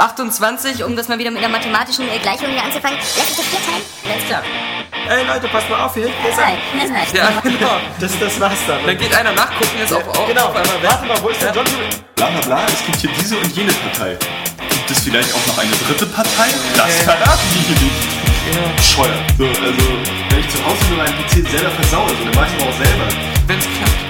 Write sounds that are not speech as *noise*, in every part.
28, um das mal wieder mit einer mathematischen Gleichung hier anzufangen. Lass uns das vier teilen. Alles klar. Ey Leute, passt mal auf hier. Hier ist Nein, er. das reicht. Ja, genau. Das, das war's dann. Dann geht einer nachgucken, jetzt auf, auf, genau. auf einmal. Warte mal, wo ist der John? Bla bla bla, es gibt hier diese und jene Partei. Gibt es vielleicht auch noch eine dritte Partei? Das verraten die hier nicht. Bescheuert. So, also, wenn ich zu Hause nur meinen PC selber versaue, so, dann mach ich aber auch selber. Wenn's klappt.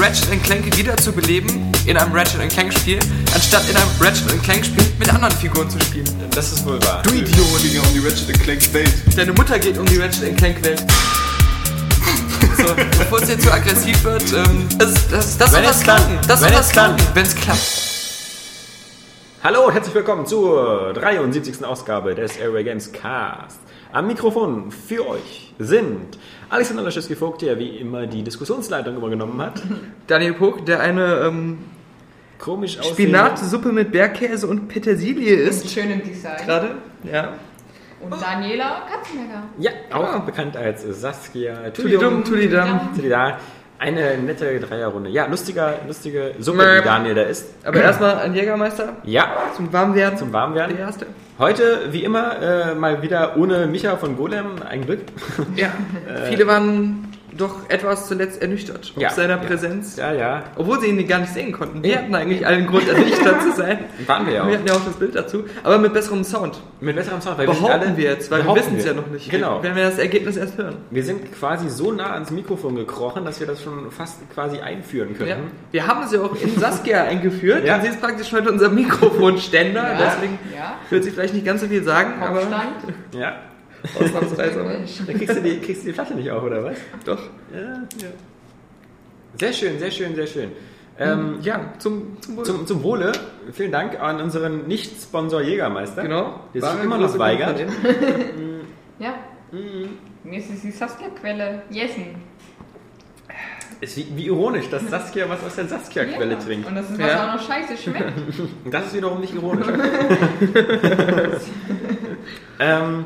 Ratchet Clank wiederzubeleben in einem Ratchet Clank Spiel, anstatt in einem Ratchet Clank Spiel mit anderen Figuren zu spielen. Das ist wohl wahr. Du Idiot! Ging um die Ratchet Clank Welt. Deine Mutter geht um die Ratchet Clank Welt. So, bevor es jetzt zu aggressiv wird, ähm, das, das, das Wenn soll klappt. klappen. Das soll Wenn was es klappt. klappen, wenn es klappt. Hallo und herzlich willkommen zur 73. Ausgabe des Airway Games Cast. Am Mikrofon für euch sind Alexander Laschewski-Vogt, der wie immer die Diskussionsleitung übergenommen hat. *laughs* Daniel Puck, der eine ähm, Komisch aussehende- Spinatsuppe mit Bergkäse und Petersilie Mit ist. schönem Design. Gerade? Ja. Und Daniela Katzenberger. Ja, auch bekannt als Saskia Tulidum, Tulidam. Tulida. Eine nette Dreierrunde. Ja, lustiger, lustige Suppe, die Daniel da ist. Aber erstmal ein Jägermeister Ja, zum Warmwerden. zum Warmwerden. Der erste. Heute, wie immer, äh, mal wieder ohne Micha von Golem. Ein Glück. Ja. *laughs* Viele waren doch etwas zuletzt ernüchtert Ja. auf seiner Ja. Präsenz. Ja, ja. Obwohl sie ihn gar nicht sehen konnten. Wir hatten eigentlich allen Grund, ernüchtert zu sein. *laughs* Waren wir ja Wir auch. hatten ja auch das Bild dazu. Aber mit besserem Sound. Mit besserem Sound, weil Behaupten wir, sind alle, wir jetzt, weil wir wissen es ja noch nicht. Genau. Werden wir das Ergebnis erst hören. Wir sind quasi so nah ans Mikrofon gekrochen, dass wir das schon fast quasi einführen können. Ja. Wir haben es ja auch in Saskia *laughs* eingeführt. Ja. Und sie ist praktisch heute unser Mikrofonständer. Ja. Deswegen Ja. wird sie vielleicht nicht ganz so viel sagen, aber Hauptstand. Ja. Ausnahmsweise. Dann kriegst du, die, kriegst du die Flasche nicht auf, oder was? Doch. Ja. Sehr schön, sehr schön, sehr schön. Ähm, Ja, zum, zum Wohl. zum, zum Wohle, vielen Dank an unseren Nicht-Sponsor Jägermeister. genau. Der sich immer noch weigert. *laughs* Ja. Mir ist es die Saskia-Quelle. Jessen. Ist wie, wie ironisch, dass Saskia was aus der Saskia-Quelle Ja. trinkt. Und das ist was Ja. auch noch scheiße schmeckt. Und *laughs* das ist wiederum nicht ironisch. *laughs* ähm,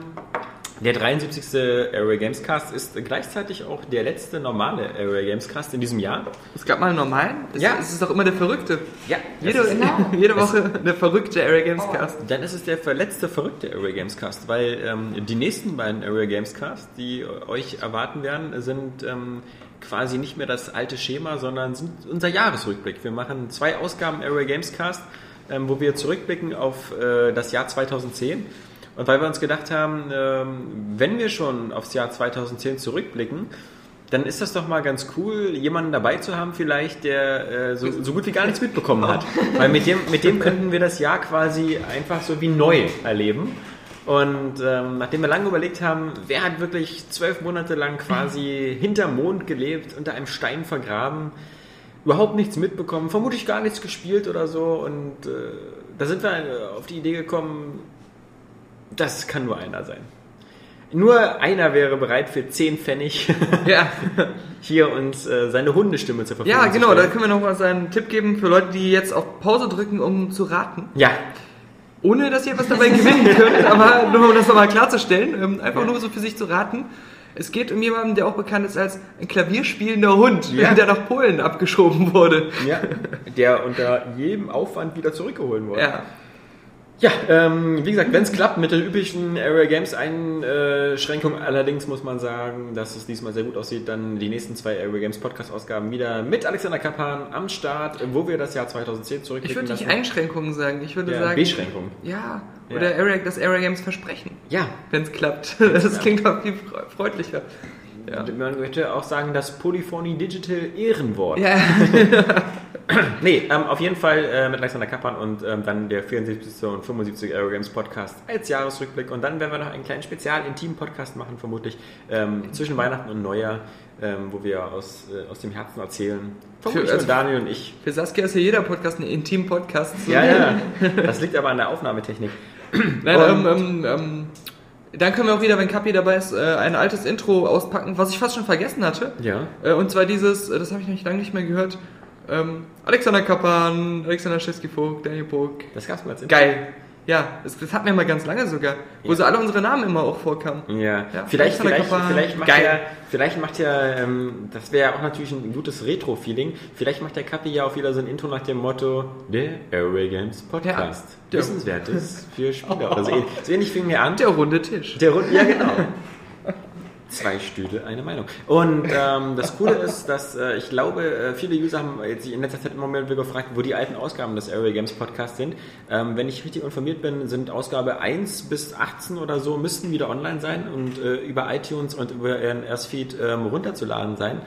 der 73. Airway Games Cast ist gleichzeitig auch der letzte normale Airway Games Cast in diesem Jahr. Es gab mal einen normalen. Es, Ja. Es ist doch immer der Verrückte. Ja, Jede, Genau. *laughs* jede Woche der verrückte Area Games Oh. Cast. dann ist es der letzte verrückte Airway Games Cast, weil ähm, die nächsten beiden Airway Games Cast, die euch erwarten werden, sind ähm, quasi nicht mehr das alte Schema, sondern sind unser Jahresrückblick. Wir machen zwei Ausgaben Airway Games Cast, ähm, wo wir zurückblicken auf äh, das Jahr 2010. Und weil wir uns gedacht haben, ähm, wenn wir schon aufs Jahr 2010 zurückblicken, dann ist das doch mal ganz cool, jemanden dabei zu haben, vielleicht, der äh, so, so gut wie gar nichts mitbekommen hat. *laughs* Weil mit dem, mit dem könnten wir das Jahr quasi einfach so wie neu erleben. Und ähm, nachdem wir lange überlegt haben, wer hat wirklich zwölf Monate lang quasi *laughs* hinterm Mond gelebt, unter einem Stein vergraben, überhaupt nichts mitbekommen, vermutlich gar nichts gespielt oder so. Und äh, da sind wir äh, auf die Idee gekommen, das kann nur einer sein. Nur einer wäre bereit für 10 Pfennig *laughs* Ja. hier uns äh, seine Hundestimme zur Verfügung ja, zu genau. Da stellen. können wir noch mal einen Tipp geben für Leute, die jetzt auf Pause drücken, um zu raten. Ja, Ohne, dass ihr was dabei gewinnen könnt, aber nur um das nochmal klarzustellen. Ähm, einfach Ja. nur so für sich zu raten. Es geht um jemanden, der auch bekannt ist als ein klavierspielender Hund, Ja. der nach Polen abgeschoben wurde. ja, der unter jedem Aufwand wieder zurückgeholt wurde. Ja. Ja, ähm, wie gesagt, wenn es klappt mit den üblichen Area Games Einschränkungen, allerdings muss man sagen, dass es diesmal sehr gut aussieht, dann die nächsten zwei Area Games Podcast Ausgaben wieder mit Alexander Kappan am Start, wo wir das Jahr 2010 Ich zurückblicken würde nicht lassen. Einschränkungen sagen. Ich würde Ja, sagen. Beschränkungen. Ja. Ja. Oder Area, das Area Games Versprechen, Ja, wenn es klappt. *laughs* Das klingt auch viel fre- freundlicher. Ja. man könnte auch sagen, das Polyphony Digital Ehrenwort. Ja. *laughs* Nee, ähm, auf jeden Fall äh, mit Alexander Kappan und ähm, dann der 74. und 75. Aero Games Podcast als Jahresrückblick. Und dann werden wir noch einen kleinen Spezial-Intim-Podcast machen, vermutlich ähm, zwischen Weihnachten und Neujahr, ähm, wo wir aus, äh, aus dem Herzen erzählen. Vermutlich also- nur Daniel und ich. Für Saskia ist ja jeder Podcast ein Intim-Podcast. Ja, ja. Das liegt aber an der Aufnahmetechnik. Nein, Und- ähm, ähm, ähm, dann können wir auch wieder, wenn Kapi dabei ist, äh, ein altes Intro auspacken, was ich fast schon vergessen hatte. Ja. Äh, Und zwar dieses, äh, das habe ich nämlich lange nicht mehr gehört. Ähm, Alexander Kappan, Alexander Scheski-Vogt, Daniel Burg. Das gab's mal als Intro. Geil. Ja, das, das hatten wir mal ganz lange sogar, wo Ja. so alle unsere Namen immer auch vorkamen. Ja, Ja, vielleicht, vielleicht, vielleicht macht ja, vielleicht macht ja, ähm, das wäre ja auch natürlich ein gutes Retro-Feeling. Vielleicht macht der Kappi ja auch wieder so ein Intro nach dem Motto der Airway Games Podcast. der- Wissenswertes *laughs* für Spieler oder so. ähnlich. So ähnlich fing mir an. Der runde Tisch. Der Rund, ja genau. *laughs* Zwei Stühle, eine Meinung. Und ähm, das Coole ist, dass äh, ich glaube, äh, viele User haben sich in letzter Zeit immer mehr gefragt, wo die alten Ausgaben des Airway Games Podcasts sind. Ähm, wenn ich richtig informiert bin, sind Ausgabe 1 bis 18 oder so, müssten wieder online sein und äh, über iTunes und über ihren Erstfeed ähm, runterzuladen sein.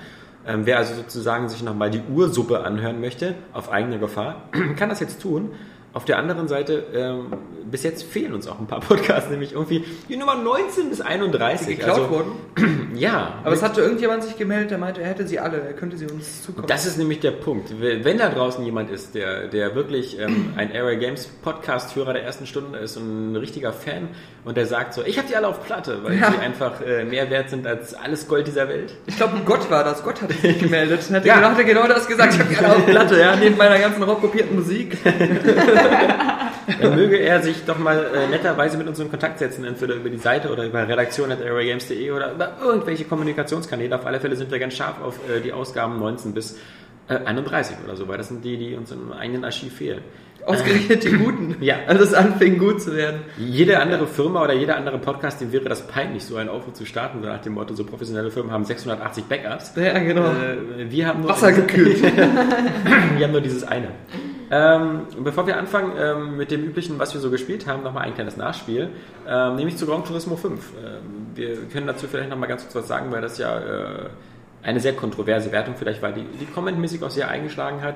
Ähm, wer also sozusagen sich nochmal die Ursuppe anhören möchte, auf eigene Gefahr, *clears throat* kann das jetzt tun. Auf der anderen Seite, ähm, bis jetzt fehlen uns auch ein paar *laughs* Podcasts, nämlich irgendwie die Nummer 19 bis 31. Die geklaut also, wurden. *clears throat* Ja, Aber es hatte irgendjemand sich gemeldet, der meinte, er hätte sie alle, er könnte sie uns zukommen. das ist nämlich der Punkt. Wenn da draußen jemand ist, der, der wirklich ähm, ein Area Games Podcast-Hörer der ersten Stunde ist und ein richtiger Fan und der sagt so, ich habe die alle auf Platte, weil Ja. die einfach äh, mehr wert sind als alles Gold dieser Welt. ich glaube, Gott war das. Gott hatte sich *laughs* gemeldet. Hat Ja. genau, hat er genau das gesagt. Ich habe die alle auf Platte, ja, neben meiner ganzen rockkopierten Musik. *laughs* *laughs* Dann möge er sich doch mal äh, netterweise mit uns in Kontakt setzen, entweder über die Seite oder über redaktion.areagames.de oder über irgendwelche Kommunikationskanäle. Auf alle Fälle sind wir ganz scharf auf äh, die Ausgaben 19 bis äh, 31 oder so, weil das sind die, die uns im eigenen Archiv fehlen. Ausgerechnet die Guten. *laughs* Ja. Als es anfing, gut zu werden. Jede andere Firma oder jeder andere Podcast, dem wäre das peinlich, so einen Aufruf zu starten, so nach dem Motto, so professionelle Firmen haben 680 Backups. Ja, genau. Äh, wir haben nur Wasser gekühlt. *laughs* wir haben nur dieses eine. Ähm, bevor wir anfangen ähm, mit dem üblichen, was wir so gespielt haben, nochmal ein kleines Nachspiel, ähm, nämlich zu Gran Turismo 5. Ähm, wir können dazu vielleicht nochmal ganz kurz was sagen, weil das ja äh, eine sehr kontroverse Wertung vielleicht war, die, die commentmäßig auch sehr eingeschlagen hat.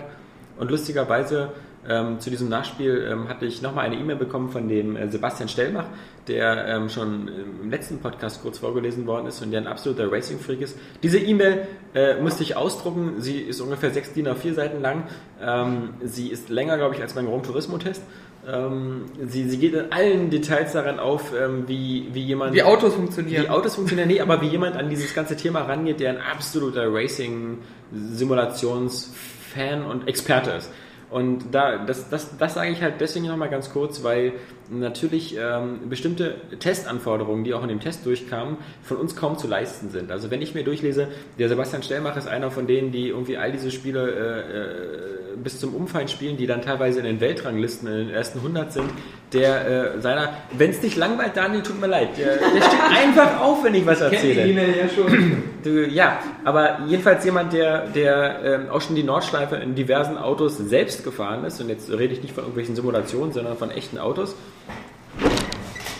Und lustigerweise ähm, zu diesem Nachspiel ähm, hatte ich nochmal eine E-Mail bekommen von dem äh, Sebastian Stellmach, der ähm, schon im letzten Podcast kurz vorgelesen worden ist und der ein absoluter Racing-Freak ist. Diese E-Mail äh, musste ich ausdrucken. Sie ist ungefähr sechs DIN A4 Seiten lang. Ähm, sie ist länger, glaube ich, als mein Gran Turismo-Test. Ähm, sie, sie geht in allen Details daran auf, ähm, wie, wie jemand... Wie Autos funktionieren. Wie Autos funktionieren, nee, aber wie jemand an dieses ganze Thema rangeht, der ein absoluter Racing-Simulations-Fan und Experte ist. Und da, das, das, das sage ich halt deswegen nochmal ganz kurz, weil natürlich ähm, bestimmte Testanforderungen, die auch in dem Test durchkamen, von uns kaum zu leisten sind. Also wenn ich mir durchlese, der Sebastian Stellmach ist einer von denen, die irgendwie all diese Spiele äh, äh, bis zum Umfallen spielen, die dann teilweise in den Weltranglisten in den ersten 100 sind, der äh, seiner, wenn es dich langweilt, Daniel, tut mir leid, der, der steht *laughs* einfach auf, wenn ich was erzähle. ja schon. Du, ja, aber jedenfalls jemand, der, der ähm, auch schon die Nordschleife in diversen Autos selbst gefahren ist, und jetzt rede ich nicht von irgendwelchen Simulationen, sondern von echten Autos.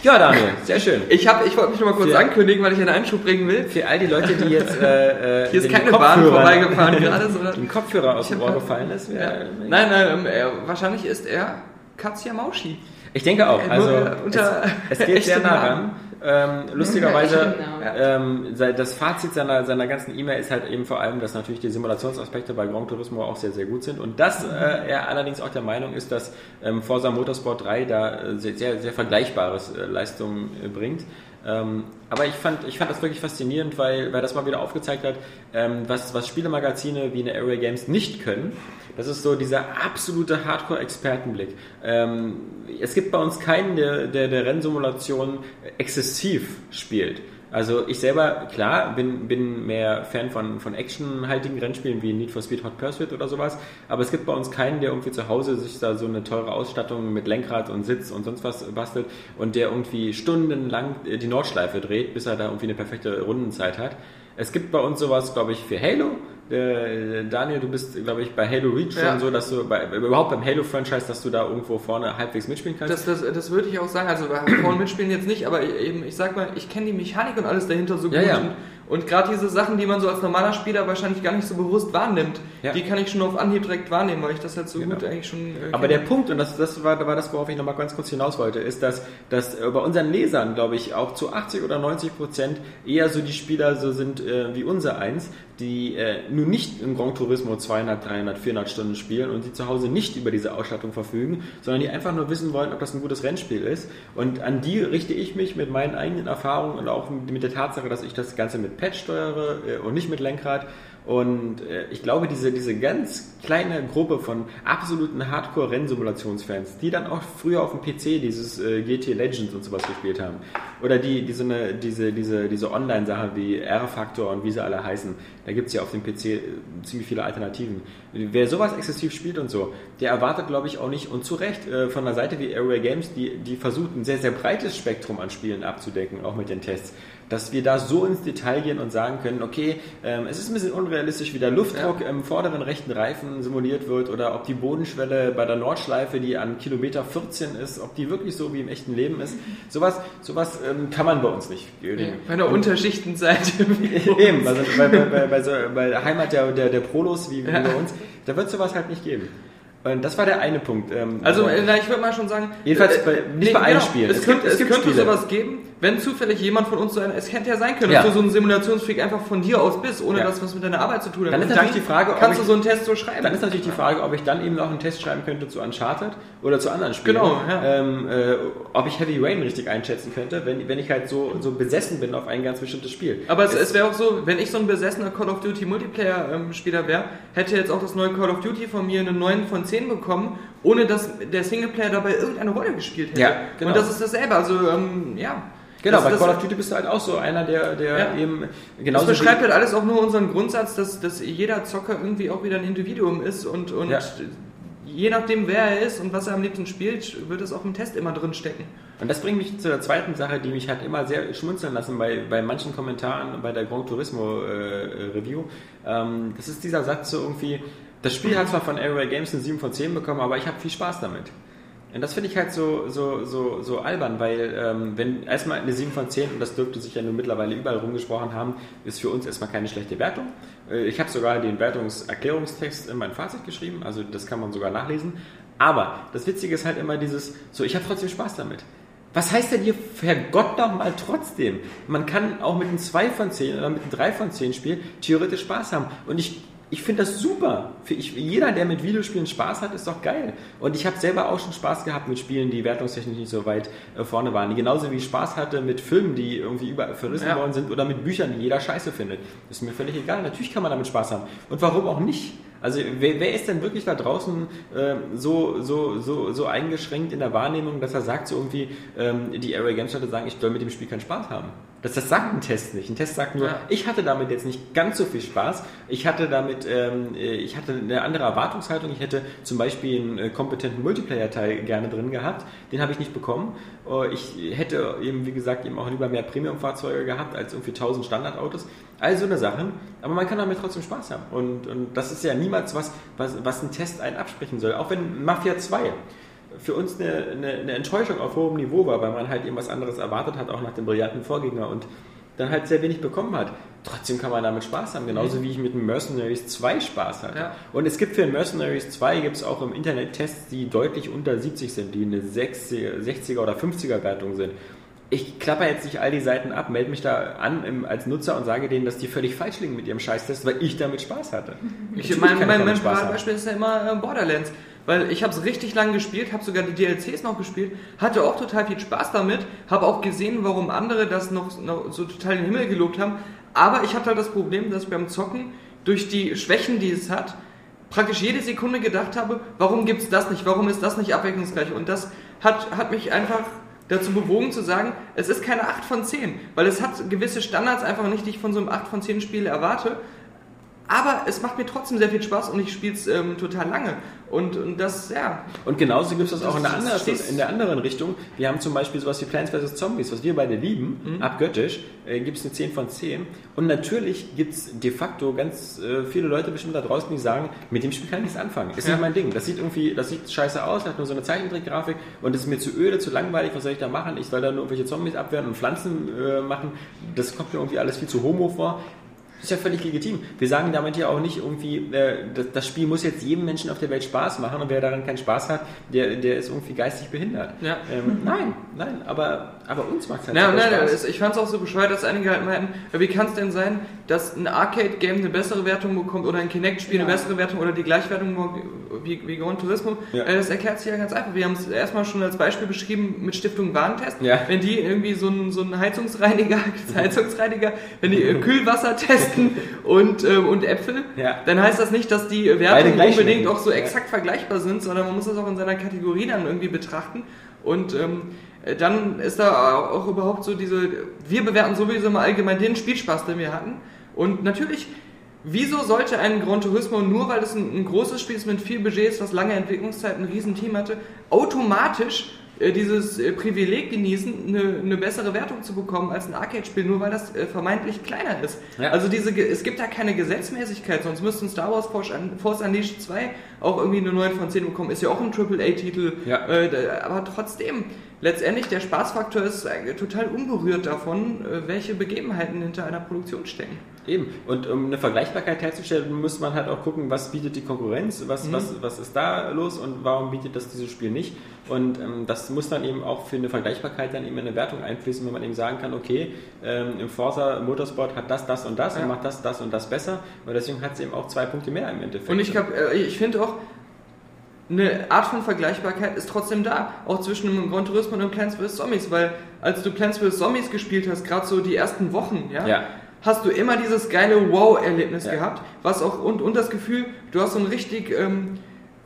Ja, Daniel, sehr schön. Ich, hab- ich wollte mich noch mal kurz Ja. ankündigen, weil ich einen Einschub bringen will. Für all die Leute, die jetzt äh, äh, Hier ist keine Bahn vorbeigefahren gerade, sondern... *laughs* den Kopfhörer aus dem Ohr gefallen ist. Ja. Nein, nein, er, wahrscheinlich ist er Katja Mauschi. Ich denke auch. Äh, Also äh, es, es geht *laughs* sehr nah ran. Ähm, lustigerweise, Ja. *laughs* ähm, das Fazit seiner, seiner ganzen E-Mail ist halt eben vor allem, dass natürlich die Simulationsaspekte bei Gran Turismo auch sehr, sehr gut sind und dass äh, er allerdings auch der Meinung ist, dass ähm, Forza Motorsport 3 da äh, sehr, sehr, sehr vergleichbares äh, Leistungen äh, bringt. Ähm, aber ich fand, ich fand das wirklich faszinierend, weil, weil das mal wieder aufgezeigt hat, ähm, was, was Spielemagazine wie eine Area Games nicht können. Das ist so dieser absolute Hardcore-Expertenblick. Ähm, es gibt bei uns keinen, der, der, der Rennsimulation exzessiv spielt. Also ich selber, klar, bin, bin mehr Fan von, von actionhaltigen Rennspielen wie Need for Speed Hot Pursuit oder sowas, aber es gibt bei uns keinen, der irgendwie zu Hause sich da so eine teure Ausstattung mit Lenkrad und Sitz und sonst was bastelt und der irgendwie stundenlang die Nordschleife dreht, bis er da irgendwie eine perfekte Rundenzeit hat. Es gibt bei uns sowas, glaube ich, für Halo. Äh, Daniel, du bist, glaube ich, bei Halo Reach Ja. schon so, dass du bei, überhaupt beim Halo-Franchise, dass du da irgendwo vorne halbwegs mitspielen kannst. Das, das, das würde ich auch sagen. Also vorne mitspielen jetzt nicht, aber eben, ich sag mal, ich kenne die Mechanik und alles dahinter so Ja, gut. ja. Und, Und gerade diese Sachen, die man so als normaler Spieler wahrscheinlich gar nicht so bewusst wahrnimmt, Ja. die kann ich schon auf Anhieb direkt wahrnehmen, weil ich das halt so Genau. gut eigentlich schon. Äh, Aber der Punkt, und das, das war, war das, worauf ich nochmal ganz kurz hinaus wollte, ist, dass, dass äh, bei unseren Lesern, glaube ich, auch zu 80 oder 90 Prozent eher so die Spieler so sind äh, wie unser eins, die äh, nun nicht im Gran Turismo 200, 300, 400 Stunden spielen und die zu Hause nicht über diese Ausstattung verfügen, sondern die einfach nur wissen wollen, ob das ein gutes Rennspiel ist. Und an die richte ich mich mit meinen eigenen Erfahrungen und auch mit mit der Tatsache, dass ich das Ganze mit Patch steuere äh, und nicht mit Lenkrad. Und äh, ich glaube, diese, diese ganz kleine Gruppe von absoluten Hardcore-Rennsimulationsfans, die dann auch früher auf dem PC dieses äh, GT Legends und sowas gespielt haben, oder die, die so eine, diese, diese, diese Online-Sache wie R-Factor und wie sie alle heißen, da gibt es ja auf dem PC äh, ziemlich viele Alternativen. Wer sowas exzessiv spielt und so, der erwartet, glaube ich, auch nicht, und zu Recht, äh, von einer Seite wie Area Games, die, die versucht, ein sehr, sehr breites Spektrum an Spielen abzudecken, auch mit den Tests, dass wir da so ins Detail gehen und sagen können, okay, ähm, es ist ein bisschen unrealistisch, wie der Luftdruck im vorderen rechten Reifen simuliert wird oder ob die Bodenschwelle bei der Nordschleife, die an Kilometer 14 ist, ob die wirklich so wie im echten Leben ist. Sowas, sowas ähm, kann man bei uns nicht. bei einer Unterschichtenseite. *laughs* Eben, also bei, bei, bei, bei, so, bei der Heimat der, der, der Prolos wie, wie Ja. bei uns, da wird sowas halt nicht geben. Und das war der eine Punkt. ähm, Also, na, ich würde mal schon sagen. Jedenfalls äh, bei- nicht bei allen Spielen. Es, Es könnte, es könnte Spiele. sowas geben, wenn zufällig jemand von uns so ein. Es hätte ja sein können, Ja. dass du so ein Simulationsfreak einfach von dir aus bist, ohne Ja. dass was mit deiner Arbeit zu tun hat. Dann ist natürlich die Frage, ob Kannst ich- du so einen Test so schreiben? Dann ist natürlich die Frage, ob ich dann eben noch einen Test schreiben könnte zu Uncharted oder zu anderen Spielen. Genau, ja. ähm, äh, ob ich Heavy Rain richtig einschätzen könnte, wenn, wenn ich halt so, so besessen bin auf ein ganz bestimmtes Spiel. Aber es, es wäre auch so, wenn ich so ein besessener Call of Duty Multiplayer-Spieler wäre, hätte jetzt auch das neue Call of Duty von mir eine 9 von 10 bekommen, ohne dass der Singleplayer dabei irgendeine Rolle gespielt hätte. Ja, genau. Und das ist dasselbe. Also, ähm, ja. Genau, das, bei das, Call of Duty bist du halt auch so einer, der, der Ja. eben Das genauso beschreibt wie, halt alles auch nur unseren Grundsatz, dass, dass jeder Zocker irgendwie auch wieder ein Individuum ist und, und Ja. je nachdem, wer er ist und was er am liebsten spielt, wird es auch im Test immer drin stecken. Und das bringt mich zu der zweiten Sache, die mich halt immer sehr schmunzeln lassen bei, bei manchen Kommentaren bei der Gran Turismo äh, Review. Ähm, das ist dieser Satz so irgendwie, das Spiel hat zwar von Area Games eine 7 von 10 bekommen, aber ich habe viel Spaß damit. Und das finde ich halt so, so, so, so albern, weil ähm, wenn erstmal eine 7 von 10, und das dürfte sich ja nun mittlerweile überall rumgesprochen haben, ist für uns erstmal keine schlechte Wertung. Äh, ich habe sogar den Wertungserklärungstext in mein Fazit geschrieben, also das kann man sogar nachlesen. Aber das Witzige ist halt immer dieses, so ich habe trotzdem Spaß damit. Was heißt denn hier, Herrgott doch mal trotzdem? Man kann auch mit einem 2 von 10 oder mit einem 3 von 10 Spiel theoretisch Spaß haben. Und ich, ich finde das super. Für ich, jeder, der mit Videospielen Spaß hat, ist doch geil. Und ich habe selber auch schon Spaß gehabt mit Spielen, die wertungstechnisch nicht so weit äh, vorne waren. Die genauso wie ich Spaß hatte mit Filmen, die irgendwie überall verrissen Ja. worden sind oder mit Büchern, die jeder scheiße findet. Ist mir völlig egal. Natürlich kann man damit Spaß haben. Und warum auch nicht? Also wer, wer ist denn wirklich da draußen ähm, so, so, so, so eingeschränkt in der Wahrnehmung, dass er sagt so irgendwie, ähm, die Area Games Leute sagen, ich soll mit dem Spiel keinen Spaß haben. Das, das sagt ein Test nicht. Ein Test sagt nur, Ja. ich hatte damit jetzt nicht ganz so viel Spaß. Ich hatte damit, ähm, äh, ich hatte eine andere Erwartungshaltung. Ich hätte zum Beispiel einen äh, kompetenten Multiplayer-Teil gerne drin gehabt. Den habe ich nicht bekommen. Äh, ich hätte eben, wie gesagt, eben auch lieber mehr Premium-Fahrzeuge gehabt als irgendwie 1000 Standardautos. All so eine Sachen. Aber man kann damit trotzdem Spaß haben. Und, und das ist ja niemals was, was, was ein Test einen absprechen soll. Auch wenn Mafia 2 für uns eine, eine, eine Enttäuschung auf hohem Niveau war, weil man halt eben was anderes erwartet hat, auch nach dem brillanten Vorgänger und dann halt sehr wenig bekommen hat. Trotzdem kann man damit Spaß haben, genauso wie ich mit dem Mercenaries 2 Spaß hatte. Ja. Und es gibt für den Mercenaries 2 gibt es auch im Internet Tests, die deutlich unter 70 sind, die eine 60er 60er oder 50er Wertung sind. Ich klapper jetzt nicht all die Seiten ab, melde mich da an im, als Nutzer und sage denen, dass die völlig falsch liegen mit ihrem Scheißtest, weil ich damit Spaß hatte. Ich, Natürlich mein mein, mein Spaß haben. Ist ja immer äh, Borderlands. Weil ich habe es richtig lang gespielt, habe sogar die DLCs noch gespielt, hatte auch total viel Spaß damit, habe auch gesehen, warum andere das noch, noch so total in den Himmel gelobt haben. Aber ich hatte halt das Problem, dass ich beim Zocken durch die Schwächen, die es hat, praktisch jede Sekunde gedacht habe, warum gibt's das nicht, warum ist das nicht abwechslungsgleich? Und das hat, hat mich einfach dazu bewogen zu sagen, es ist keine 8 von 10, weil es hat gewisse Standards einfach nicht, die ich von so einem 8 von 10 Spiel erwarte. Aber es macht mir trotzdem sehr viel Spaß und ich spiele es ähm, total lange. Und, und das, ja. Und genauso gibt es das auch in der, anderen, in der anderen Richtung. Wir haben zum Beispiel sowas wie Plants vs. Zombies, was wir beide lieben, Mhm. abgöttisch, äh, gibt es eine 10 von 10. Und natürlich gibt es de facto ganz äh, viele Leute bestimmt da draußen, die sagen, mit dem Spiel kann ich nichts anfangen. Ist Ja. nicht mein Ding. Das sieht irgendwie, das sieht scheiße aus, hat nur so eine Zeichentrickgrafik und es ist mir zu öde, zu langweilig, was soll ich da machen? Ich soll da nur irgendwelche Zombies abwehren und Pflanzen äh, machen. Das kommt mir irgendwie alles viel zu homo vor. Ist ja völlig legitim. Wir sagen damit ja auch nicht irgendwie, äh, das, das Spiel muss jetzt jedem Menschen auf der Welt Spaß machen und wer daran keinen Spaß hat, der, der ist irgendwie geistig behindert. Ja. Ähm, nein, nein, aber, aber uns macht es halt Ja, super nein, Spaß. es- ich fand es auch so bescheuert, dass einige halt meinten, wie kann es denn sein, dass ein Arcade-Game eine bessere Wertung bekommt oder ein Kinect-Spiel Ja. eine bessere Wertung oder die Gleichwertung wie, wie Gran Turismo? Ja. Äh, Das erklärt sich ja ganz einfach. Wir haben es erstmal schon als Beispiel beschrieben mit Stiftung Warentest. Ja. Wenn die irgendwie so einen so einen Heizungsreiniger, *laughs* Heizungsreiniger, wenn die äh, Kühlwasser testen und, ähm, und Äpfel, dann heißt das nicht, dass die Wertungen unbedingt auch so exakt vergleichbar sind, sondern man muss das auch in seiner Kategorie dann irgendwie betrachten. Und ähm, äh, dann ist da auch überhaupt so diese, wir bewerten sowieso mal allgemein den Spielspaß, den wir hatten. Und natürlich, wieso sollte ein Gran Turismo, nur weil es ein, ein großes Spiel ist mit viel Budgets, was lange Entwicklungszeit, ein Riesenteam hatte, automatisch äh, dieses äh, Privileg genießen, eine, eine bessere Wertung zu bekommen als ein Arcade-Spiel, nur weil das äh, vermeintlich kleiner ist. Ja. Also diese, es gibt da keine Gesetzmäßigkeit, sonst müssten Star Wars Force, Un- Force Unleashed 2 auch irgendwie eine 9 von 10 bekommen. Ist ja auch ein AAA-Titel, Ja. äh, aber trotzdem, letztendlich der Spaßfaktor ist äh, total unberührt davon, äh, welche Begebenheiten hinter einer Produktion stecken. Eben. Und um eine Vergleichbarkeit herzustellen, muss man halt auch gucken, was bietet die Konkurrenz, was, Mhm. was, was ist da los und warum bietet das dieses Spiel nicht. Und ähm, das muss dann eben auch für eine Vergleichbarkeit dann eben in eine Wertung einfließen, wenn man eben sagen kann, okay, ähm, im Forza Motorsport hat das, das und das Ja. und macht das, das und das besser. Und deswegen hat es eben auch zwei Punkte mehr im Endeffekt. Und ich, äh, ich finde auch, eine Art von Vergleichbarkeit ist trotzdem da, auch zwischen einem Gran Turismo und einem Plants vs. Zombies, weil als du Plants vs. Zombies gespielt hast, gerade so die ersten Wochen, ja, Ja. Hast du immer dieses geile Wow-Erlebnis Ja. gehabt, was auch und, und das Gefühl, du hast so ein richtig ähm,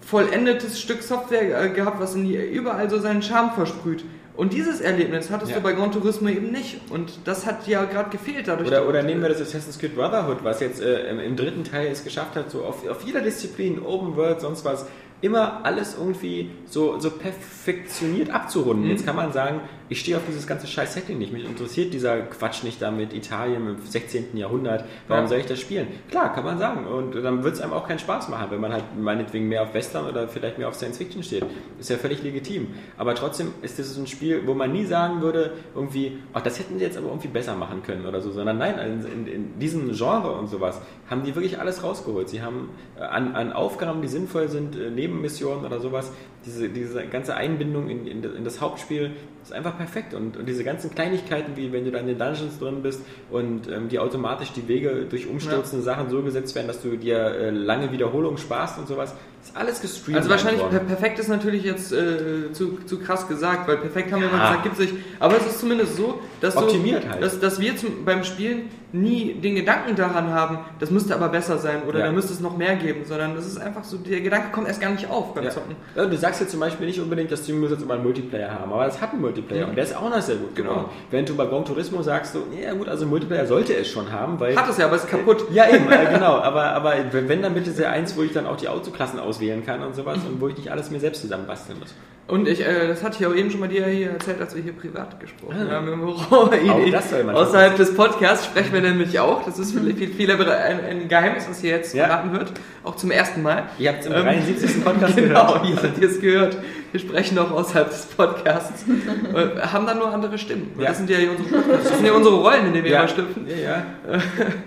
vollendetes Stück Software äh, gehabt, was in die, überall so seinen Charme versprüht. Und dieses Erlebnis hattest Ja. du bei Gran Turismo eben nicht. Und das hat ja gerade gefehlt dadurch. Oder, oder nehmen wir das Assassin's Creed Brotherhood, was jetzt äh, im, im dritten Teil es geschafft hat, so auf, auf jeder Disziplin, Open World, sonst was, immer alles irgendwie so, so perfektioniert abzurunden. Mhm. Jetzt kann man sagen, ich stehe auf dieses ganze scheiß Setting nicht. Mich interessiert dieser Quatsch nicht da mit Italien im 16. Jahrhundert. Warum Ja. soll ich das spielen? Klar, kann man sagen. Und dann wird es einem auch keinen Spaß machen, wenn man halt meinetwegen mehr auf Western oder vielleicht mehr auf Science Fiction steht. Ist ja völlig legitim. Aber trotzdem ist das ein Spiel, wo man nie sagen würde, irgendwie, ach, das hätten sie jetzt aber irgendwie besser machen können oder so, sondern nein, in, in, in diesem Genre und sowas haben die wirklich alles rausgeholt. Sie haben äh, an, an Aufgaben, die sinnvoll sind, äh, Nebenmissionen oder sowas, diese, diese ganze Einbindung in, in, in das Hauptspiel ist einfach perfekt. Und, und diese ganzen Kleinigkeiten, wie wenn du da in den Dungeons drin bist und ähm, dir automatisch die Wege durch umstürzende Sachen so gesetzt werden, dass du dir äh, lange Wiederholungen sparst und sowas, ist alles gestreamt. Also wahrscheinlich per perfekt ist natürlich jetzt äh, zu, zu krass gesagt, weil perfekt haben wir mal Ja. gesagt, gibt es nicht. Aber es ist zumindest so, dass, Optimiert du, halt. dass, dass wir zum, beim Spielen nie den Gedanken daran haben, das müsste aber besser sein oder Ja. da müsste es noch mehr geben, sondern das ist einfach so, der Gedanke kommt erst gar nicht auf beim Ja. Zocken. Ja, du sagst jetzt zum Beispiel nicht unbedingt, dass die muss jetzt immer einen Multiplayer haben, aber es hat einen Multiplayer Mhm. und der ist auch noch sehr gut Genau. geworden. Wenn du bei Gran Turismo sagst, so, ja gut, also Multiplayer sollte es schon haben, weil... Hat es ja, aber es ist kaputt. Ja, eben, genau. Aber, aber wenn dann bitte sehr eins, wo ich dann auch die Autoklassen auswählen kann und sowas und wo ich nicht alles mir selbst zusammenbasteln muss. Und ich, äh, das hatte ich auch eben schon mal dir hier erzählt, als wir hier privat gesprochen Ah. haben. Im Büro. das soll man Außerhalb des Podcasts sprechen wir nämlich auch. Das ist für viel, ein, ein Geheimnis, was hier jetzt Ja. verraten wird. Auch zum ersten Mal. Ihr habt es im Ähm, 73. Podcast *laughs* genau, gehört. hier habt ihr es gehört. Wir sprechen auch außerhalb des Podcasts. *laughs* äh, haben dann nur andere Stimmen. Ja. Das sind ja unsere. Das sind ja unsere Rollen, in denen wir Ja, immer schlüpfen. ja, ja. *laughs*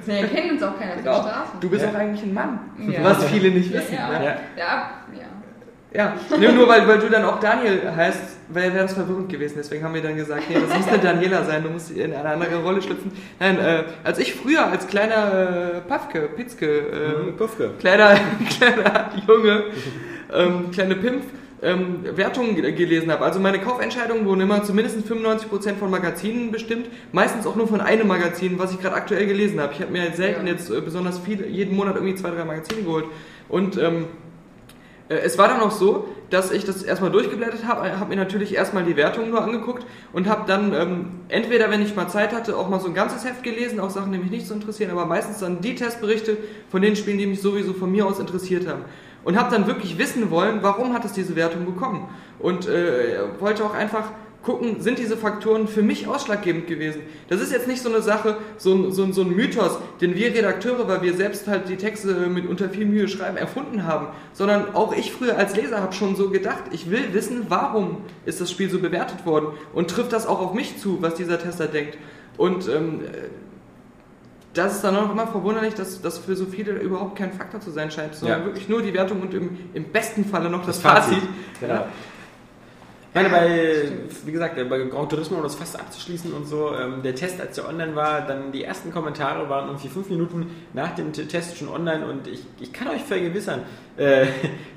Sie erkennen uns auch keiner auf der Genau. Straße. Du bist Ja. auch eigentlich ein Mann. Ja. Was viele nicht wissen. ja, ne? ja. Ja. ja, ja. Ja, nur, nur weil, weil du dann auch Daniel heißt, wäre wär das verwirrend gewesen. Deswegen haben wir dann gesagt, nee, das muss eine Daniela sein, du musst in eine andere Rolle schlüpfen. Nein, äh, als ich früher als kleiner äh, Pafke, Pitzke, äh, Mhm, Puffke. kleiner, *laughs* kleiner Junge, ähm, kleine Pimpf, ähm, Wertungen ge- gelesen habe. Also meine Kaufentscheidungen wurden immer zumindest 95% von Magazinen bestimmt, meistens auch nur von einem Magazin, was ich gerade aktuell gelesen habe. Ich habe mir selten Ja. jetzt äh, besonders viel, jeden Monat irgendwie zwei, drei Magazine geholt. Und ähm, Äh, es war dann auch so, dass ich das erstmal durchgeblättert habe, habe mir natürlich erstmal die Wertungen nur angeguckt und habe dann ähm, entweder, wenn ich mal Zeit hatte, auch mal so ein ganzes Heft gelesen, auch Sachen, die mich nicht so interessieren, aber meistens dann die Testberichte von den Spielen, die mich sowieso von mir aus interessiert haben. Und habe dann wirklich wissen wollen, warum hat es diese Wertung bekommen. Und äh, wollte auch einfach gucken, sind diese Faktoren für mich ausschlaggebend gewesen. Das ist jetzt nicht so eine Sache, so ein, so ein, so ein Mythos, den wir Redakteure, weil wir selbst halt die Texte mit unter viel Mühe schreiben, erfunden haben, sondern auch ich früher als Leser habe schon so gedacht, ich will wissen, warum ist das Spiel so bewertet worden und trifft das auch auf mich zu, was dieser Tester denkt. Und ähm, das ist dann auch immer verwunderlich, dass das für so viele überhaupt kein Faktor zu sein scheint, sondern Ja. wirklich nur die Wertung und im, im besten Falle noch das, Das Fazit. Fazit. Genau. Meine, bei, wie gesagt, bei Gran Turismo, um das fast abzuschließen und so, ähm, der Test, als der online war, dann die ersten Kommentare waren irgendwie fünf Minuten nach dem Test schon online und ich, ich kann euch vergewissern, äh,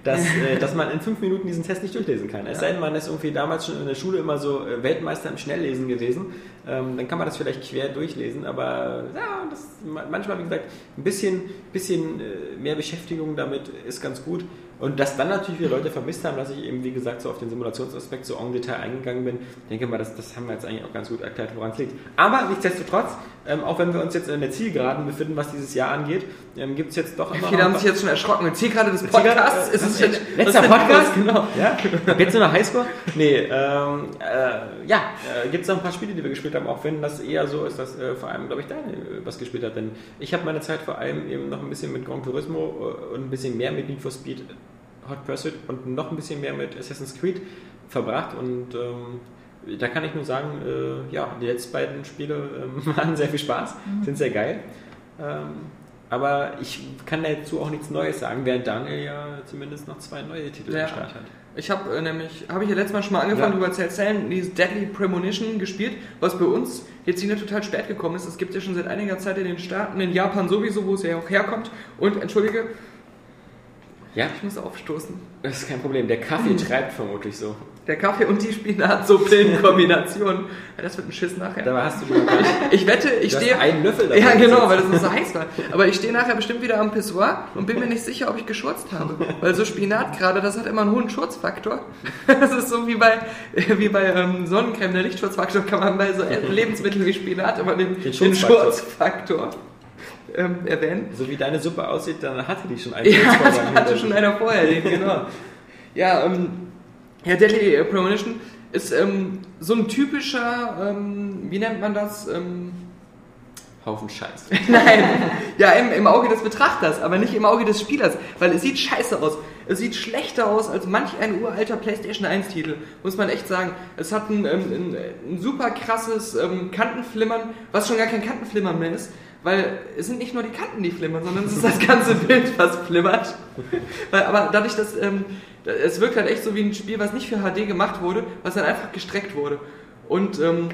dass, äh, dass man in fünf Minuten diesen Test nicht durchlesen kann. Es sei denn, man ist irgendwie damals schon in der Schule immer so äh, Weltmeister im Schnelllesen gewesen, ähm, dann kann man das vielleicht quer durchlesen, aber ja, das, manchmal, wie gesagt, ein bisschen, bisschen mehr Beschäftigung damit ist ganz gut. Und dass dann natürlich wieder Leute vermisst haben, dass ich eben, wie gesagt, so auf den Simulationsaspekt so en Detail eingegangen bin. Ich denke mal, das, das haben wir jetzt eigentlich auch ganz gut erklärt, woran es liegt. Aber nichtsdestotrotz, ähm, auch wenn wir uns jetzt in der Zielgeraden befinden, was dieses Jahr angeht, ähm, gibt es jetzt doch immer Viele haben sich jetzt schon erschrocken. Zielgerade des Zielgerade, ist es äh, jetzt letzter Podcast, genau. Ja? Jetzt nur noch Highscore? Nee, ähm, äh, ja, äh, gibt es noch ein paar Spiele, die wir gespielt haben, auch wenn das eher so ist, dass äh, vor allem, glaube ich, Daniel äh, was gespielt hat. Denn ich habe meine Zeit vor allem eben noch ein bisschen mit Gran Turismo äh, und ein bisschen mehr mit Need for Speed Hot Pursuit und noch ein bisschen mehr mit Assassin's Creed verbracht und ähm, da kann ich nur sagen, äh, ja, die letzten beiden Spiele ähm, *laughs* machen sehr viel Spaß, sind sehr geil. Ähm, aber ich kann dazu auch nichts Neues sagen, während Daniel ja zumindest noch zwei neue Titel Ja. am Start hat. Ich habe äh, nämlich, habe ich ja letztes Mal schon mal angefangen, Ja. darüber zu erzählen, dieses Deadly Premonition gespielt, was bei uns jetzt wieder total spät gekommen ist. Es gibt ja schon seit einiger Zeit in den Staaten, in Japan sowieso, wo es ja auch herkommt. Und, entschuldige, Ja, ich muss aufstoßen. das ist kein Problem. Der Kaffee treibt vermutlich so. Der Kaffee und die Spinat-Suppenkombination. Ja, das wird ein Schiss nachher. Dabei hast du gar nicht- Ich wette, ich stehe. einen Löffel davon Ja, genau, weil das noch so heiß war. Aber ich stehe nachher bestimmt wieder am Pissoir und bin mir nicht sicher, ob ich geschurzt habe. Weil so Spinat gerade, das hat immer einen hohen Schurzfaktor. *laughs* Das ist so wie bei, wie bei ähm, Sonnencreme. Der Lichtschutzfaktor kann man bei so Lebensmitteln wie Spinat immer den, den, Schutzfaktor. Schurzfaktor ähm, erwähnen. So wie deine Suppe aussieht, dann hatte die schon einen. Ja, *laughs* hatte schon einer vorher, den, genau. Ja, ähm, ja, Deadly äh, Premonition ist ähm, so ein typischer, ähm, wie nennt man das? Ähm, Haufen Scheiß. *laughs* Nein, ja, im, im Auge des Betrachters, aber nicht im Auge des Spielers, weil es sieht scheiße aus. Es sieht schlechter aus als manch ein uralter PlayStation 1-Titel, muss man echt sagen. Es hat ein, ähm, ein, ein super krasses ähm, Kantenflimmern, was schon gar kein Kantenflimmern mehr ist, weil es sind nicht nur die Kanten, die flimmern, sondern es ist das *laughs* ganze Bild, was flimmert. Weil, aber dadurch, dass ähm, es wirkt halt echt so wie ein Spiel, was nicht für HD gemacht wurde, was dann einfach gestreckt wurde. Und ähm,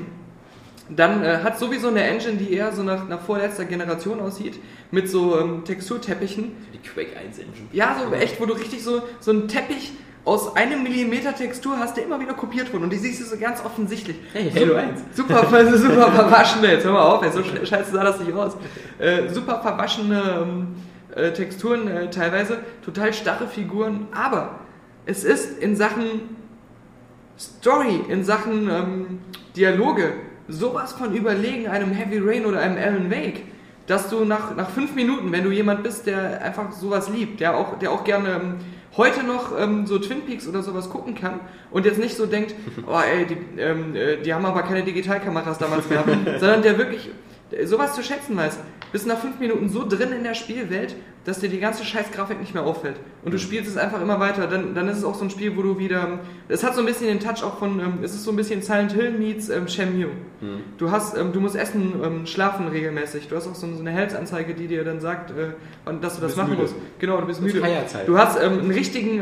dann äh, hat sowieso eine Engine, die eher so nach, nach vorletzter Generation aussieht, mit so ähm, Texturteppichen. Die Quake 1 Engine. Ja, so echt, wo du richtig so, so einen Teppich aus einem Millimeter Textur hast, der immer wieder kopiert wurde. Und die siehst du so ganz offensichtlich. Hey, Halo super, 1. Super, *laughs* super verwaschene, jetzt hör mal auf, ey, so sch- scheiße sah das nicht aus. Äh, super verwaschene ähm, äh, Texturen äh, teilweise, total starre Figuren, aber es ist in Sachen Story, in Sachen ähm, Dialoge sowas von überlegen einem Heavy Rain oder einem Alan Wake, dass du nach, nach fünf Minuten, wenn du jemand bist, der einfach sowas liebt, der auch, der auch gerne ähm, heute noch ähm, so Twin Peaks oder sowas gucken kann und jetzt nicht so denkt, *laughs* oh ey, die, ähm, äh, die haben aber keine Digitalkameras damals gehabt, sondern der wirklich sowas zu schätzen weiß, bist nach fünf Minuten so drin in der Spielwelt, dass dir die ganze Scheißgrafik nicht mehr auffällt. Und du spielst es einfach immer weiter. Dann, dann ist es auch so ein Spiel, wo du wieder. Es hat so ein bisschen den Touch auch von. Ähm, es ist so ein bisschen Silent Hill meets ähm, Shenmue. Du hast, ähm, du musst essen, ähm, schlafen regelmäßig. Du hast auch so, so eine Health-Anzeige, die dir dann sagt, äh, dass du das bist machen müde. musst. Genau, du bist Das ist müde. Feierzeit. Du hast ähm, einen richtigen.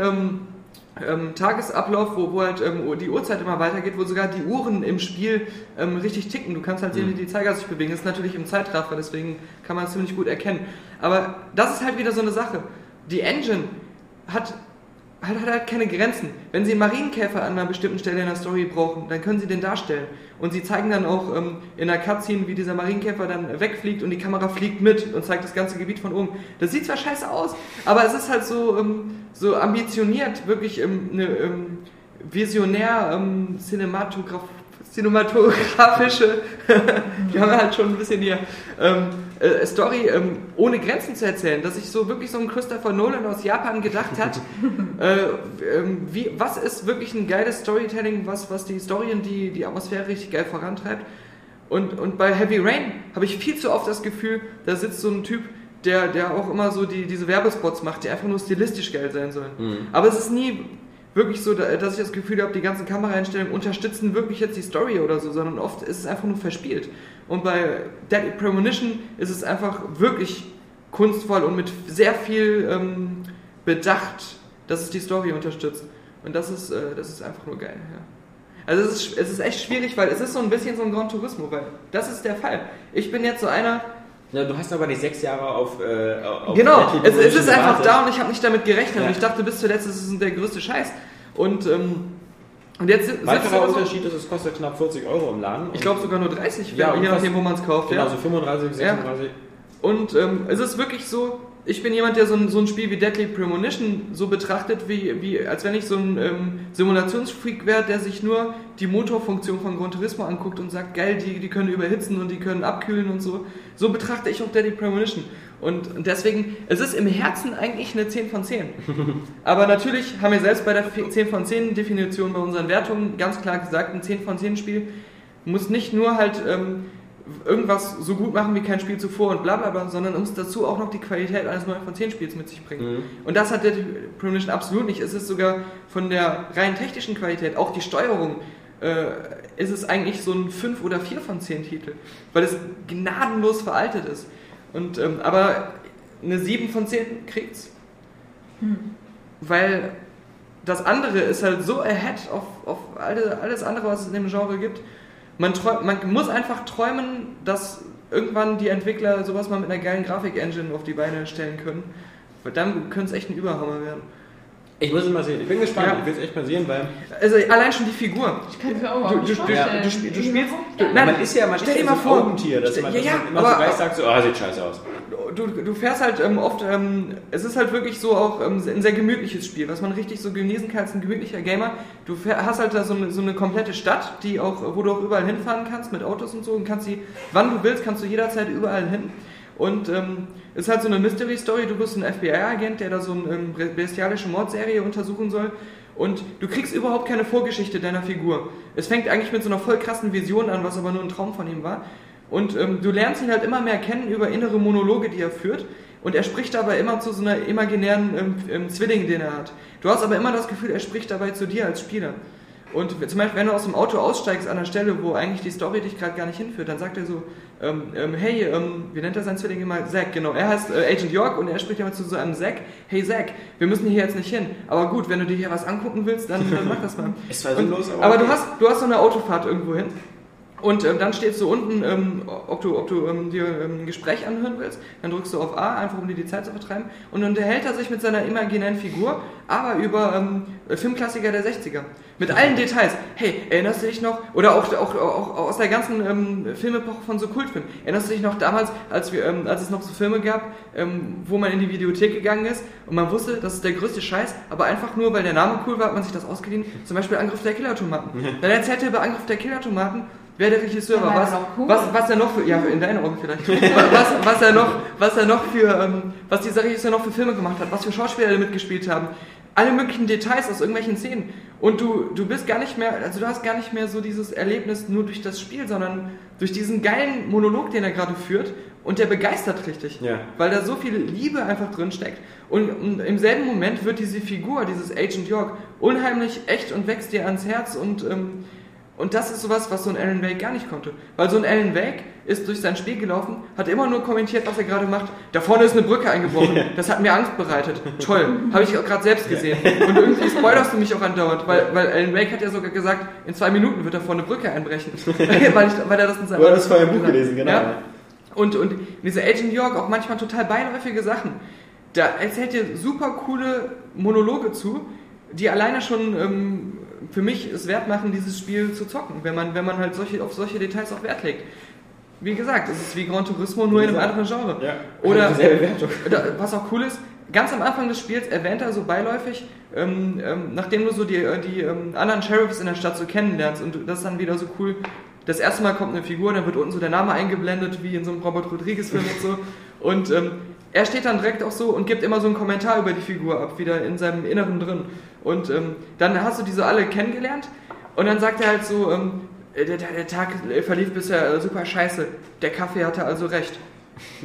Ähm, Tagesablauf, wo, wo halt ähm, die Uhrzeit immer weitergeht, wo sogar die Uhren im Spiel ähm, richtig ticken. Du kannst halt sehen, wie die Zeiger sich bewegen. Das ist natürlich im Zeitraffer, deswegen kann man es ziemlich gut erkennen. Aber das ist halt wieder so eine Sache. Die Engine hat, hat, hat halt keine Grenzen. Wenn sie einen Marienkäfer an einer bestimmten Stelle in der Story brauchen, dann können sie den darstellen. Und sie zeigen dann auch ähm, in der Cutscene, wie dieser Marienkäfer dann wegfliegt und die Kamera fliegt mit und zeigt das ganze Gebiet von oben. Das sieht zwar scheiße aus, aber es ist halt so, ähm, so ambitioniert, wirklich ähm, eine ähm, visionär ähm, Cinematograf cinematografische, *laughs* wir haben halt schon ein bisschen hier ähm, äh, Story ähm, ohne Grenzen zu erzählen, dass sich so wirklich so ein Christopher Nolan aus Japan gedacht hat, *laughs* äh, ähm, wie, was ist wirklich ein geiles Storytelling, was, was die Story und die, die Atmosphäre richtig geil vorantreibt. Und, und bei Heavy Rain habe ich viel zu oft das Gefühl, da sitzt so ein Typ, der, der auch immer so die, diese Werbespots macht, die einfach nur stilistisch geil sein sollen. Mhm. Aber es ist nie wirklich so, da- dass ich das Gefühl habe, die ganzen Kameraeinstellungen unterstützen wirklich jetzt die Story oder so, sondern oft ist es einfach nur verspielt. Und bei Deadly Premonition ist es einfach wirklich kunstvoll und mit sehr viel ähm, Bedacht, dass es die Story unterstützt. Und das ist, äh, das ist einfach nur geil. Ja. Also es ist, es ist echt schwierig, weil es ist so ein bisschen so ein Gran Turismo, weil das ist der Fall. Ich bin jetzt so einer, du hast aber nicht sechs Jahre auf. Äh, auf Genau, es, es ist einfach da und ich habe nicht damit gerechnet. Ja. Und ich dachte bis zuletzt, es ist der größte Scheiß. Und, ähm, und jetzt Weiterer Unterschied ist, es kostet knapp 40 Euro im Laden. Ich glaube sogar nur 30, Ja, je nachdem, wo man es kauft. Genau, Ja. so 35, 36. Und ähm, es ist wirklich so, ich bin jemand, der so ein, so ein Spiel wie Deadly Premonition so betrachtet, wie, wie als wenn ich so ein ähm, Simulationsfreak wäre, der sich nur die Motorfunktion von Gran Turismo anguckt und sagt, geil, die, die können überhitzen und die können abkühlen und so. So betrachte ich auch Deadly Premonition. Und und deswegen, es ist im Herzen eigentlich eine 10 von 10. *laughs* Aber natürlich haben wir selbst bei der 10 von 10 Definition bei unseren Wertungen ganz klar gesagt, ein 10 von 10 Spiel muss nicht nur halt ähm, irgendwas so gut machen wie kein Spiel zuvor und bla bla bla, sondern muss dazu auch noch die Qualität eines 9 von 10 Spiels mit sich bringen. Mhm. Und das hat der Premonition absolut nicht. Es ist sogar von der rein technischen Qualität, auch die Steuerung, äh, ist es eigentlich so ein 5 oder 4 von 10 Titel, weil es gnadenlos veraltet ist. Und, ähm, aber eine 7 von 10 kriegt's. Weil das andere ist halt so ahead auf, auf alle, alles andere, was es in dem Genre gibt. Man, träum, man muss einfach träumen, dass irgendwann die Entwickler sowas mal mit einer geilen Grafik-Engine auf die Beine stellen können. Weil dann könnte es echt ein Überhammer werden. Ich muss es mal sehen. Ich bin gespannt. Ja. Ich will es echt mal sehen, weil. Also allein schon die Figur. Ich kann es mir auch Du, du, du, vorstellen. du, du spielst. Nicht. nein, man ist ja, man stell ist dir ja mal so vor. ein Augentier, dass man, Ja, dass ja, man immer aber- so gleich sagt, so, ah, sieht scheiße aus. Du, du fährst halt ähm, oft, ähm, es ist halt wirklich so auch ähm, ein sehr gemütliches Spiel, was man richtig so genießen kann als ein gemütlicher Gamer. Du fähr, hast halt da so eine, so eine komplette Stadt, die auch, wo du auch überall hinfahren kannst mit Autos und so und kannst sie, wann du willst, kannst du jederzeit überall hin. Und ähm, ist halt so eine Mystery-Story, du bist ein FBI-Agent, der da so eine ähm, bestialische Mordserie untersuchen soll. Und du kriegst überhaupt keine Vorgeschichte deiner Figur. Es fängt eigentlich mit so einer voll krassen Vision an, was aber nur ein Traum von ihm war. Und ähm, du lernst ihn halt immer mehr kennen über innere Monologe, die er führt. Und er spricht dabei immer zu so einer imaginären ähm, ähm, Zwilling, den er hat. Du hast aber immer das Gefühl, er spricht dabei zu dir als Spieler. Und zum Beispiel, wenn du aus dem Auto aussteigst an der Stelle, wo eigentlich die Story dich gerade gar nicht hinführt, dann sagt er so, ähm, ähm, hey, ähm, wie nennt er seinen Zwilling immer? Zack, genau. Er heißt äh, Agent York und er spricht immer zu so einem Zack, hey Zack, wir müssen hier jetzt nicht hin. Aber gut, wenn du dir hier was angucken willst, dann, dann mach das mal. *laughs* Es war sinnlos, aber aber okay. du hast, du hast so eine Autofahrt irgendwo hin. Und ähm, dann steht so unten, ähm, ob du, ob du ähm, dir ähm, ein Gespräch anhören willst. Dann drückst du auf A, einfach um dir die Zeit zu vertreiben. Und dann unterhält er sich mit seiner imaginären Figur, aber über ähm, Filmklassiker der 60er. Mit allen Details. Hey, erinnerst du dich noch? Oder auch, auch, auch aus der ganzen ähm, Filmepoche von so Kultfilmen. Erinnerst du dich noch damals, als, wir, ähm, als es noch so Filme gab, wo man in die Videothek gegangen ist und man wusste, das ist der größte Scheiß, aber einfach nur, weil der Name cool war, hat man sich das ausgeliehen. Zum Beispiel Angriff der Killertomaten. *laughs* Dann erzählt er über Angriff der Killertomaten, wer der Regisseur war, was, was, was er noch für, ja, in deinen Augen vielleicht, *laughs* was, was er noch, was er noch für, ähm, was dieser Regisseur noch für Filme gemacht hat, was für Schauspieler da mitgespielt haben, alle möglichen Details aus irgendwelchen Szenen. Und du, du bist gar nicht mehr, also du hast gar nicht mehr so dieses Erlebnis nur durch das Spiel, sondern durch diesen geilen Monolog, den er gerade führt. Und der begeistert richtig. Ja. Weil da so viel Liebe einfach drin steckt. Und, und im selben Moment wird diese Figur, dieses Agent York, unheimlich echt und wächst dir ans Herz und, ähm, und das ist sowas, was so ein Alan Wake gar nicht konnte. Weil so ein Alan Wake ist durch sein Spiel gelaufen, hat immer nur kommentiert, was er gerade macht. Da vorne ist eine Brücke eingebrochen. Das hat mir Angst bereitet. Toll. Habe ich auch gerade selbst gesehen. Und irgendwie spoilerst du mich auch andauernd, weil, weil Alan Wake hat ja sogar gesagt, in zwei Minuten wird er vor eine Brücke einbrechen. *laughs* weil, ich, weil er das in seinem hattest vorher Buch hat. gelesen, genau. Ja? Und, und diese Agent York auch manchmal total beiläufige Sachen. Da erzählt dir super coole Monologe zu, die alleine schon ähm, für mich es wert machen, dieses Spiel zu zocken, wenn man, wenn man halt solche, auf solche Details auch Wert legt. Wie gesagt, es ist wie Gran Turismo, nur in einem anderen Genre. Ja. Oder *laughs* da, was auch cool ist, ganz am Anfang des Spiels erwähnt er so beiläufig, ähm, ähm, nachdem du so die, äh, die ähm, anderen Sheriffs in der Stadt so kennenlernst und das ist dann wieder so cool. Das erste Mal kommt eine Figur, dann wird unten so der Name eingeblendet, wie in so einem Robert Rodriguez-Film und so. *laughs* Und ähm, er steht dann direkt auch so und gibt immer so einen Kommentar über die Figur ab, wieder in seinem Inneren drin. Und ähm, dann hast du die so alle kennengelernt. Und dann sagt er halt so, ähm, der, der, der Tag verlief bisher äh, super scheiße, der Kaffee hatte also recht.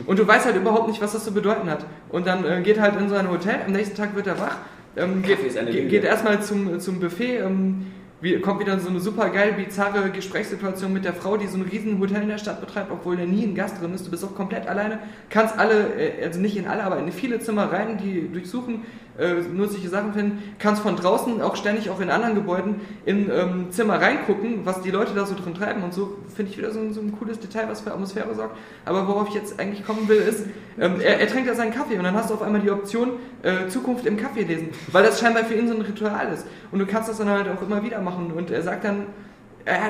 Und du weißt halt überhaupt nicht, was das zu bedeuten hat. Und dann äh, geht halt in sein Hotel, am nächsten Tag wird er wach, ähm, geht, geht erstmal zum, zum Buffet, ähm, wie, kommt wieder so eine super geil bizarre Gesprächssituation mit der Frau, die so ein riesen Hotel in der Stadt betreibt, obwohl da nie ein Gast drin ist. Du bist auch komplett alleine, kannst alle, äh, also nicht in alle, aber in viele Zimmer rein, die durchsuchen, äh, nützliche Sachen finden, kannst von draußen auch ständig auch in anderen Gebäuden in ähm, Zimmer reingucken, was die Leute da so drin treiben und so finde ich wieder so, ein- so ein cooles Detail, was für Atmosphäre sorgt. Aber worauf ich jetzt eigentlich kommen will, ist, ähm, er, er trinkt ja seinen Kaffee und dann hast du auf einmal die Option, äh, Zukunft im Kaffee lesen, weil das scheinbar für ihn so ein Ritual ist. Und du kannst das dann halt auch immer wieder machen und er sagt dann,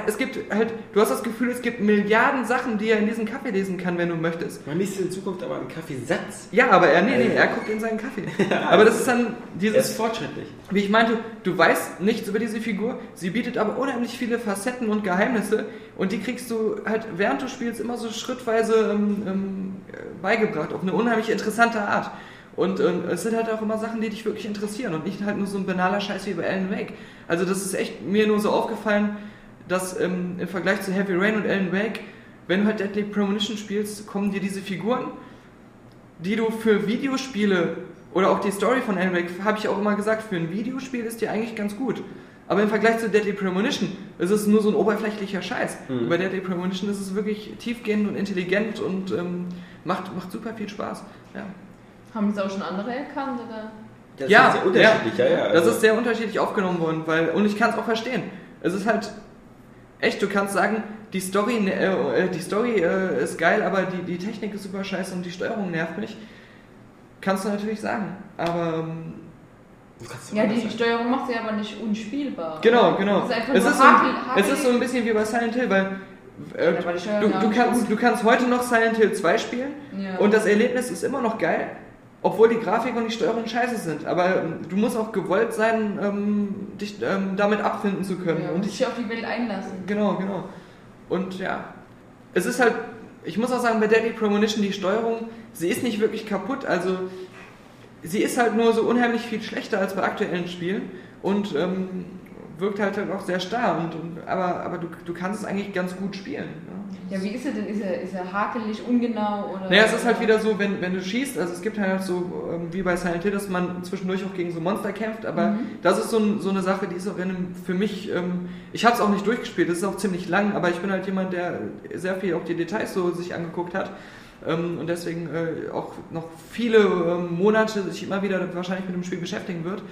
es gibt halt, du hast das Gefühl, es gibt Milliarden Sachen, die er in diesem Kaffee lesen kann, wenn du möchtest. Man liest in Zukunft aber einen Kaffeesatz. Ja, aber er, nee, nee, er guckt in seinen Kaffee. *laughs* Aber das ist dann Er ist dieses, fortschrittlich. wie ich meinte, du weißt nichts über diese Figur, sie bietet aber unheimlich viele Facetten und Geheimnisse und die kriegst du halt, während du spielst, immer so schrittweise ähm, ähm, beigebracht, auf eine unheimlich interessante Art. Und ähm, es sind halt auch immer Sachen, die dich wirklich interessieren und nicht halt nur so ein banaler Scheiß wie bei Alan Wake. Also das ist echt mir nur so aufgefallen, dass ähm, im Vergleich zu Heavy Rain und Alan Wake, wenn du halt Deadly Premonition spielst, kommen dir diese Figuren, die du für Videospiele oder auch die Story von Alan Wake, habe ich auch immer gesagt, für ein Videospiel ist die eigentlich ganz gut. Aber im Vergleich zu Deadly Premonition ist es nur so ein oberflächlicher Scheiß. Bei Deadly Premonition ist es wirklich tiefgehend und intelligent und ähm, macht, macht super viel Spaß. Ja. Haben das auch schon andere erkannt, oder? Das Ja, ist sehr unterschiedlich, ja, ja. Das also- ist sehr unterschiedlich aufgenommen worden, weil, und ich kann es auch verstehen. Es ist halt echt, du kannst sagen, die Story, äh, die Story äh, ist geil, aber die, die Technik ist super scheiße und die Steuerung nervt mich. Kannst du natürlich sagen. Aber ähm, Ja, die sagen. Steuerung macht sie aber nicht unspielbar. genau, genau. Es ist einfach Es nur ist, so ein, hakel, hakel. es ist so ein bisschen wie bei Silent Hill, weil äh, du, du, kannst, du kannst heute noch Silent Hill 2 spielen Ja. und das Erlebnis ist immer noch geil, obwohl die Grafik und die Steuerung scheiße sind. Aber ähm, du musst auch gewollt sein, ähm, dich ähm, damit abfinden zu können. ja, und und ich, sich auf die Welt einlassen. genau, genau. Und ja, es ist halt, ich muss auch sagen, bei Deadly Premonition die Steuerung, sie ist nicht wirklich kaputt. Also sie ist halt nur so unheimlich viel schlechter als bei aktuellen Spielen und ähm, wirkt halt, halt auch sehr starr. Und, und, aber aber du, du kannst es eigentlich ganz gut spielen. Ne? Ja, wie ist er denn? Ist er, ist er hakelig, ungenau? Oder Naja, es ist halt wieder so, wenn, wenn du schießt, also es gibt halt so, ähm, wie bei Silent Hill, dass man zwischendurch auch gegen so Monster kämpft, aber das ist so, ein, so eine Sache, die ist auch in einem, für mich, ähm, ich habe es auch nicht durchgespielt, das ist auch ziemlich lang, aber ich bin halt jemand, der sehr viel auch die Details so sich angeguckt hat und deswegen äh, auch noch viele ähm, Monate sich immer wieder wahrscheinlich mit dem Spiel beschäftigen wird.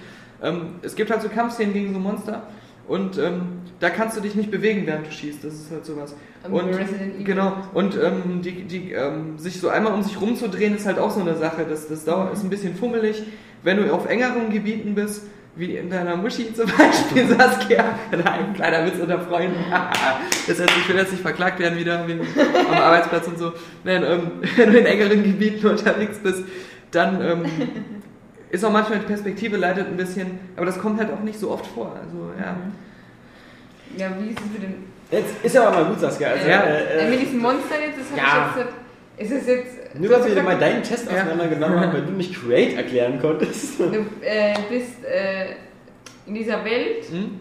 Ähm, es gibt halt so Kampfszenen gegen so Monster und ähm, da kannst du dich nicht bewegen, während du schießt, das ist halt sowas. Ähm, Und, genau, und ähm, die, die, ähm, sich so einmal um sich rumzudrehen ist halt auch so eine Sache. Das, das dauert, ist ein bisschen fummelig. Wenn du auf engeren Gebieten bist, wie in deiner Muschi zum Beispiel, *laughs* Saskia, ein kleiner Witz unter Freunden. *laughs* das heißt, ich will jetzt nicht verklagt werden wieder wie am Arbeitsplatz und so. Nein, ähm, *laughs* wenn du in engeren Gebieten unterwegs bist, dann ähm, ist auch manchmal die Perspektive leidet ein bisschen, aber das kommt halt auch nicht so oft vor. Also ja. Ja, wie ist es mit dem. Jetzt ist aber mal gut, Saskia. Also, Ja, äh, Äh, äh, mit diesem Monster jetzt, das ja. habe ich jetzt. Ist es jetzt. Nur du hast weil wir mal deinen Test Ja. auseinandergenommen haben, weil du nicht Create erklären konntest. Du äh, bist äh, in dieser Welt. Hm?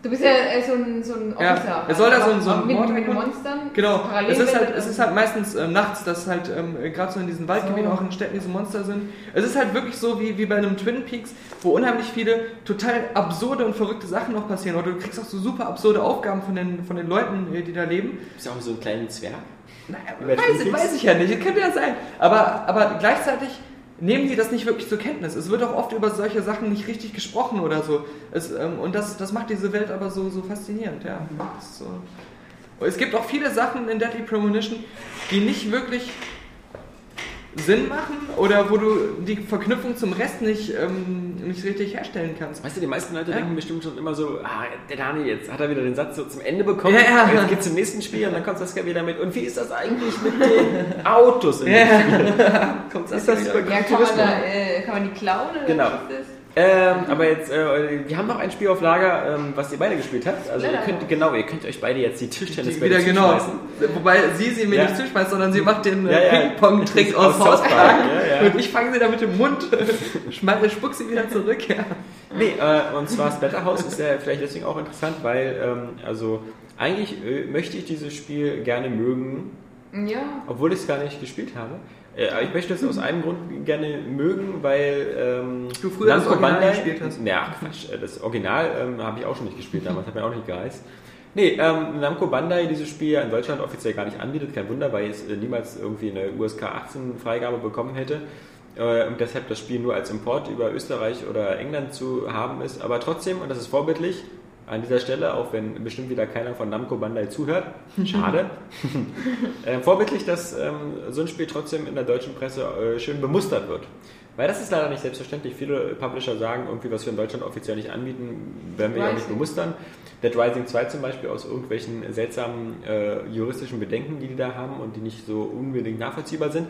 Du bist ja äh, so ein, so ein Ja, Officer. es soll da so ein- so ein mit, Mord mit. Monstern. Genau, es ist, halt, es ist halt meistens ähm, nachts, dass halt ähm, gerade so in diesen Waldgebieten, So. auch in Städten, diese Monster sind. Es ist halt wirklich so wie, wie bei einem Twin Peaks, wo unheimlich viele total absurde und verrückte Sachen noch passieren. Oder du kriegst auch so super absurde Aufgaben von den, von den Leuten, äh, die da leben. Du bist auch so ein kleiner Zwerg. Über weiß, ich, weiß ich ja nicht, könnte ja sein. Aber, aber gleichzeitig nehmen die das nicht wirklich zur Kenntnis. Es wird auch oft über solche Sachen nicht richtig gesprochen oder so. Es, ähm, und das, das macht diese Welt aber so, so faszinierend, ja. Das ist so. Es gibt auch viele Sachen in Deadly Premonition, die nicht wirklich Sinn machen oder wo du die Verknüpfung zum Rest nicht, ähm, nicht richtig herstellen kannst. Weißt du, die meisten Leute Ja. denken bestimmt schon immer so, ah, der Daniel, jetzt hat er wieder den Satz so zum Ende bekommen, Ja, ja. jetzt geht's zum nächsten Spiel und dann kommt Saskia wieder mit. Und wie ist das eigentlich mit den *laughs* Autos im Ja. Spiel? Kommt Ist das über Ja, kann man, da, äh, kann man die klauen oder Genau. was ist das? Ähm, aber jetzt, äh, wir haben noch ein Spiel auf Lager, ähm, was ihr beide gespielt habt. Also ihr könnt, genau, ihr könnt euch beide jetzt die Tischtennisbälle wieder genau. zuschmeißen. Wobei sie sie mir Ja. nicht zuschmeißt, sondern sie macht den äh, Ja, ja. Ping-Pong-Trick *laughs* aus, Aus South South Park, Park. ja, ja. Und ich fange sie da mit dem Mund, *laughs* spuck sie wieder zurück. Ja. Nee, äh, und zwar Splatterhouse ist ja vielleicht deswegen auch interessant, weil, ähm, also eigentlich äh, möchte ich dieses Spiel gerne mögen, Ja. obwohl ich es gar nicht gespielt habe. Äh, aber ich möchte es aus einem Grund gerne mögen, weil ähm, Du früher das Namco Original Bandai- gespielt hast. Ja, Quatsch. äh, Das Original ähm, habe ich auch schon nicht gespielt damals, hat mir auch nicht geheißt. Nee, ähm, Namco Bandai dieses Spiel in Deutschland offiziell gar nicht anbietet, kein Wunder, weil es äh, niemals irgendwie eine USK 18 Freigabe bekommen hätte äh, und deshalb das Spiel nur als Import über Österreich oder England zu haben ist. Aber trotzdem, und das ist vorbildlich, an dieser Stelle, auch wenn bestimmt wieder keiner von Namco Bandai zuhört, *laughs* schade, *laughs* äh, vorbildlich, dass ähm, so ein Spiel trotzdem in der deutschen Presse äh, schön bemustert wird. Weil das ist leider nicht selbstverständlich. Viele Publisher sagen, irgendwie, was wir in Deutschland offiziell nicht anbieten, werden wir ja nicht bemustern. Dead Rising 2 zum Beispiel aus irgendwelchen seltsamen äh, juristischen Bedenken, die die da haben und die nicht so unbedingt nachvollziehbar sind.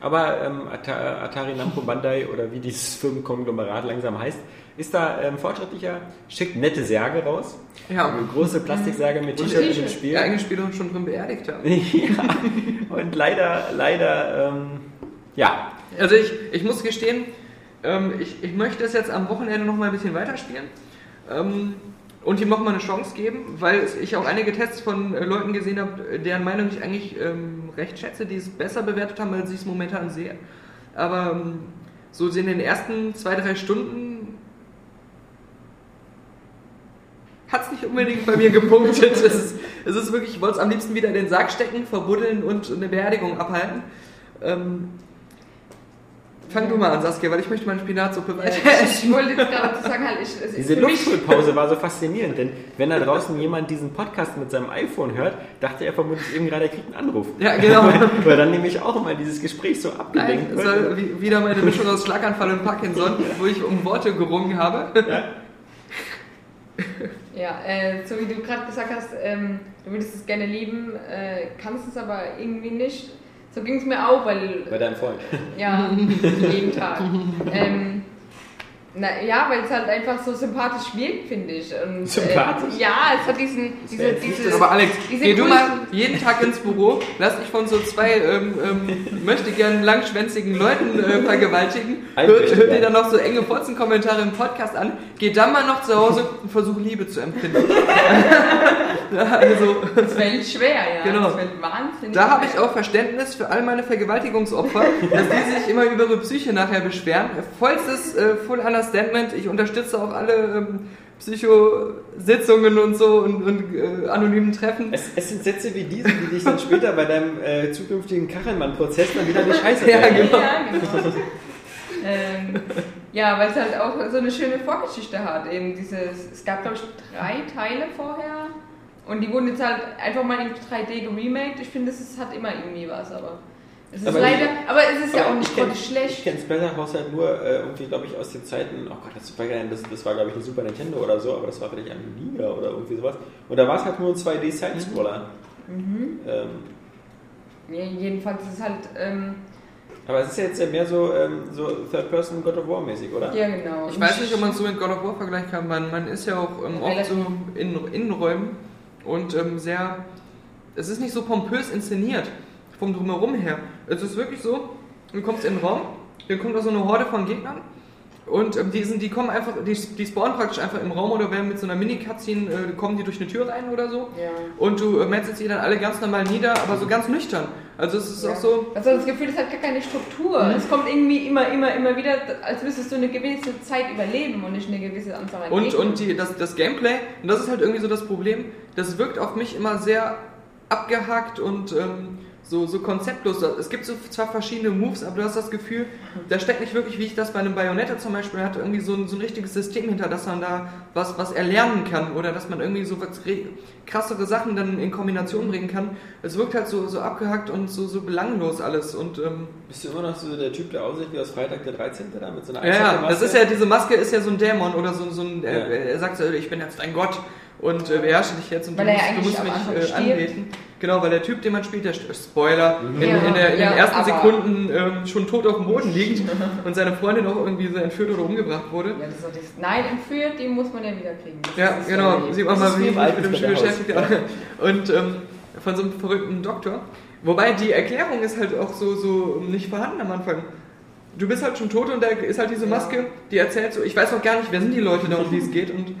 Aber ähm, Ata- Atari Namco Bandai oder wie dieses *laughs* Firmenkonglomerat langsam heißt, ist da ähm, fortschrittlicher, schickt nette Särge raus. Ja. Eine große Plastiksärge mit T-Shirt T-Shirt. Spiel. Ihr eigenes Spiel auch schon drin beerdigt haben. *laughs* ja. Und leider, leider, ähm, ja. Also ich, ich muss gestehen, ähm, ich, ich möchte es jetzt am Wochenende noch mal ein bisschen weiterspielen ähm, und ihm noch mal eine Chance geben, weil ich auch einige Tests von äh, Leuten gesehen habe, deren Meinung ich eigentlich ähm, recht schätze, die es besser bewertet haben, als ich es momentan sehe. Aber ähm, so in den ersten zwei, drei Stunden hat es nicht unbedingt bei mir gepunktet. es, ist, es ist wirklich, ich wollte es am liebsten wieder in den Sarg stecken, verbuddeln und eine Beerdigung abhalten. Ähm, fang du mal an, Saskia, weil ich möchte meine Spinatsuppe weiter ich wollte jetzt gerade sagen, halt, ich, es Diese Luftholpause war so faszinierend, denn wenn da draußen jemand diesen Podcast mit seinem iPhone hört, dachte er vermutlich eben gerade, er kriegt einen Anruf. Ja, genau. *laughs* Weil, weil dann nämlich auch immer dieses Gespräch so abgelenkt wird. wieder meine Mischung aus Schlaganfall und Parkinson, *laughs* wo ich um Worte gerungen habe. Ja, äh, so wie du gerade gesagt hast, ähm, du würdest es gerne lieben, äh, kannst es aber irgendwie nicht. So ging es mir auch, weil Bei deinem Freund. Ja, *laughs* jeden Tag. Ähm, na, ja, weil es halt einfach so sympathisch wirkt, finde ich. Und, Sympathisch? Äh, ja, es hat diesen, diese, das- Aber Alex, diese geh du mal jeden Tag ins Büro, lass dich von so zwei ähm, ähm, möchte gern langschwänzigen Leuten äh, vergewaltigen, hör, hör dir dann noch so enge Fotzenkommentare im Podcast an, geh dann mal noch zu Hause und versuch Liebe zu empfinden. *laughs* also, Das fällt schwer, ja. Genau. Das fällt wahnsinnig da habe ich auch Verständnis für all meine Vergewaltigungsopfer, dass die sich immer über ihre Psyche nachher beschweren. Vollstes äh, Full Understandment. Ich unterstütze auch alle ähm, Psychositzungen und so und, und äh, anonymen Treffen. Es, es sind Sätze wie diese, die dich dann später bei deinem äh, zukünftigen Kachelmann-Prozess dann wieder die Scheiße *laughs* Ja, genau. Ja, genau. ähm, ja, weil es halt auch so eine schöne Vorgeschichte hat. Eben dieses, es gab glaube ich drei Teile vorher und die wurden jetzt halt einfach mal in 3D geremaked. Ich finde, es hat immer irgendwie was, aber es ist Aber leider, ich- aber es ist ja Aber auch nicht kenn- gerade Ich schlecht. kenne Splatterhouse halt nur äh, irgendwie, glaube ich, aus den Zeiten, oh Gott, das war, das, das war glaube ich, eine Super Nintendo oder so, aber das war vielleicht ein Liga oder irgendwie sowas. Und da war es halt nur ein 2D-Side-Scroller. Mhm. Ähm, Ja, jedenfalls ist es halt, ähm, aber es ist ja jetzt ja mehr so, ähm, so Third-Person God of War-mäßig, oder? ja genau. Ich weiß nicht, ob man es so mit God of War vergleichen kann. Man, man ist ja auch ähm, oft so in Innenräumen und ähm, sehr. Es ist nicht so pompös inszeniert vom Drumherum her. Es ist wirklich so, du kommst in den Raum, dann kommt da so eine Horde von Gegnern und ähm, die, sind, die kommen einfach, die, die spawnen praktisch einfach im Raum oder werden mit so einer Mini-Cutscene, äh, kommen die durch eine Tür rein oder so. Ja. Und du äh, metzelst sie dann alle ganz normal nieder, aber so ganz nüchtern. Also es ist Ja. auch so. Also das Gefühl, es hat gar keine Struktur. Mhm. Es kommt irgendwie immer, immer, immer wieder, als müsstest du eine gewisse Zeit überleben und nicht eine gewisse Anzahl an Und, und die, das, das Gameplay, und das ist halt irgendwie so das Problem, das wirkt auf mich immer sehr abgehackt und ähm, so, so konzeptlos. Es gibt so zwar verschiedene Moves, aber du hast das Gefühl, da steckt nicht wirklich, wie ich das bei einem Bayonetta zum Beispiel hatte, irgendwie so ein, so ein richtiges System hinter, dass man da was, was erlernen kann oder dass man irgendwie so was re- krassere Sachen dann in Kombination bringen kann. Es wirkt halt so, so abgehackt und so, so belanglos alles und ähm, Bist du immer noch so der Typ, der aussieht wie aus Freitag der 13. da mit so einer Ja, das ist ja, diese Maske ist ja so ein Dämon oder so, so ein, Ja. äh, er sagt so, ich bin jetzt dein Gott und äh, beherrsche dich jetzt und Weil du musst, du musst mich äh, anbeten. Genau, weil der Typ, den man spielt, der st- Spoiler, in, Ja, in, der, in ja, den ersten Sekunden ähm, schon tot auf dem Boden liegt *laughs* und seine Freundin auch irgendwie so entführt oder umgebracht wurde. Ja, das. Nein, entführt, die muss man ja wieder kriegen. Das Ja, genau, sieht man mal, wie ich mich mit dem Spiel beschäftigt. *laughs* Und ähm, von so einem verrückten Doktor. Wobei die Erklärung ist halt auch so, so nicht vorhanden am Anfang. Du bist halt schon tot und da ist halt diese Maske, die erzählt so, ich weiß noch gar nicht, wer sind die Leute da, um die es geht und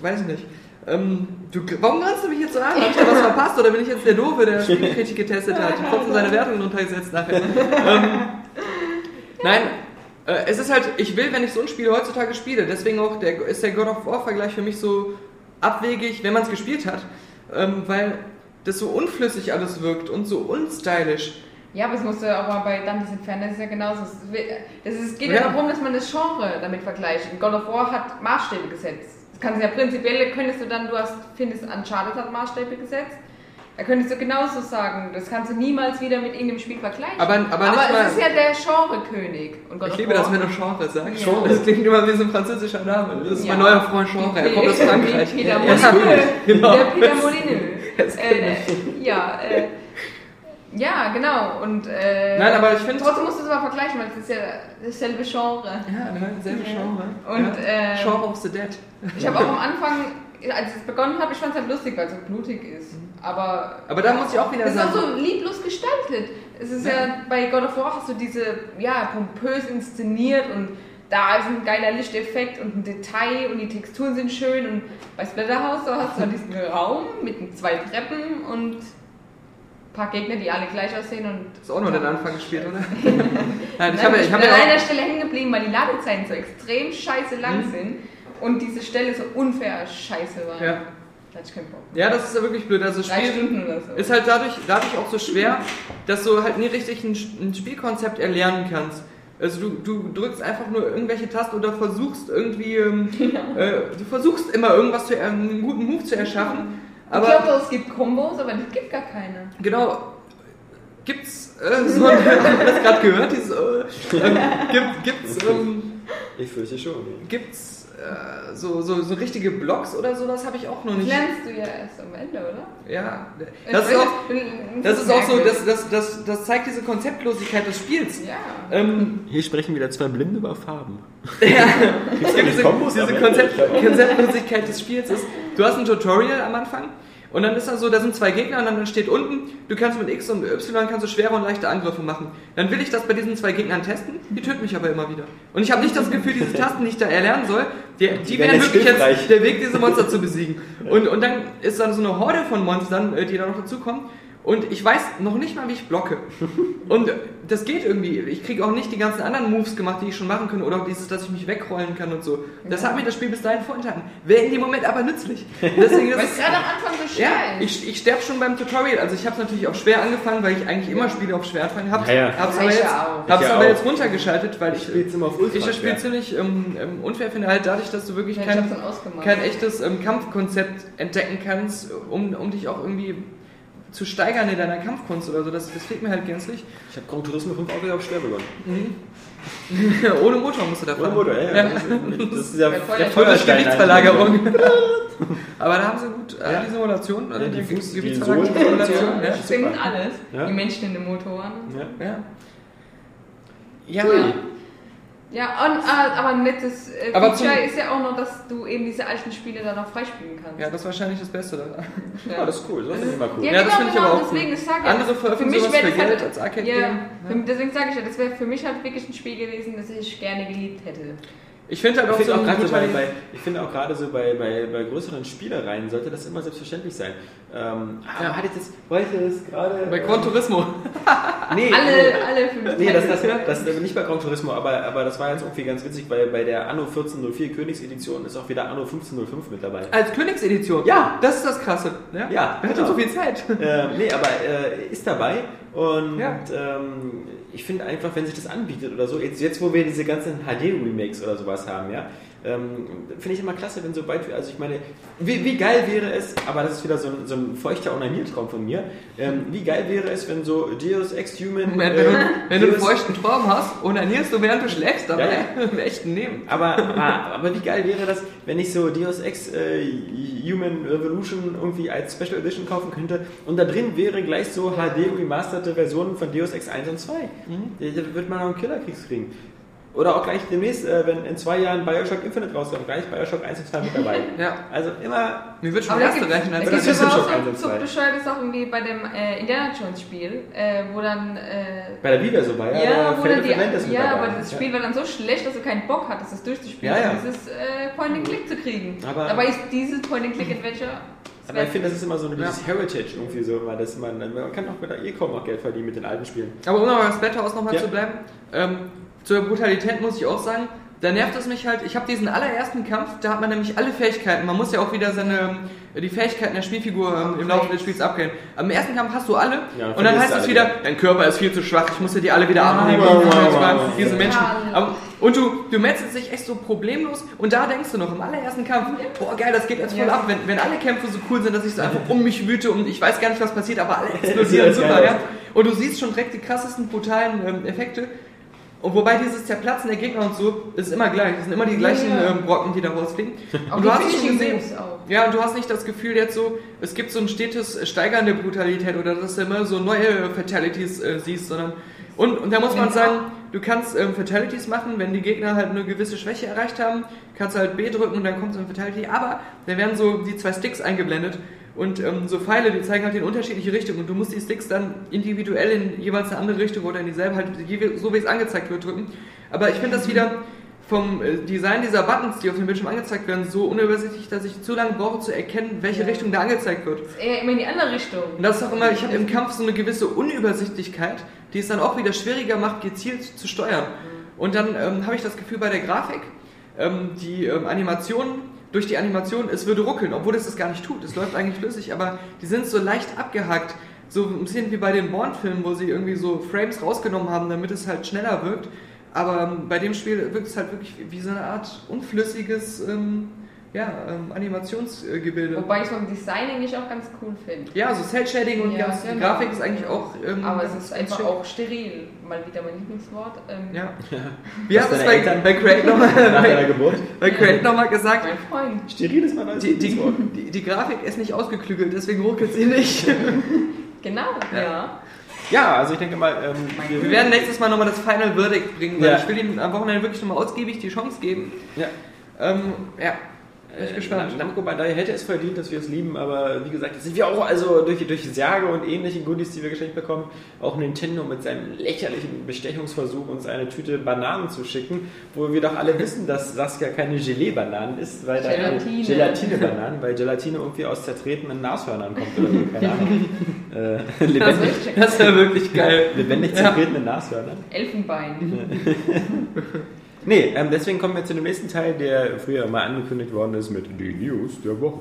weiß nicht. Ähm, du, warum granst du mich jetzt so an? Hab ich da was verpasst oder bin ich jetzt der Doofe, der Spielkritik getestet hat und trotzdem *laughs* seine Wertungen runtergesetzt nachher? ähm, nein, äh, es ist halt, ich will, wenn ich so ein Spiel heutzutage spiele, deswegen auch der, ist der God of War-Vergleich für mich so abwegig, wenn man es gespielt hat, ähm, weil das so unflüssig alles wirkt und so unstylisch. Ja, aber es musst du auch mal bei Dante's Inferno, das ist ja genauso. Es ist, es geht ja Ja. darum, dass man das Genre damit vergleicht. Und God of War hat Maßstäbe gesetzt. Das kannst du ja prinzipiell, könntest du dann, du hast, findest, Uncharted hat Maßstäbe gesetzt. Da könntest du genauso sagen, das kannst du niemals wieder mit irgendeinem Spiel vergleichen. Aber- aber mal- es ist ja der Genrekönig. Ich liebe das, wenn du Genre sagst. Ja. Das klingt immer wie so ein französischer Name. Das ist Ja. mein neuer Freund Genre. Er kommt aus Frankreich. Peter Er ist Molyneux. Genau. Der Peter *laughs* Molyneux. Äh, ja, äh, ja, genau. Und, äh, Nein, aber ich finde- Trotzdem musst du es mal vergleichen, weil es ist ja dasselbe Genre. Ja, ne, selbe Genre. Und, ja. äh, Genre of the Dead. Ich habe auch am Anfang, als es begonnen habe, ich fand es halt lustig, weil es so blutig ist. Aber, Aber da muss ich auch wieder es ist auch sagen. so lieblos gestaltet. Es ist ja, bei God of War hast du diese, ja, pompös inszeniert und da ist ein geiler Lichteffekt und ein Detail und die Texturen sind schön und bei Splatterhouse da hast du halt diesen Raum mit zwei Treppen und paar Gegner, die alle gleich aussehen und Ist auch nur den Anfang gespielt, oder? *laughs* Nein, ich Nein, habe ich ich bin ja an einer Stelle hängen geblieben, weil die Ladezeiten so extrem scheiße lang sind und diese Stelle so unfair scheiße war. Ja. Da hatte ich keinen Bock. Ja, das ist ja wirklich blöd. Also Drei Spiel Stunden oder so. ist halt dadurch, dadurch auch so schwer, dass du halt nie richtig ein, ein Spielkonzept erlernen kannst. Also du, du drückst einfach nur irgendwelche Tasten oder versuchst irgendwie, ähm, *laughs* äh, du versuchst immer irgendwas zu, einen guten Move zu erschaffen. Ich Aber glaube, es gibt Kombos, aber es gibt gar keine. Genau. Gibt's äh, *laughs* so ein, haben wir das gerade gehört? Dieses, äh, ähm, gibt, gibt's, ähm, Ich fürchte schon. gibt's äh, so, so, so richtige Blogs oder sowas habe ich auch noch Das nicht. lernst du ja erst am Ende, oder? Ja, das ist auch, das ist auch so, das. das, das, das, zeigt diese Konzeptlosigkeit des Spiels. Ja. Ähm, Hier sprechen wieder zwei Blinde über Farben. *laughs* ja, Gibt's diese, Kombos diese Konzept? Konzeptlosigkeit des Spiels ist, du hast ein Tutorial am Anfang und dann ist da so, da sind zwei Gegner und dann steht unten, du kannst mit X und Y kannst du schwere und leichte Angriffe machen. Dann will ich das bei diesen zwei Gegnern testen, die töten mich aber immer wieder. Und ich habe nicht das Gefühl, diese Tasten, die ich da erlernen soll, die, die wären wirklich jetzt der Weg, diese Monster zu besiegen. Und, und dann ist dann so eine Horde von Monstern, äh, die da noch dazukommen. Und ich weiß noch nicht mal, wie ich blocke. Und das geht irgendwie. Ich kriege auch nicht die ganzen anderen Moves gemacht, die ich schon machen kann. Oder auch dieses, dass ich mich wegrollen kann und so. Das hat mir das Spiel bis dahin vorenthalten. Wäre in dem Moment aber nützlich. Deswegen Weil das es gerade am Anfang so schwer ja, ist. ich, ich sterbe schon beim Tutorial. Also ich habe natürlich auch schwer angefangen, weil ich eigentlich immer Spiele auf schwer anfangen habe. Ja, ja. Hab's aber ich jetzt, hab's Ich aber auch. jetzt runtergeschaltet, weil ich, spiel's immer auf Ultra ich das Spiel ziemlich ähm, ähm, unfair finde, halt dadurch, dass du wirklich Ja, ich kein, hab's kein echtes ähm, Kampfkonzept entdecken kannst, um, um dich auch irgendwie zu steigern in deiner Kampfkunst oder so. Das, das fehlt mir halt gänzlich. Ich habe Gran Turismo 5 auch wieder auf schwer begonnen. *laughs* Ohne Motor musst du da fahren. Motor, ja, ja. Das ist ja *laughs* der Feuerstein. Gewichtsverlagerung. *laughs* Aber da haben sie gut äh, Ja. die Simulation, also Ja, die, die Fuß- die Gewichtsverlagerungssimulation. Sohlen- Ja. Das bringt alles. Ja. Die Menschen in den Motoren. Ja. Ja. Ja. Ja, und, äh, aber ein nettes äh, Aber Feature zum- ist ja auch noch, dass du eben diese alten Spiele dann auch freispielen kannst. ja, das ist wahrscheinlich das Beste daran. Ja, das ist cool. Das ist immer cool. Ja, Ja, das genau, finde ich genau, aber auch deswegen, cool. das sage ich. Andere veröffentlichen sowas wäre für das Geld halt, als Arcade-Game, Ja, ja. deswegen sage ich ja, das wäre für mich halt wirklich ein Spiel gewesen, das ich gerne geliebt hätte. Ich finde halt auch finde so auch gerade so bei, bei, ich finde auch gerade so bei, bei, bei größeren Spielereien sollte das immer selbstverständlich sein. Ähm, ah, Ja. hatte ich das, wollte es gerade. bei Gran Turismo. *laughs* Nee, Alle, alle fünf Nee, das, Teile. das, das, nicht bei Gran Turismo, aber, aber das war jetzt irgendwie ganz witzig, weil bei der Anno 1404 Königsedition ist auch wieder Anno 1505 mit dabei. Als Königsedition. Ja. Das ist das Krasse. Ja. Ja, Wer hat genau. denn so viel Zeit? äh, nee, aber äh, ist dabei Und Ja. ähm, ich finde einfach, wenn sich das anbietet oder so, jetzt, jetzt wo wir diese ganzen HD-Remakes oder sowas haben, ja, ähm, finde ich immer klasse, wenn so bald, also ich meine, wie, wie geil wäre es, aber das ist wieder so ein, so ein feuchter Onaniertraum von mir, ähm, wie geil wäre es, wenn so Deus Ex Human... Wenn, du, äh, wenn du einen feuchten Traum hast und ernährst du während du schläfst, dabei Ja, *laughs* im echten Leben. Aber, aber, wie geil wäre das, wenn ich so Deus Ex äh, Human Revolution irgendwie als Special Edition kaufen könnte und da drin wäre gleich so HD remasterte Versionen von Deus Ex 1 und 2. Da da wird man noch einen Killerkriegs kriegen. Oder auch gleich demnächst, äh, wenn in zwei Jahren Bioshock Infinite rauskommt, gleich Bioshock 1 und 2 mit dabei. *laughs* Ja. Also immer Mir wird schon erste es als das gibt System aber Shock auch so, Einsatz so zwei. bescheuerte Sachen wie bei dem äh, Indiana Jones Spiel, äh, wo dann... Äh, bei der Viva so war, ja, ja, wo dann die, ja, aber das Spiel war dann so schlecht, dass du keinen Bock hattest, das durchzuspielen, Ja, ja. und dieses äh, Point-and-Click zu kriegen. Aber- Dabei ist dieses Point-and-Click-Adventure... Aber ich finde, das ist immer so ein dieses Heritage irgendwie so, weil das man, man kann auch mit der kaum noch Geld verdienen mit den alten Spielen. Aber um noch beim Splatterhouse nochmal Ja. zu bleiben, ähm, zur Brutalität muss ich auch sagen, da nervt es mich halt, ich habe diesen allerersten Kampf, da hat man nämlich alle Fähigkeiten, man muss ja auch wieder seine, die Fähigkeiten der Spielfigur ähm, im Laufe des Spiels abgehen. Am ersten Kampf hast du alle Ja, und dann heißt es wieder, wieder. dein Körper ist viel zu schwach, ich muss dir die alle wieder abnehmen. wow, Und wow, diese Menschen. Aber, und du, du metzelst dich echt so problemlos und da denkst du noch im allerersten Kampf, boah geil, das geht jetzt voll Ja. ab, wenn, wenn alle Kämpfe so cool sind, dass ich so einfach um mich wüte und ich weiß gar nicht, was passiert, aber alle *laughs* explodieren super, ja. Und du siehst schon direkt die krassesten, brutalen ähm, Effekte. Und wobei dieses Zerplatzen der Gegner und so ist immer gleich. Das sind immer die gleichen Ja. ähm, Brocken, die da rausfliegen. *laughs* Auch Und du hast es schon Finishing gesehen. Ja, und du hast nicht das Gefühl jetzt so, es gibt so ein stetes Steigern der Brutalität oder dass du immer so neue Fatalities äh, siehst, sondern. Und, und da muss man sagen, du kannst ähm, Fatalities machen, wenn die Gegner halt eine gewisse Schwäche erreicht haben, kannst du halt B drücken und dann kommt so eine Fatality. Aber da werden so die zwei Sticks eingeblendet und ähm, so Pfeile, die zeigen halt in unterschiedliche Richtungen und du musst die Sticks dann individuell in jeweils eine andere Richtung oder in dieselbe, halt so wie es angezeigt wird, drücken. Aber ich finde das wieder vom äh, Design dieser Buttons, die auf dem Bildschirm angezeigt werden, so unübersichtlich, dass ich zu lange brauche zu erkennen, welche Ja. Richtung da angezeigt wird. Ist eher immer in die andere Richtung. Und das ist auch immer, ich habe im Kampf so eine gewisse Unübersichtlichkeit, die es dann auch wieder schwieriger macht, gezielt zu steuern. Und dann ähm, habe ich das Gefühl bei der Grafik, ähm, die ähm, Animationen, durch die Animation, es würde ruckeln, obwohl es das gar nicht tut. Es läuft eigentlich flüssig, aber die sind so leicht abgehackt. So ein bisschen wie bei den Bond-Filmen, wo sie irgendwie so Frames rausgenommen haben, damit es halt schneller wirkt. Aber ähm, bei dem Spiel wirkt es halt wirklich wie so eine Art unflüssiges ähm, ja, ähm, Animationsgebilde. Wobei ich vom Design eigentlich auch ganz cool finde. Ja, so Cell-Shading und Ja, ganz, die genau. Grafik ist eigentlich auch. Ähm, Aber es ist einfach auch steril. Mal wieder mein Lieblingswort. Ähm, Ja. *laughs* Wie hast du es bei, Eltern- bei Craig nochmal *laughs* bei Craig noch mal gesagt? Mein Freund. Steril ist mein neues Die, die, Lieblingswort. die, die Grafik ist nicht ausgeklügelt, deswegen ruckelt sie nicht. *laughs* Genau, ja. Ja, also ich denke mal, ähm, Wir werden nächstes Mal nochmal das Final Verdict bringen, weil Ja. ich will ihm am Wochenende wirklich nochmal ausgiebig die Chance geben. ja. Ähm, ja, bin ich Äh, gespannt. Namco Bandai hätte es verdient, dass wir es lieben, aber wie gesagt, sind wir auch, also durch, durch Sage und ähnliche Goodies, die wir geschenkt bekommen, auch Nintendo mit seinem lächerlichen Bestechungsversuch, uns eine Tüte Bananen zu schicken, wo wir doch alle wissen, dass das ja keine Gelee-Bananen ist, weil da Gelatine. Gelatine-Bananen, weil Gelatine irgendwie aus zertretenen Nashörnern kommt oder so, keine Ahnung. *laughs* äh, Das, lebendig, das wäre wirklich geil. lebendig Ja. zertretene Nashörner. Elfenbein. Nee, ähm, deswegen kommen wir zu dem nächsten Teil, der früher mal angekündigt worden ist mit die News der Woche.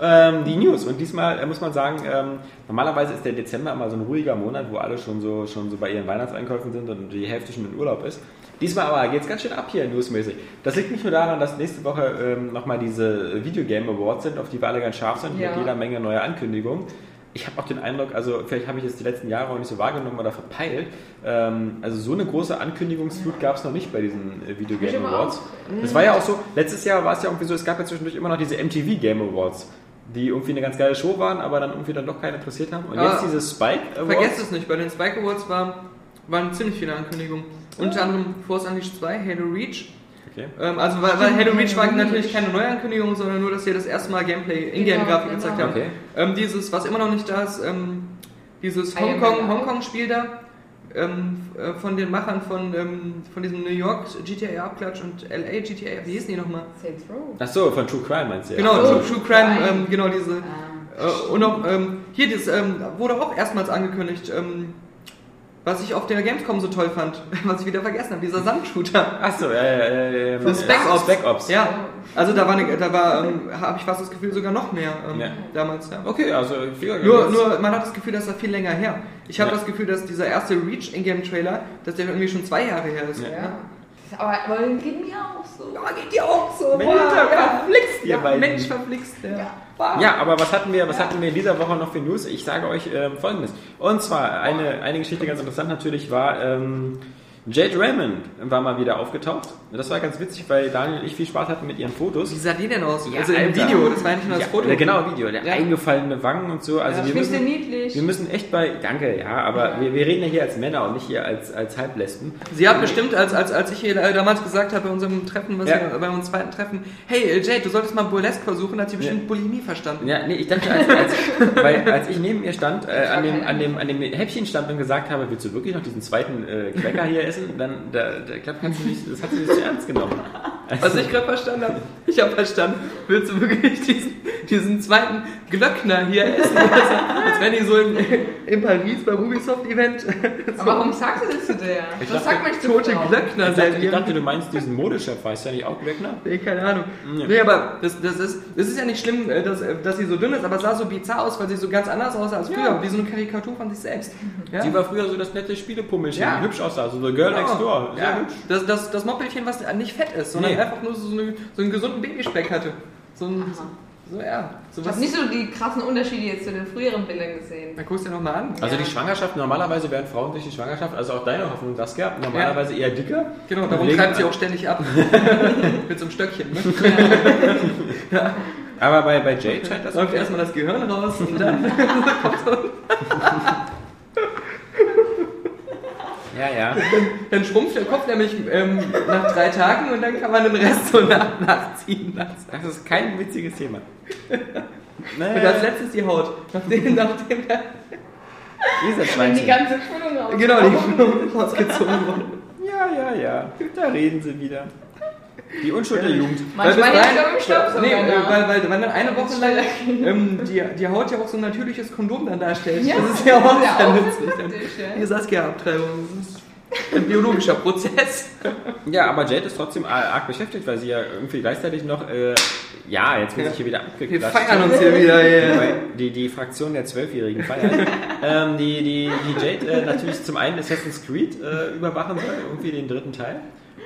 Ähm, die News. Und diesmal äh, muss man sagen, ähm, normalerweise ist der Dezember immer so ein ruhiger Monat, wo alle schon so, schon so bei ihren Weihnachtseinkäufen sind und die Hälfte schon in Urlaub ist. Diesmal aber geht es ganz schön ab hier newsmäßig. Das liegt nicht nur daran, dass nächste Woche ähm, nochmal diese Videogame Awards sind, auf die wir alle ganz scharf sind, Ja. mit jeder Menge neuer Ankündigungen. Ich habe auch den Eindruck, also vielleicht habe ich es die letzten Jahre auch nicht so wahrgenommen oder verpeilt. Ähm, also so eine große Ankündigungsflut gab es noch nicht bei diesen äh, Video Game Awards. Das war ja auch so, letztes Jahr war es ja irgendwie so, es gab ja zwischendurch immer noch diese MTV Game Awards, die irgendwie eine ganz geile Show waren, aber dann irgendwie dann doch keinen interessiert haben. Und Ja. jetzt diese Spike Awards. Vergesst es nicht, bei den Spike Awards war, waren ziemlich viele Ankündigungen. Unter anderem Force Unleashed 2, Halo Reach. Okay. Ähm, also weil, weil Halo Reach war natürlich keine Neuankündigung, sondern nur, dass sie das erste Mal Gameplay, Ingame-Grafik Genau, gezeigt genau. haben. Okay. Ähm, dieses, was immer noch nicht da ist, ähm, dieses I am Hongkong-. Hongkong-Spiel da, ähm, äh, von den Machern von, ähm, von diesem New York GTA Abklatsch und LA GTA, wie hießen die nochmal? Saints Row. Ach so, von True Crime meinst du ja. Genau, so, True, True Crime, ähm, genau diese. Ah. Äh, und auch, ähm, hier, das ähm, wurde auch erstmals angekündigt. Was ich auf der Gamescom so toll fand, *laughs* was ich wieder vergessen habe, dieser Sandshooter. Achso, ja, ja, ja, ja. Von Spec Ops. Spec Ops. Ja, also da war, eine, da war ähm, habe ich fast das Gefühl, sogar noch mehr ähm, Ja. damals. Ja. Okay, also viel Nur, nur, man hat das Gefühl, dass das viel länger her. Ich habe Ja. das Gefühl, dass dieser erste Reach Ingame-Trailer, dass der irgendwie schon zwei Jahre her ist. Ja. Ja. Aber, aber geht mir auch so. Ja, geht dir auch so. Mensch, Wow, ja, verflixt, ja. Mensch, verflixt. Ja. Wow. Ja, aber was hatten wir, was hatten wir in dieser Woche noch für News? Ich sage euch ähm, folgendes. Und zwar, eine, eine Geschichte ganz interessant natürlich war, ähm, Jade Raymond war mal wieder aufgetaucht. Das war ganz witzig, weil Daniel und ich viel Spaß hatten mit ihren Fotos. Wie sah die denn aus? Ja, also im. Video, das war nicht nur das Ja, Foto. Ja, genau, Video. Der Ja. eingefallene Wangen und so. Also Ja, wir, müssen, niedlich? wir müssen echt bei, danke, ja, aber Wir, wir reden ja hier als Männer und nicht hier als, als Halblesben. Sie hat bestimmt, als, als, als ich äh, damals gesagt habe bei unserem Treffen, was wir, bei unserem zweiten Treffen, hey äh, Jade, du solltest mal Burlesque versuchen, hat sie bestimmt Bulimie verstanden. Ja, nee, ich dachte, als, als, *laughs* weil, als ich neben ihr stand, äh, an, dem, an, dem, an dem Häppchen stand und gesagt habe, willst du wirklich noch diesen zweiten äh, Cracker hier essen, dann, da, da, ich glaube, kannst du nicht, das hat sie nicht zu ernst genommen. Also, Was ich gerade verstanden habe, ich habe verstanden, willst du wirklich diesen, diesen zweiten Glöckner hier essen? Also, als wenn die so in, in Paris beim Ubisoft-Event Aber warum sagst du das zu der? Ich Das dachte, sagt man nicht zu tote Frauen. Glöckner ich, dachte, ich dachte, du meinst diesen Modechef, weißt du ja nicht auch Glöckner? Nee, keine Ahnung. Ja. Nee, aber das, das, ist, das ist ja nicht schlimm, äh, dass, äh, dass sie so dünn ist, aber es sah so bizarr aus, weil sie so ganz anders aussah als früher. Wie so eine Karikatur von sich selbst. Ja? Sie war früher so das nette Spielepummelchen, Ja. die hübsch aussah, so the girl next door. Sehr Ja. hübsch. Das, das, das Moppelchen, was nicht fett ist, sondern Nee. einfach nur so, eine, so einen gesunden Babyspeck hatte. So ein, so, ja. So Ich was, habe nicht so die krassen Unterschiede jetzt zu den früheren Bildern gesehen. dann guckst du dir nochmal an. Also die Schwangerschaft, normalerweise werden Frauen durch die Schwangerschaft, also auch deine Hoffnung das gehabt, normalerweise eher dicker. Genau, darum treibt sie auch ständig ab. *laughs* Mit so einem Stöckchen. Ne? Aber bei, bei Jade scheint das Läuft erstmal das Gehirn raus und dann *laughs* *laughs* Ja, ja. Dann schrumpft der Kopf nämlich ähm, nach drei Tagen und dann kann man den Rest so nach, nachziehen lassen. Das ist kein witziges Thema. *laughs* Und als letztes die Haut. Nachdem, *laughs* nachdem der, Dieser Die Schweinchen. ganze Füllung raus. genau, die rausgezogen *laughs* wurde. Ja, ja, ja. Da reden sie wieder. Die Unschuld der Jugend. Manchmal im Staubsauger. Nee, äh, ja. weil, weil, weil dann eine Woche lang ähm, die, die Haut ja auch so ein natürliches Kondom dann darstellt. Ja, das ist ja auch ja sehr auch nützlich. Ja. Die Saskia-Abtreibung. Das ist ein biologischer Prozess. Ja, aber Jade ist trotzdem arg beschäftigt, weil sie ja irgendwie gleichzeitig noch, äh, ja, jetzt wird Ja. sich hier wieder Wir abgeklatscht. feiern uns hier wieder. Yeah. Weil Die, die Fraktion der Zwölfjährigen feiert. *laughs* ähm, die, die, die Jade äh, natürlich zum einen Assassin's Creed äh, überwachen soll, irgendwie den dritten Teil.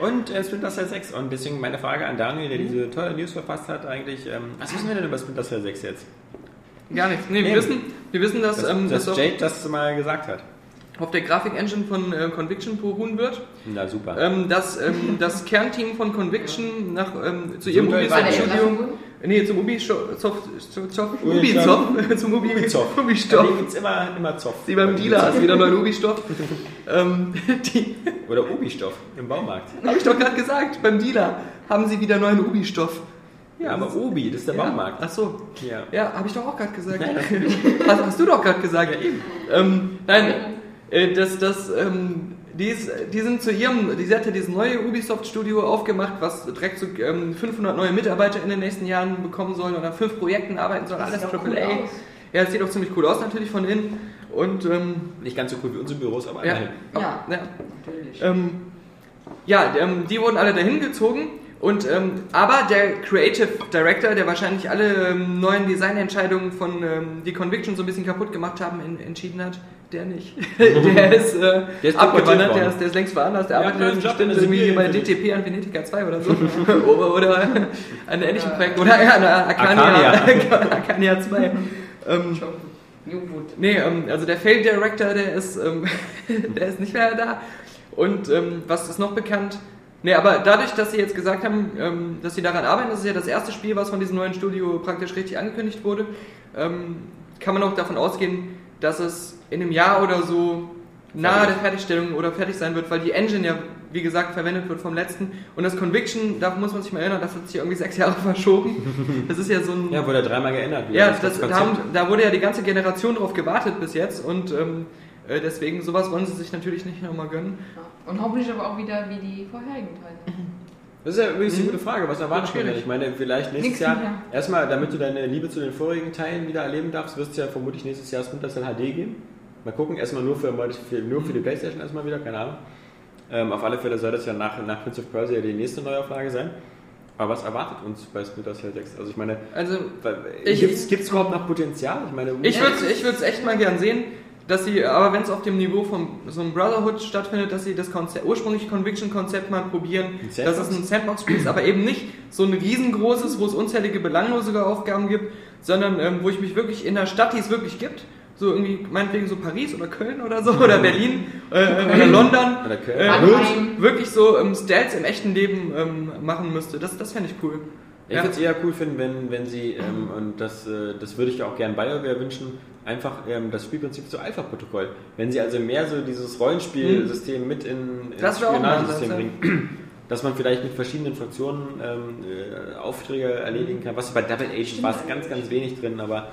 Und äh, Splinter Cell 6. Und deswegen meine Frage an Daniel, der diese tolle News verfasst hat, eigentlich, ähm, was wissen wir denn über Splinter Cell 6 jetzt? Gar nichts. Nee, wir Eben. wissen, wir wissen, dass, Dass, ähm, dass das auf, Jade das mal gesagt hat. auf der Grafik-Engine von äh, Conviction beruhen wird. Na super. Ähm, dass ähm, das Kernteam von Conviction nach, ähm, zu ihrem Super, Nee, zum Ubisoft... Ubisoft... Ubisoft. Ubisoft. Zum Ubi- Ubisoft. Ubisoft. Da gibt es immer, immer Zoff. Sie beim Dealer hast wieder neuen Ubistoff. *laughs* ähm, Oder Ubi-Stoff im Baumarkt. *laughs* habe ich doch gerade gesagt, beim Dealer haben sie wieder neuen Ubistoff. Ja, aber Obi, das ist der Ja. Baumarkt. Ach so. Ja. Ja, habe ich doch auch gerade gesagt. *laughs* hast, hast du doch gerade gesagt. Ähm, nein, äh, das, das, ähm, die, ist, die sind zu ihrem, die hatte dieses neue Ubisoft-Studio aufgemacht, was direkt so ähm, 500 neue Mitarbeiter in den nächsten Jahren bekommen soll und an fünf Projekten arbeiten soll, alles AAA. cool aus. Ja, es sieht auch ziemlich cool aus natürlich von innen und ähm, Nicht ganz so cool wie unsere Büros, aber ja, immerhin. ja. Ja. ja. Natürlich. Ähm, ja, ähm, die wurden alle dahin gezogen. Und, ähm, aber der Creative Director, der wahrscheinlich alle ähm, neuen Designentscheidungen von ähm, die Conviction so ein bisschen kaputt gemacht haben, en entschieden hat, der nicht. *laughs* der ist, äh, Der ist abgewandert, der ist, der ist längst woanders, der Ja, arbeitet Job bestimmt irgendwie bei. DTP an Venetica 2 oder so. *laughs* oder, oder an einem ähnlichen Projekt. Oder ja, an Arcania, Arcania *laughs* 2. Ähm. Nee, ähm, also der Fail Director, der ist, ähm, der ist nicht mehr da. Und ähm, was ist noch bekannt? Nee, aber dadurch, dass sie jetzt gesagt haben, ähm, dass sie daran arbeiten, das ist ja das erste Spiel, was von diesem neuen Studio praktisch richtig angekündigt wurde, ähm, kann man auch davon ausgehen, dass es in einem Jahr oder so nahe der Fertigstellung oder fertig sein wird, weil die Engine ja, wie gesagt, verwendet wird vom letzten. Und das Conviction, da muss man sich mal erinnern, das hat sich irgendwie *laughs* sechs Jahre verschoben. Das ist ja so ein... Ja, wurde dreimal geändert. wieder. Ja, Das das, da, haben, da wurde ja die ganze Generation drauf gewartet bis jetzt und ähm, äh, deswegen sowas wollen sie sich natürlich nicht nochmal gönnen. Und hoffentlich aber auch wieder wie die vorherigen Teile. *laughs* Das ist ja übrigens eine Mhm. gute Frage. Was erwartest du denn? Ich meine, vielleicht nächstes Nix Jahr, mehr. erstmal, damit du deine Liebe zu den vorigen Teilen wieder erleben darfst, wirst du ja vermutlich nächstes Jahr Splinter Cell HD geben. Mal gucken, erstmal nur für, für, nur für die Playstation erstmal wieder, keine Ahnung. Ähm, auf alle Fälle soll das ja nach, nach Prince of Persia die nächste Neuauflage sein. Aber was erwartet uns bei Splinter Cell 6? Also ich meine, Also, gibt es überhaupt noch Potenzial? Ich meine, Ich würde würd's echt mal gern sehen, dass sie, aber wenn es auf dem Niveau von so einem Brotherhood stattfindet, dass sie das Konzept, ursprüngliche Conviction-Konzept mal probieren, dass Sandbox? es ein Sandbox-Spiel ist, aber eben nicht so ein riesengroßes, wo es unzählige belanglose Aufgaben gibt, sondern ähm, wo ich mich wirklich in der Stadt, die es wirklich gibt, so irgendwie meinetwegen so Paris oder Köln oder so oder Berlin äh, oder London, Oder Köln. äh, wirklich so ähm, Stealth im echten Leben ähm, machen müsste. Das, das fände ich cool. Ich Ja. würde es eher cool finden, wenn, wenn sie, ähm, und das, äh, das würde ich auch gern BioWare wünschen, einfach ähm, das Spielprinzip zu Alpha-Protokoll. Wenn sie also mehr so dieses Rollenspielsystem mit in, ins Das Spionagesystem bringen. Dass man vielleicht mit verschiedenen Fraktionen ähm, äh, Aufträge erledigen kann. Was bei Double Agent war es ganz, ganz wenig drin, aber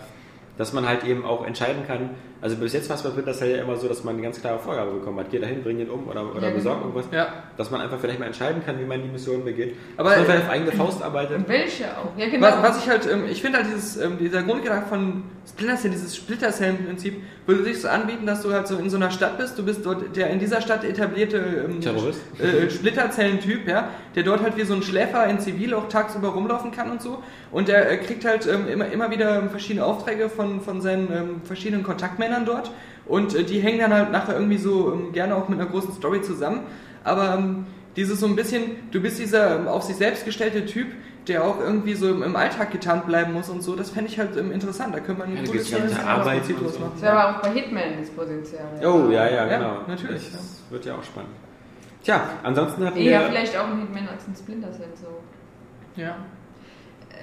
dass man halt eben auch entscheiden kann. Also bis jetzt war es bei Splinter ja immer so, dass man eine ganz klare Vorgabe bekommen hat. Geh dahin, bring ihn um oder, oder Ja, besorg genau. irgendwas. Ja. Dass man einfach vielleicht mal entscheiden kann, wie man die Mission begeht. Aber- dass man vielleicht auf eigene Faust arbeitet. Und welche auch. Ja, genau. Was, was ich halt, ähm, ich finde halt dieses, ähm, dieser Grundgedanke von Splinter Cell, dieses Splitter Cell Prinzip, würde sich so anbieten, dass du halt so in so einer Stadt bist, du bist dort der in dieser Stadt etablierte ähm, Terrorist? äh, Splitterzellen-Typ, ja, der dort halt wie so ein Schläfer in Zivil auch tagsüber rumlaufen kann und so. Und der äh, kriegt halt ähm, immer, immer wieder verschiedene Aufträge von, von seinen ähm, verschiedenen Kontaktmännern dort. Und äh, die hängen dann halt nachher irgendwie so ähm, gerne auch mit einer großen Story zusammen. Aber ähm, dieses so ein bisschen, du bist dieser ähm, auf sich selbst gestellte Typ, der auch irgendwie so im, im Alltag getarnt bleiben muss und so, das fände ich halt ähm, interessant. Da könnte man ein Ja, neues Arbeit draus so. machen. Das wäre aber auch bei Hitman das Potenzial. Oh, ja, ja, Ja, genau. natürlich, Das wird ja auch spannend. Tja, ansonsten hatten Eher wir, vielleicht auch ein Hitman als ein Splinter Cell so. Ja.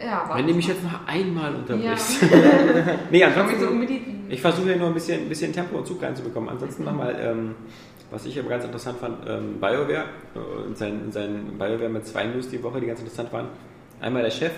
Ja, wenn du mich jetzt noch einmal Ja. unterbrichst. *laughs* nee, Ich komme so ansonsten, die. ich versuche hier nur ein bisschen, ein bisschen Tempo und Zug reinzubekommen. Ansonsten nochmal, ähm, was ich aber ganz interessant fand, ähm, BioWare äh, und sein, sein BioWare mit zwei News die Woche, die ganz interessant waren. Einmal der Chef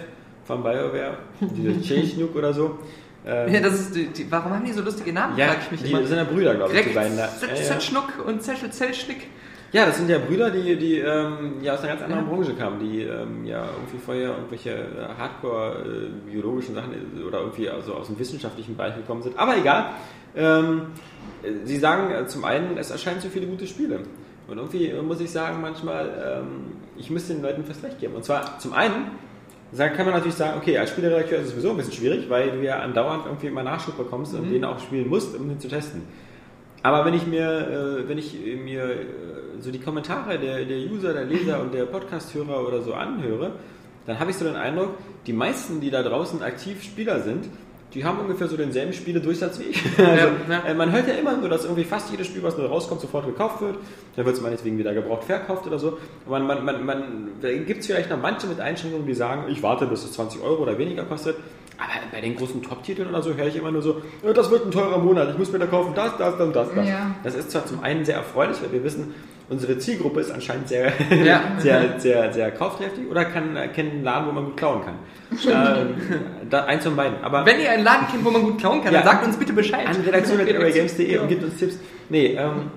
von BioWare, dieser *laughs* Chase oder so. Ähm, Ja, das ist die, die, warum haben die so lustige Namen, ja, frag ich mich die immer. sind ja Brüder, glaube ich, die Greg beiden da. Ja, ja. Zetschnuck und Zetschel Zellschnick. Ja, das sind ja Brüder, die, die ähm, ja aus einer ganz anderen Branche kamen, die ähm, ja irgendwie vorher irgendwelche äh, Hardcore-biologischen Sachen äh, oder irgendwie also aus dem wissenschaftlichen Bereich gekommen sind. Aber egal. Ähm, äh, sie sagen äh, zum einen, es erscheinen zu viele gute Spiele. Und irgendwie äh, muss ich sagen, manchmal, ähm, ich müsste den Leuten fast recht geben. Und zwar zum einen kann man natürlich sagen, okay, als Spieleredakteur ist es sowieso ein bisschen schwierig, weil du ja andauernd irgendwie immer Nachschub bekommst und den auch spielen musst, um den zu testen. Aber wenn ich mir, äh, wenn ich mir äh, so die Kommentare der, der User, der Leser und der Podcast-Hörer oder so anhöre, dann habe ich so den Eindruck, die meisten, die da draußen aktiv Spieler sind, die haben ungefähr so denselben Spieledurchsatz wie ich. *laughs* Also, ja. äh, man hört ja immer nur, dass irgendwie fast jedes Spiel, was neu rauskommt, sofort gekauft wird. Dann wird es meinetwegen wieder gebraucht verkauft oder so. Man, man, man, man, da gibt es vielleicht noch manche mit Einschränkungen, die sagen, ich warte, bis es 20 Euro oder weniger kostet. Aber bei den großen Top-Titeln oder so höre ich immer nur so, "Ja, das wird ein teurer Monat, ich muss mir da kaufen, das, das, das, das, das. Ja. Das ist zwar zum einen sehr erfreulich, weil wir wissen, unsere Zielgruppe ist anscheinend sehr, Ja. *laughs* sehr, sehr, sehr kaufträchtig oder kann, kennt einen Laden, wo man gut klauen kann. ähm, da, eins von beiden. Aber Wenn ihr einen Laden kennt, wo man gut klauen kann, Ja. dann sagt uns bitte Bescheid. an redaktion.games.de *laughs* und gibt uns Tipps. Nee, ähm,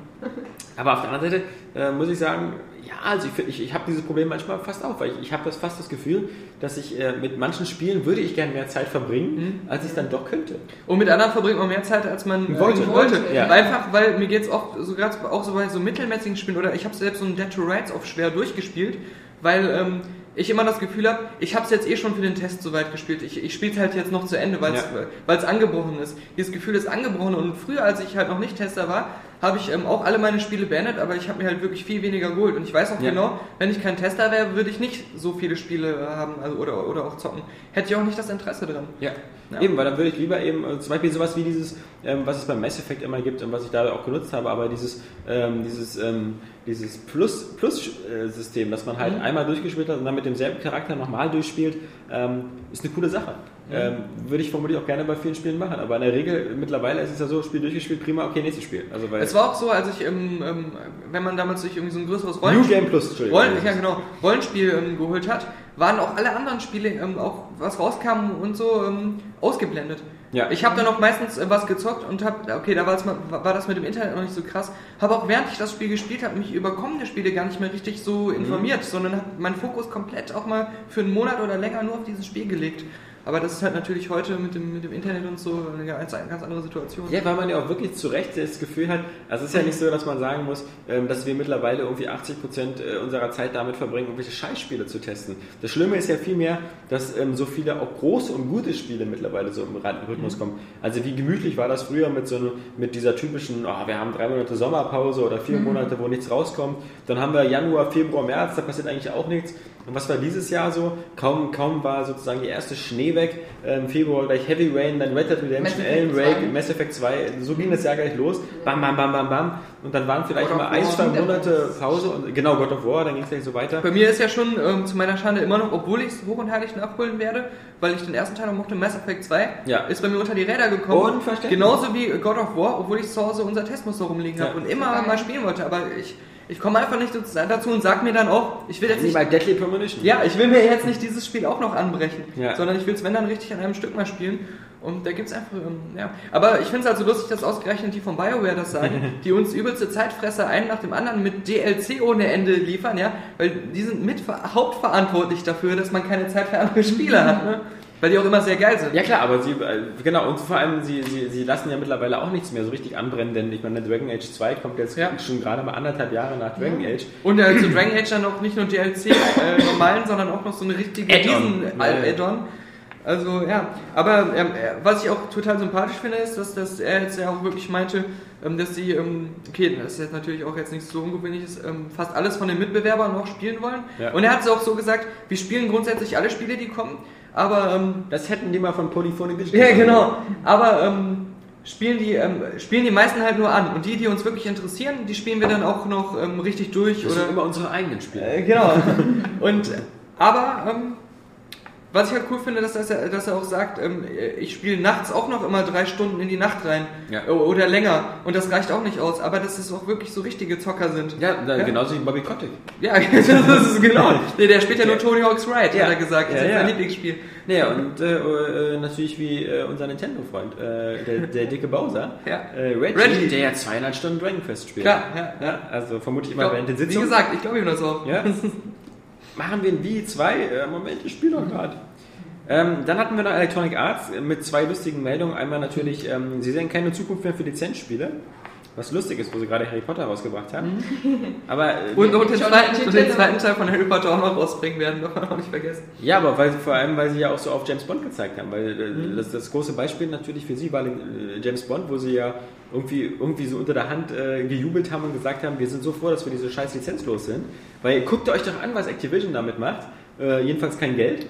aber auf der anderen Seite äh, muss ich sagen, ja, also ich, ich, ich habe dieses Problem manchmal fast auch, weil ich, ich habe das fast das Gefühl, dass ich äh, mit manchen Spielen würde ich gerne mehr Zeit verbringen, als ich es dann doch könnte. Und mit anderen verbringt man mehr Zeit, als man äh, Wollte. wollte. Ja. Einfach, weil mir geht's oft, so gerade auch so bei so mittelmäßigen Spielen, oder ich habe selbst so ein Dead to Rights auf schwer durchgespielt, weil ähm, ich immer das Gefühl habe, ich habe es jetzt eh schon für den Test soweit gespielt. Ich, ich spiele es halt jetzt noch zu Ende, weil es Ja. weil es angebrochen ist. Dieses Gefühl ist angebrochen und früher, als ich halt noch nicht Tester war, habe ich ähm, auch alle meine Spiele beendet, aber ich habe mir halt wirklich viel weniger geholt. Und ich weiß auch Ja. genau, wenn ich kein Tester wäre, würde ich nicht so viele Spiele haben also, oder, oder auch zocken. Hätte ich auch nicht das Interesse dran. Ja. Ja. Eben, weil dann würde ich lieber eben, äh, zum Beispiel sowas wie dieses, ähm, was es beim Mass Effect immer gibt und was ich da auch genutzt habe, aber dieses, ähm, dieses, ähm, dieses Plus- Plus-System, dass man halt einmal durchgespielt hat und dann mit demselben Charakter nochmal durchspielt, ähm, ist eine coole Sache. Ähm, würde ich vermutlich auch gerne bei vielen Spielen machen, aber in der Regel, mittlerweile ist es ja so, Spiel durchgespielt, prima, okay, nächstes Spiel. Also weil Es war auch so, als ich, ähm, ähm, wenn man damals sich irgendwie so ein größeres New Rollenspiel, Game Plus. Rollen, ja, genau, Rollenspiel ähm, geholt hat, waren auch alle anderen Spiele, ähm, auch was rauskam und so, ähm, ausgeblendet. Ja. Ich habe dann auch meistens äh, was gezockt und habe, okay, da war, mal, war das mit dem Internet noch nicht so krass, habe auch während ich das Spiel gespielt habe, mich über kommende Spiele gar nicht mehr richtig so Mhm. informiert, sondern habe meinen Fokus komplett auch mal für einen Monat oder länger nur auf dieses Spiel gelegt. Aber das ist halt natürlich heute mit dem, mit dem Internet und so eine ganz, eine ganz andere Situation. Ja, weil man ja auch wirklich zu Recht das Gefühl hat, also es ist ja nicht so, dass man sagen muss, ähm, dass wir mittlerweile irgendwie 80 Prozent äh, unserer Zeit damit verbringen, irgendwelche Scheißspiele zu testen. Das Schlimme ist ja vielmehr, dass ähm, so viele auch große und gute Spiele mittlerweile so im Rhythmus kommen. Also wie gemütlich war das früher mit so einem- mit dieser typischen, oh, wir haben drei Monate Sommerpause oder vier Monate, wo nichts rauskommt. Dann haben wir Januar, Februar, März, da passiert eigentlich auch nichts. Und was war dieses Jahr so? Kaum, kaum war sozusagen die erste Schnee weg. Ähm, Februar gleich Heavy Rain, dann Red Dead Redemption, Alan Wake, 2. Mass Effect 2. So ging das Jahr gleich los. Bam, bam, bam, bam, bam. Und dann waren vielleicht immer ein, zwei Monate Pause. Und, genau, God of War, dann ging es gleich so weiter. Bei mir ist ja schon ähm, zu meiner Schande immer noch, obwohl ich es hoch und heilig nachholen werde, weil ich den ersten Teil noch mochte, Mass Effect 2, Ja. ist bei mir unter die Räder gekommen. Unverständlich. Genauso wie God of War, obwohl ich zu Hause unser Testmuster rumliegen Ja. habe und immer mal spielen wollte. Aber ich, ich komme einfach nicht dazu und sag mir dann auch, ich will jetzt nicht. bei Deadly Premonition. Ja, ich will mir jetzt nicht dieses Spiel auch noch anbrechen, Ja. sondern ich will es, wenn dann richtig an einem Stück mal spielen. Und da gibt's einfach, ähm, ja. Aber ich finde es halt so lustig, dass ausgerechnet die von BioWare das sagen, *laughs* die uns übelste Zeitfresser einen nach dem anderen mit DLC ohne Ende liefern, ja. Weil die sind mit hauptverantwortlich dafür, dass man keine Zeit für andere Spiele hat, ne? Weil die auch immer sehr geil sind. Ja klar, aber sie, äh, genau, und vor allem, sie, sie, sie lassen ja mittlerweile auch nichts mehr so richtig anbrennen, denn ich meine, Dragon Age 2 kommt jetzt Ja. schon gerade mal anderthalb Jahre nach Dragon Age. Und äh, zu Dragon Age dann auch nicht nur DLC äh, normalen, sondern auch noch so eine richtige Add-on. riesen Ja, ja. Add-on. Also ja, aber ähm, äh, was ich auch total sympathisch finde, ist, dass, dass er jetzt ja auch wirklich meinte, ähm, dass sie, ähm, okay, das ist jetzt natürlich auch jetzt nicht so ungewöhnlich, ist, ähm, fast alles von den Mitbewerbern noch spielen wollen. Ja. Und er hat es auch so gesagt, wir spielen grundsätzlich alle Spiele, die kommen, aber ähm, Das hätten die mal von Polyphonic Digital. ja, genau. Aber ähm, spielen, die, ähm, spielen die meisten halt nur an. Und die, die uns wirklich interessieren, die spielen wir dann auch noch ähm, richtig durch. Das oder sind immer unsere eigenen Spiele. äh, genau. Und, aber, ähm, was ich halt cool finde, dass, dass, er, dass er auch sagt, ähm, ich spiele nachts auch noch immer drei Stunden in die Nacht rein. Ja. Oder länger. Und das reicht auch nicht aus. Aber dass es auch wirklich so richtige Zocker sind. Ja, Ja. genauso wie Bobby Kotick. Ja, *laughs* das ist genau. Nee, der spielt ja nur Tony Hawk's Ride, Ja. hat er gesagt. Das Ja, ist ja. sein Lieblingsspiel. Naja, und äh, äh, natürlich wie äh, unser Nintendo-Freund, äh, der, der *laughs* dicke Bowser, äh, Reggie, Reggie. der ja zweieinhalb Stunden Dragon Quest spielt. Klar, ja. ja. Also vermutlich Ich immer glaub, während der wie Sitzung. gesagt, ich glaube ihm das auch. Ja. *laughs* Machen wir ein Wii 2? Äh, Moment, ich spiele doch gerade. Ähm, dann hatten wir noch Electronic Arts mit zwei lustigen Meldungen. Einmal natürlich, ähm, sie sehen keine Zukunft mehr für Lizenzspiele. Was lustig ist, wo sie gerade Harry Potter rausgebracht haben. *laughs* Aber äh, Und, und, den zweiten, den und den zweiten Teil von Harry Potter auch noch rausbringen werden, *laughs* darf man auch nicht vergessen. Ja, aber weil, vor allem, weil sie ja auch so auf James Bond gezeigt haben. Weil äh, das, das große Beispiel natürlich für sie war äh, James Bond, wo sie ja irgendwie, irgendwie so unter der Hand äh, gejubelt haben und gesagt haben, wir sind so froh, dass wir diese scheiß Lizenz los sind. Weil guckt euch doch an, was Activision damit macht. Äh, jedenfalls kein Geld.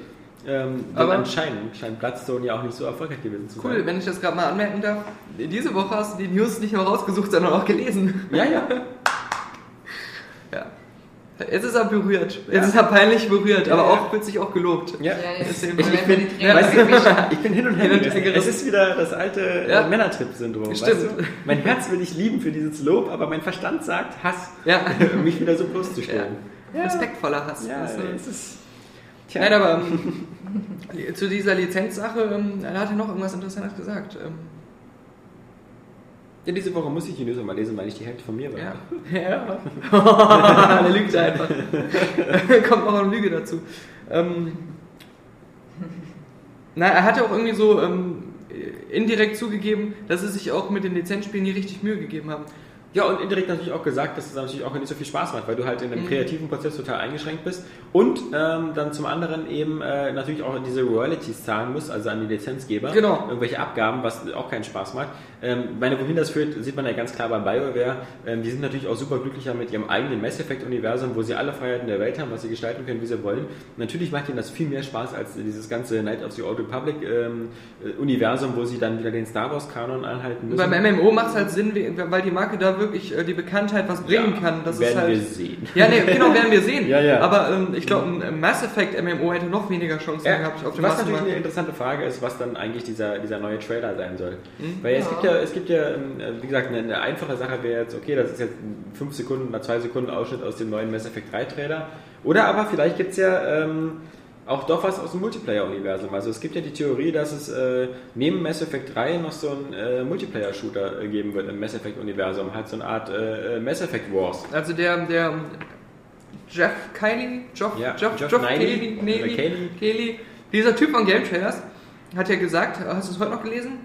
Ähm, Aber- aber anscheinend scheint Bloodstone ja auch nicht so erfolgreich gewesen zu Cool, sein. wenn ich das gerade mal anmerken darf. Diese Woche hast du die News nicht nur rausgesucht, sondern auch gelesen. Ja, ja. *laughs* Ja. Jetzt ist er berührt. Jetzt ist er peinlich berührt, aber Ja, auch wird sich auch gelobt. ja. Ja, ich, ich bin, Weißt du, *laughs* ich bin hin und her Hin und gerissen. her gerissen. Es ist wieder das alte Ja. äh, Männertrip-Syndrom. Stimmt. Weißt du? Mein Herz will ich lieben für dieses Lob, aber mein Verstand sagt Hass, Ja. *laughs* mich wieder so bloßzustellen. Respektvoller Hass. Ja, du? es ist. Tja. Nein, aber ähm, zu dieser Lizenzsache, ähm, da hat er noch irgendwas Interessantes gesagt. Ähm, Ja, diese Woche muss ich die News mal lesen, weil ich die Hälfte von mir war. ja. *laughs* ja. *laughs* der lügt einfach. *laughs* Kommt noch eine Lüge dazu. Ähm, na, er hat ja auch irgendwie so ähm, indirekt zugegeben, dass sie sich auch mit den Lizenzspielen nie richtig Mühe gegeben haben. Ja, und indirekt natürlich auch gesagt, dass es natürlich auch nicht so viel Spaß macht, weil du halt in einem Mhm. kreativen Prozess total eingeschränkt bist und ähm, dann zum anderen eben äh, natürlich auch diese Royalties zahlen musst, also an die Lizenzgeber. Genau. Irgendwelche Abgaben, was auch keinen Spaß macht. Ähm, meine, wohin das führt, sieht man ja ganz klar bei BioWare. Ähm, die sind natürlich auch super glücklicher mit ihrem eigenen Mass Effect-Universum, wo sie alle Freiheiten der Welt haben, was sie gestalten können, wie sie wollen. Natürlich macht ihnen das viel mehr Spaß als dieses ganze Night of the Old Republic ähm, äh, Universum, wo sie dann wieder den Star Wars-Kanon anhalten müssen. Beim MMO macht es halt Sinn, we- weil die Marke da wirklich äh, die Bekanntheit was bringen Ja, kann. Das werden ist halt, wir sehen. Ja, nee, genau, werden wir sehen. *laughs* Ja, ja. Aber ähm, ich glaube, ein Mass Effect MMO hätte noch weniger Chancen Ja, gehabt auf dem was natürlich eine interessante Frage ist, was dann eigentlich dieser, dieser neue Trailer sein soll. Mhm. Weil es gibt ja, es gibt ja, ähm, wie gesagt, eine, eine einfache Sache wäre jetzt, okay, das ist jetzt ein 5 Sekunden oder 2 Sekunden Ausschnitt aus dem neuen Mass Effect 3 Trailer. Oder aber vielleicht gibt es ja ähm, auch doch was aus dem Multiplayer-Universum. Also es gibt ja die Theorie, dass es äh, neben Mass Effect 3 noch so einen äh, Multiplayer-Shooter äh, geben wird im Mass Effect-Universum. Halt so eine Art äh, äh, Mass Effect Wars. Also der, der Jeff Kylie, Geoff, Ja, Geoff, Geoff Geoff. Keighley, dieser Typ von Game Trailers, hat ja gesagt, hast du es heute noch gelesen?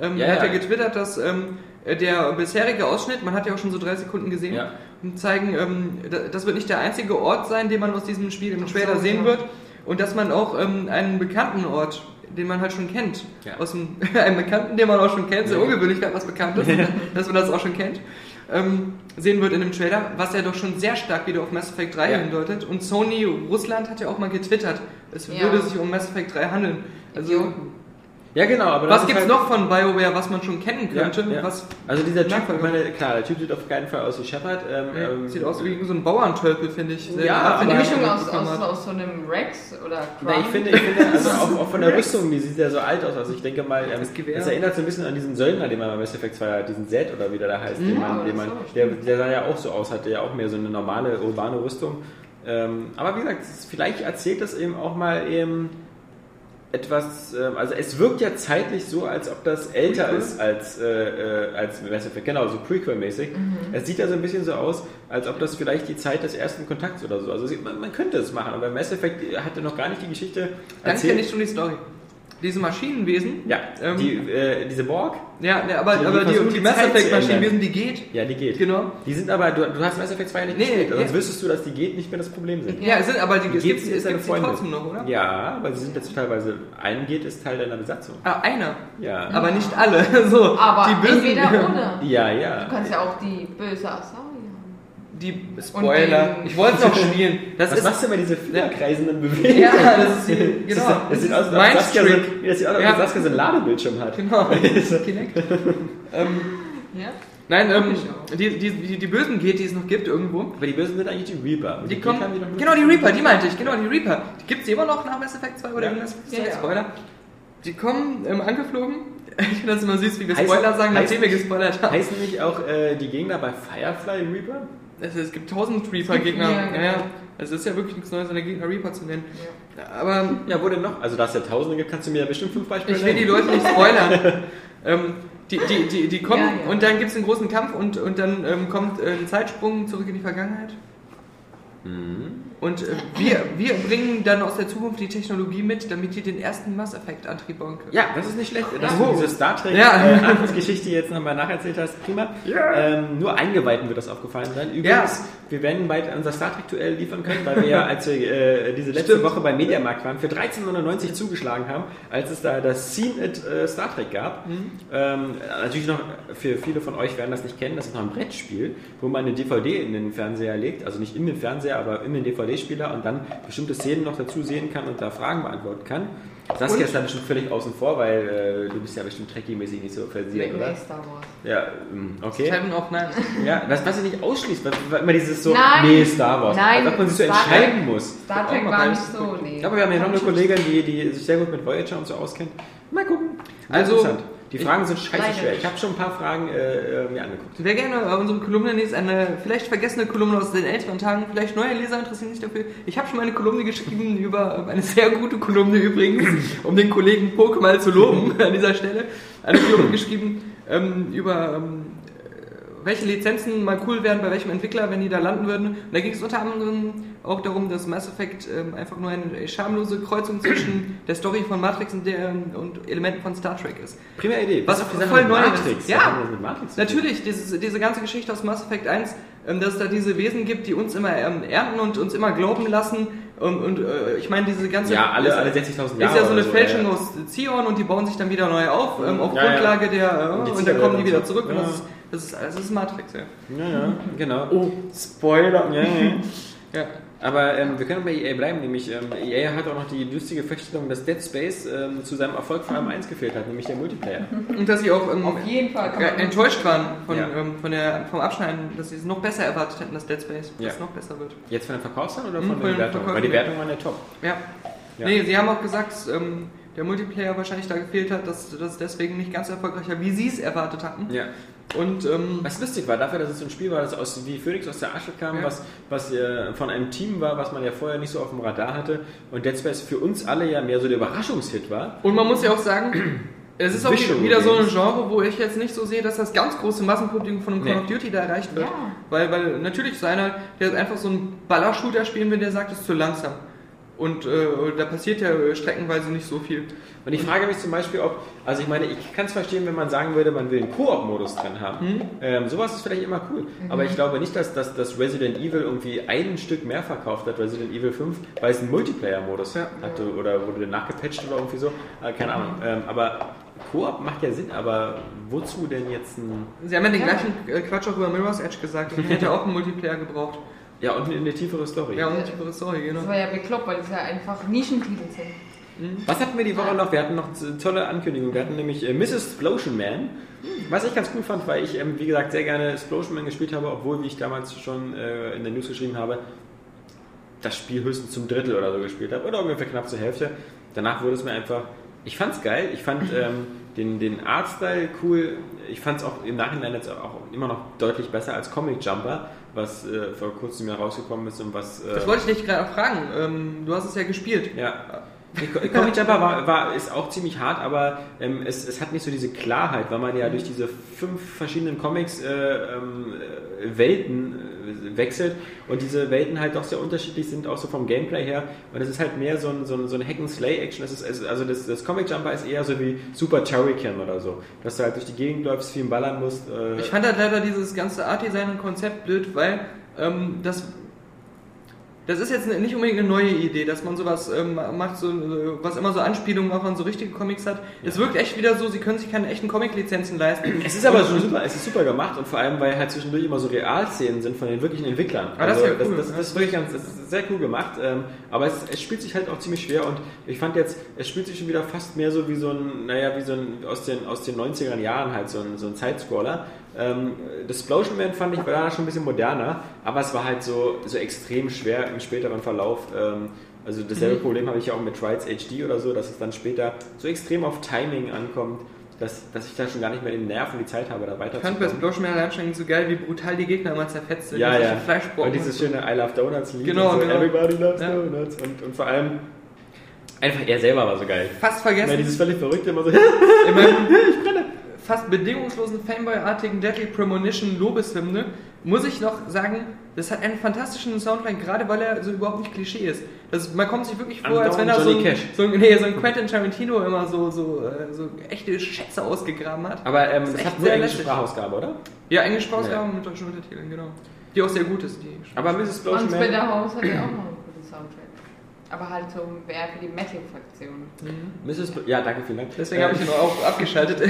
Ähm, Ja, hat ja ja. getwittert, dass ähm, der bisherige Ausschnitt, man hat ja auch schon so drei Sekunden gesehen, Ja. und zeigen, ähm, da- das wird nicht der einzige Ort sein, den man aus diesem Spiel im Trailer so, sehen ja. wird. Und dass man auch ähm, einen bekannten Ort, den man halt schon kennt, Ja. aus dem, *laughs* einen bekannten, den man auch schon kennt, sehr Ja. ungewöhnlich, wenn was bekannt ist, dass man das auch schon kennt, ähm, sehen wird in dem Trailer, was ja doch schon sehr stark wieder auf Mass Effect 3 Ja. hindeutet. Und Sony Russland hat ja auch mal getwittert, es Ja. würde sich um Mass Effect 3 handeln. Also, Idioten. Ja, genau. Aber was ist gibt's halt- noch von BioWare, was man schon kennen könnte? Ja, ja. Was Also dieser Typ, ich meine, klar, der Typ sieht auf keinen Fall aus wie Shepard. Ähm, Ja, ähm, sieht aus wie so ein Bauerntölpel, finde ich. Sehr Ja, Eine Mischung aus, aus, aus so einem Rex oder Na, ich Crumb. finde, ich finde also *laughs* auch, auch von der Rüstung, die sieht ja so alt aus. Also ich denke mal, ähm, Das Gewehr. das erinnert so ein bisschen an diesen Söldner, den man bei Mass Effect 2 hat, diesen Zed oder wie der da heißt, den man, den man, der, der sah ja auch so aus, hatte ja auch mehr so eine normale urbane Rüstung. Ähm, aber wie gesagt, es vielleicht erzählt das eben auch mal eben etwas, ähm, also es wirkt ja zeitlich so, als ob das älter Prequel? ist als, äh, äh, als Mass Effect, genau, so Prequel-mäßig. Es sieht ja so ein bisschen so aus, als ob das vielleicht die Zeit des ersten Kontakts oder so, also man, man könnte es machen, aber Mass Effect hatte noch gar nicht die Geschichte Dann kenne ich schon die Story. Diese Maschinenwesen, Ja, Ähm, die, äh, diese Borg, ja, ne, aber, Die aber die, die die Mass Effect. Maschinenwesen, die geht. ja, die geht. Genau. Die sind aber, du, du hast Mass Effect 2 ja nicht Nee, gespielt, sonst ja. wüsstest du, dass die geht nicht mehr das Problem sind. Ja, es sind, aber die, Die es geht, gibt, ist es eine gibt sie Freundin. trotzdem noch, oder? Ja, aber sie sind jetzt teilweise, ein geht ist Teil deiner Besatzung. Ah, einer. Ja. Aber nicht alle. *laughs* So, Aber die bösen, entweder oder. Ja, Du ja. kannst ja auch die böse Asari haben. Die Spoiler. den- Ich wollte es noch *laughs* spielen. Das Was ist, machst du bei diese kreisenden Bewegungen? ja, das ist, die- Das, genau. ist, das sieht aus, als Saskia so, Trick. das sieht aus, als Ja. Saskia so einen Ladebildschirm hat. Genau. *laughs* Kinect. ähm, Ja? nein, ähm, die, die, die, die bösen geht, die es noch gibt irgendwo. Aber die Bösen sind eigentlich die Reaper. Die Geht kommen, die genau, die Reaper, die meinte ich, genau, die Reaper. Die gibt es immer noch nach Mass Effect 2 oder Ja. wie Mass Effect 2? Ja, ja. Spoiler. Die kommen ähm, angeflogen. *laughs* Ich finde das immer süß, wie wir Heißen- Spoiler sagen, nachdem wir gespoilert haben. Heißen nicht auch äh, die Gegner bei Firefly Reaper? Es, es gibt tausend Reaper-Gegner. mehr, Ja, genau. ja. Es ist ja wirklich nichts Neues, eine Gegner Reaper zu nennen. Aber Ja, wo denn noch? Also, da es ja Tausende gibt, kannst du mir ja bestimmt fünf Beispiele ich will die nennen. Leute nicht spoilern. *laughs* ähm, die, die, die, die kommen Ja, ja. und dann gibt es einen großen Kampf und, und dann ähm, kommt ein Zeitsprung zurück in die Vergangenheit. Mhm. Und äh, wir, wir bringen dann aus der Zukunft die Technologie mit, damit ihr den ersten Mass Effect Antrieb bauen könnt. Ja, das ist nicht schlecht, dass Ja. du diese Star Trek Ja. äh, Anfangsgeschichte jetzt nochmal nacherzählt hast. Prima. Ähm, nur Eingeweihten wird das aufgefallen sein. Übrigens, wir werden bald unser Star Trek Duell liefern können, weil wir ja, *laughs* als wir äh, diese letzte Stimmt. Woche beim Mediamarkt waren, für 13,99 zugeschlagen haben, als es da das Scene at äh, Star Trek gab. Mhm. Ähm, natürlich noch, für viele von euch werden das nicht kennen, das ist noch ein Brettspiel, wo man eine DVD in den Fernseher legt, also nicht in den Fernseher, aber in den DVD-Spieler und dann bestimmte Szenen noch dazu sehen kann und da Fragen beantworten kann. Saskia Und- ist da bestimmt völlig außen vor, weil äh, du bist ja bestimmt Trekkie-mäßig nicht so versiert, Nee, oder? nee, Star Wars. Ja, ähm, okay. Seven of Nine. Ja, was, was ich nicht ausschließt, weil, weil immer dieses so, Nein. nee, Star Wars. Nein, Als ob man sich so Star entscheiden muss. Star Auch Trek war nicht so, nee. Aber wir haben ja noch eine Kollegin, die, die sich sehr gut mit Voyager und so auskennt. Mal gucken. Also, Interessant. Die Fragen sind scheiße schwer. Ich habe schon ein paar Fragen äh, äh, mir angeguckt. Wer gerne äh, unsere Kolumne liest, eine vielleicht vergessene Kolumne aus den älteren Tagen, vielleicht neue Leser interessieren sich dafür. Ich habe schon mal eine Kolumne geschrieben *laughs* über, eine sehr gute Kolumne übrigens, um den Kollegen Poke mal zu loben *laughs* an dieser Stelle. Eine Kolumne geschrieben ähm, über ähm, welche Lizenzen mal cool wären bei welchem Entwickler, wenn die da landen würden. Und da ging es unter anderem auch darum, dass Mass Effect ähm, einfach nur eine schamlose Kreuzung zwischen der Story von Matrix und, der, und Elementen von Star Trek ist. Prima Idee. Was die voll neu ist. Matrix. Ja. Das mit Matrix? Natürlich, diese, diese ganze Geschichte aus Mass Effect 1, ähm, dass es da diese Wesen gibt, die uns immer ähm, ernten und uns immer glauben lassen. Und, und äh, ich meine, diese ganze. Ja, alle, ist, alle 60.000 ist Jahre. ja so eine oder Fälschung ja. aus Zion und die bauen sich dann wieder neu auf, ähm, auf Ja, ja. Grundlage der. Äh, Und und dann kommen die wieder so. zurück. Und Ja. das ist, das, ist, das ist Matrix, ja. Ja, ja, genau. Oh, Spoiler. Ja, ja. Ja. *laughs* Aber ähm, wir können bei EA bleiben, nämlich ähm, EA hat auch noch die lustige Feststellung, dass Dead Space ähm, zu seinem Erfolg vor allem eins gefehlt hat, nämlich der Multiplayer. *laughs* Und dass sie auch ähm, Auf jeden Fall man- enttäuscht waren von, Ja. ähm, von der, vom Abschneiden, dass sie es noch besser erwartet hätten, dass Dead Space Ja. dass es noch besser wird. Jetzt von den Verkaufszahlen oder Mhm, von von den den Wertungen? Verkäufen, Weil die ja. Wertungen waren ja top. Ja. Ja. Nee, sie haben auch gesagt, dass ähm, der Multiplayer wahrscheinlich da gefehlt hat, dass das deswegen nicht ganz so erfolgreich war, wie sie es erwartet hatten. Ja. Und ähm, Was lustig war, dafür, dass es so ein Spiel war, das aus, wie Phoenix aus der Asche kam, Ja. was, was äh, von einem Team war, was man ja vorher nicht so auf dem Radar hatte und Dead Space für uns alle ja mehr so der Überraschungshit war. Und man muss ja auch sagen, *clears throat* es ist auch wieder so ein. Genre, wo ich jetzt nicht so sehe, dass das ganz große Massenpublikum von einem Call Nee. of Duty da erreicht wird. Ja. Weil, weil natürlich ist einer, der einfach so einen Ballershooter spielen will, der sagt, es ist zu langsam. Und äh, da passiert ja streckenweise nicht so viel. Und ich frage mich zum Beispiel, ob, also ich meine, ich kann es verstehen, wenn man sagen würde, man will einen Koop-Modus drin haben. Ähm, sowas ist vielleicht immer cool. Aber ich glaube nicht, dass, dass, dass Resident Evil irgendwie ein Stück mehr verkauft hat, Resident Evil 5, weil es einen Multiplayer-Modus Ja. hatte oder wurde nachgepatcht oder irgendwie so. Äh, keine Ahnung. Ähm, aber Koop macht ja Sinn, aber wozu denn jetzt ein. Sie haben ja den Ja. gleichen äh, Quatsch auch über Mirror's Edge gesagt. Und hätte auch einen Multiplayer gebraucht. Ja, und eine, eine tiefere Story. Ja, und eine tiefere Story, genau. Das war ja bekloppt, weil es ja einfach Nischentitel sind. Was hatten wir die Woche noch? Wir hatten noch tolle Ankündigungen. Wir hatten nämlich äh, Mrs. Explosion Man, was ich ganz cool fand, weil ich, ähm, wie gesagt, sehr gerne Explosion Man gespielt habe, obwohl, wie ich damals schon äh, in der News geschrieben habe, das Spiel höchstens zum Drittel oder so gespielt habe oder ungefähr knapp zur Hälfte. Danach wurde es mir einfach. Ich fand's geil. Ich fand *laughs* ähm, den, den Artstyle cool. Ich fand's auch im Nachhinein jetzt auch immer noch deutlich besser als Comic Jumper, was äh, vor kurzem ja rausgekommen ist und was. Äh, Das wollte ich dich gerade fragen. Ähm, du hast es ja gespielt. ja. Comic Jumper war, war, ist auch ziemlich hart, aber ähm, es, es hat nicht so diese Klarheit, weil man ja durch diese fünf verschiedenen Comics äh, ähm, äh, Welten äh, wechselt und diese Welten halt doch sehr unterschiedlich sind, auch so vom Gameplay her. Und es ist halt mehr so ein, so ein, so ein Hack-and-Slay-Action. Das ist, also das, das Comic Jumper ist eher so wie Super Turrican oder so, dass du halt durch die Gegend läufst, viel ballern musst. Äh, Ich fand halt leider dieses ganze Art-Design und Konzept blöd, weil ähm, das, das ist jetzt nicht unbedingt eine neue Idee, dass man sowas ähm, macht, so, so- was immer so Anspielungen auch an so richtige Comics hat. Es wirkt echt wieder so, sie können sich keine echten Comic-Lizenzen leisten. Es ist aber schon super, es ist super gemacht und vor allem, weil halt zwischendurch immer so Realszenen sind von den wirklichen Entwicklern. Ah, das ist ja das, cool. das, das, ist wirklich ganz, das ist sehr cool gemacht, ähm, aber es, es spielt sich halt auch ziemlich schwer und ich fand jetzt, es spielt sich schon wieder fast mehr so wie so ein, naja, wie so ein aus den, aus den 90er Jahren halt so ein, so ein Sidescroller. Ähm, das Explosion Man fand ich war da schon ein bisschen moderner, aber es war halt so, so extrem schwer im späteren Verlauf. Ähm, also dasselbe Problem habe ich ja auch mit Trials HD oder so, dass es dann später so extrem auf Timing ankommt, dass, dass ich da schon gar nicht mehr den Nerv und die Zeit habe, da Ich fand bei weiterzukommen. Explosion Man allein schon so geil, wie brutal die Gegner immer zerfetzt sind. Ja, ja. Und dieses schöne I Love Donuts Lied. Genau, so, genau. Everybody loves Ja. Donuts. Und, und vor allem, einfach er selber war so geil. Fast Weil vergessen. dieses völlig verrückte immer so, *laughs* In meinem fast bedingungslosen Fanboy-artigen Deadly Premonition Lobeshymne muss ich noch sagen, das hat einen fantastischen Soundtrack, gerade weil er so überhaupt nicht Klischee ist. Das, man kommt sich wirklich vor, als wenn er so Johnny ein, Cash. so, ein, nee, so ein Quentin Tarantino immer so, so, äh, so echte Schätze ausgegraben hat. aber ähm, Das das hat nur sehr englische. Sprachausgabe, oder? Ja, englische Sprachausgabe mit deutschen Untertiteln, genau. Die auch sehr gut ist. Die Aber Mrs. Explosion Und House hat ja auch noch. Aber halt so mehr für die Metal-Fraktion. Mrs. Bl- ja, danke, vielen Dank. Deswegen Äh, habe ich ihn auch abgeschaltet.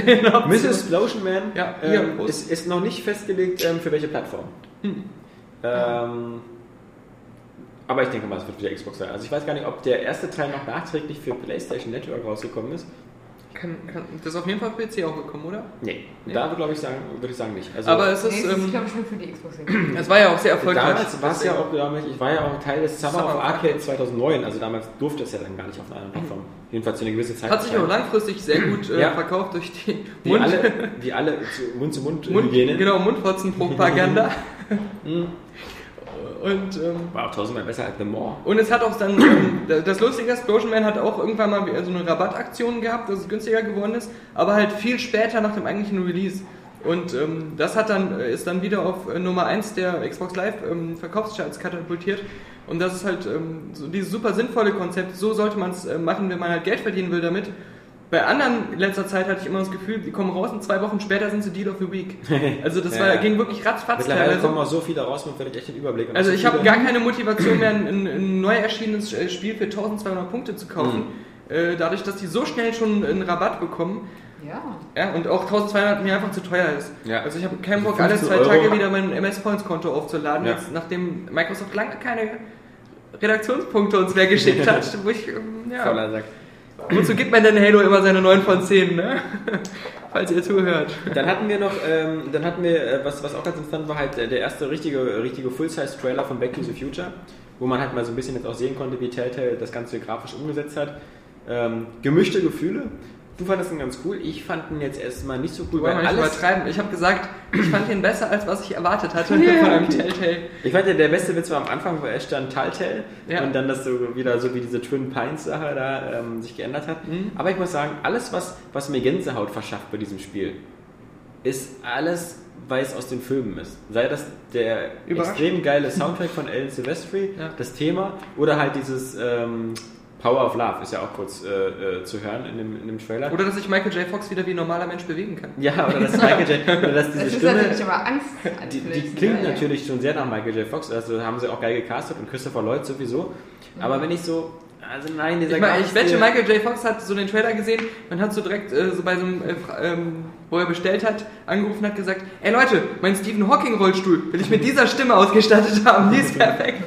Mrs. Explosion Man Ja, hier, ähm, ist, ist noch nicht festgelegt, ähm, für welche Plattform. Hm. Ähm, aber ich denke mal, es wird wieder Xbox sein. Also ich weiß gar nicht, ob der erste Teil noch nachträglich für PlayStation Network rausgekommen ist. Kann, kann, das ist auf jeden Fall für PC auch gekommen, oder? Nee, Nee. da glaube ich sagen, würde ich sagen nicht. Also, Aber es Nee, ist, das ist, ähm, glaube ich, nur für die Xbox. *clears throat* es war ja auch sehr erfolgreich. Damals war es ja auch, damals, ich war ja auch Teil des Summer, Summer of Arcade 2009, also damals durfte es ja dann gar nicht auf einer anderen Plattform. Jedenfalls für eine gewisse Zeit. Hat sich auch langfristig sehr gut äh, *clears throat* Ja. verkauft durch die Wie Mund, alle, wie alle zu Mund-zu-Mund Mund, genau, Mundfotzenpropaganda. *laughs* Und, ähm, War auch tausendmal besser als The More. und es hat auch dann, ähm, *coughs* das Lustige ist, Explosion Man hat auch irgendwann mal so eine Rabattaktion gehabt, dass es günstiger geworden ist, aber halt viel später nach dem eigentlichen Release. Und ähm, das hat dann, äh, ist dann wieder auf äh, Nummer 1 der Xbox Live ähm, Verkaufscharts katapultiert. Und das ist halt ähm, so dieses super sinnvolle Konzept. So sollte man es äh, machen, wenn man halt Geld verdienen will damit. Bei anderen in letzter Zeit hatte ich immer das Gefühl, die kommen raus und zwei Wochen später sind sie Deal of the Week. *laughs* Also das Ja, war, ging wirklich ratzfatz Mittlerweile teilweise. kommen auch so viele raus, man verliert echt den Überblick. Also so ich habe gar keine Motivation mehr, ein, ein, ein neu erschienenes Spiel für 1200 Punkte zu kaufen. Äh, dadurch, dass die so schnell schon einen Rabatt bekommen. Ja. Ja, und auch 1200 mir einfach zu teuer ist. Ja. Also ich habe keinen Also Bock, alle 15 zwei Euro. Tage wieder mein MS-Points-Konto aufzuladen, Ja. jetzt, nachdem Microsoft lange keine Redaktionspunkte uns mehr geschickt hat. *laughs* wo ich, ähm, ja, Voller Sack. Wozu gibt man denn Halo immer seine 9 von 10, ne? *laughs* Falls ihr zuhört. Dann hatten wir noch, ähm, dann hatten wir, äh, was, was auch ganz interessant war, halt äh, der erste richtige, richtige Full-Size-Trailer von Back to the Future, wo man halt mal so ein bisschen jetzt auch sehen konnte, wie Telltale das Ganze grafisch umgesetzt hat. Ähm, gemischte Gefühle. Du fandest ihn ganz cool. Ich fand ihn jetzt erstmal nicht so cool, Wollen weil nicht alles. übertreiben. Ich habe gesagt, ich fand ihn besser, als was ich erwartet hatte *laughs* Ja, von einem okay. Telltale. Ich fand ja, der beste Witz war am Anfang, wo er stand Telltale Ja. und dann das so wieder so wie diese Twin Pines Sache da ähm, sich geändert hat. Mhm. Aber ich muss sagen, alles, was, was mir Gänsehaut verschafft bei diesem Spiel, ist alles weil es aus den Filmen ist. Sei das der extrem geile Soundtrack von Alan Silvestri, Ja. das Thema, oder halt dieses ähm, Power of Love, ist ja auch kurz äh, äh, zu hören in dem, in dem Trailer. Oder dass sich Michael J. Fox wieder wie ein normaler Mensch bewegen kann. ja, oder dass Michael J. oder dass *laughs* diese Das ist Stimme. natürlich aber Angst. Die, die klingt natürlich schon sehr nach Michael J. Fox, also haben sie auch geil gecastet und Christopher Lloyd sowieso. Aber wenn ich so, also nein, dieser Ich, meine, ich wette, Michael J. Fox hat so den Trailer gesehen und hat so direkt äh, so bei so einem, äh, ähm, wo er bestellt hat, angerufen hat gesagt, ey Leute, mein Stephen Hawking Rollstuhl will ich mit dieser Stimme ausgestattet haben, die ist *laughs* perfekt.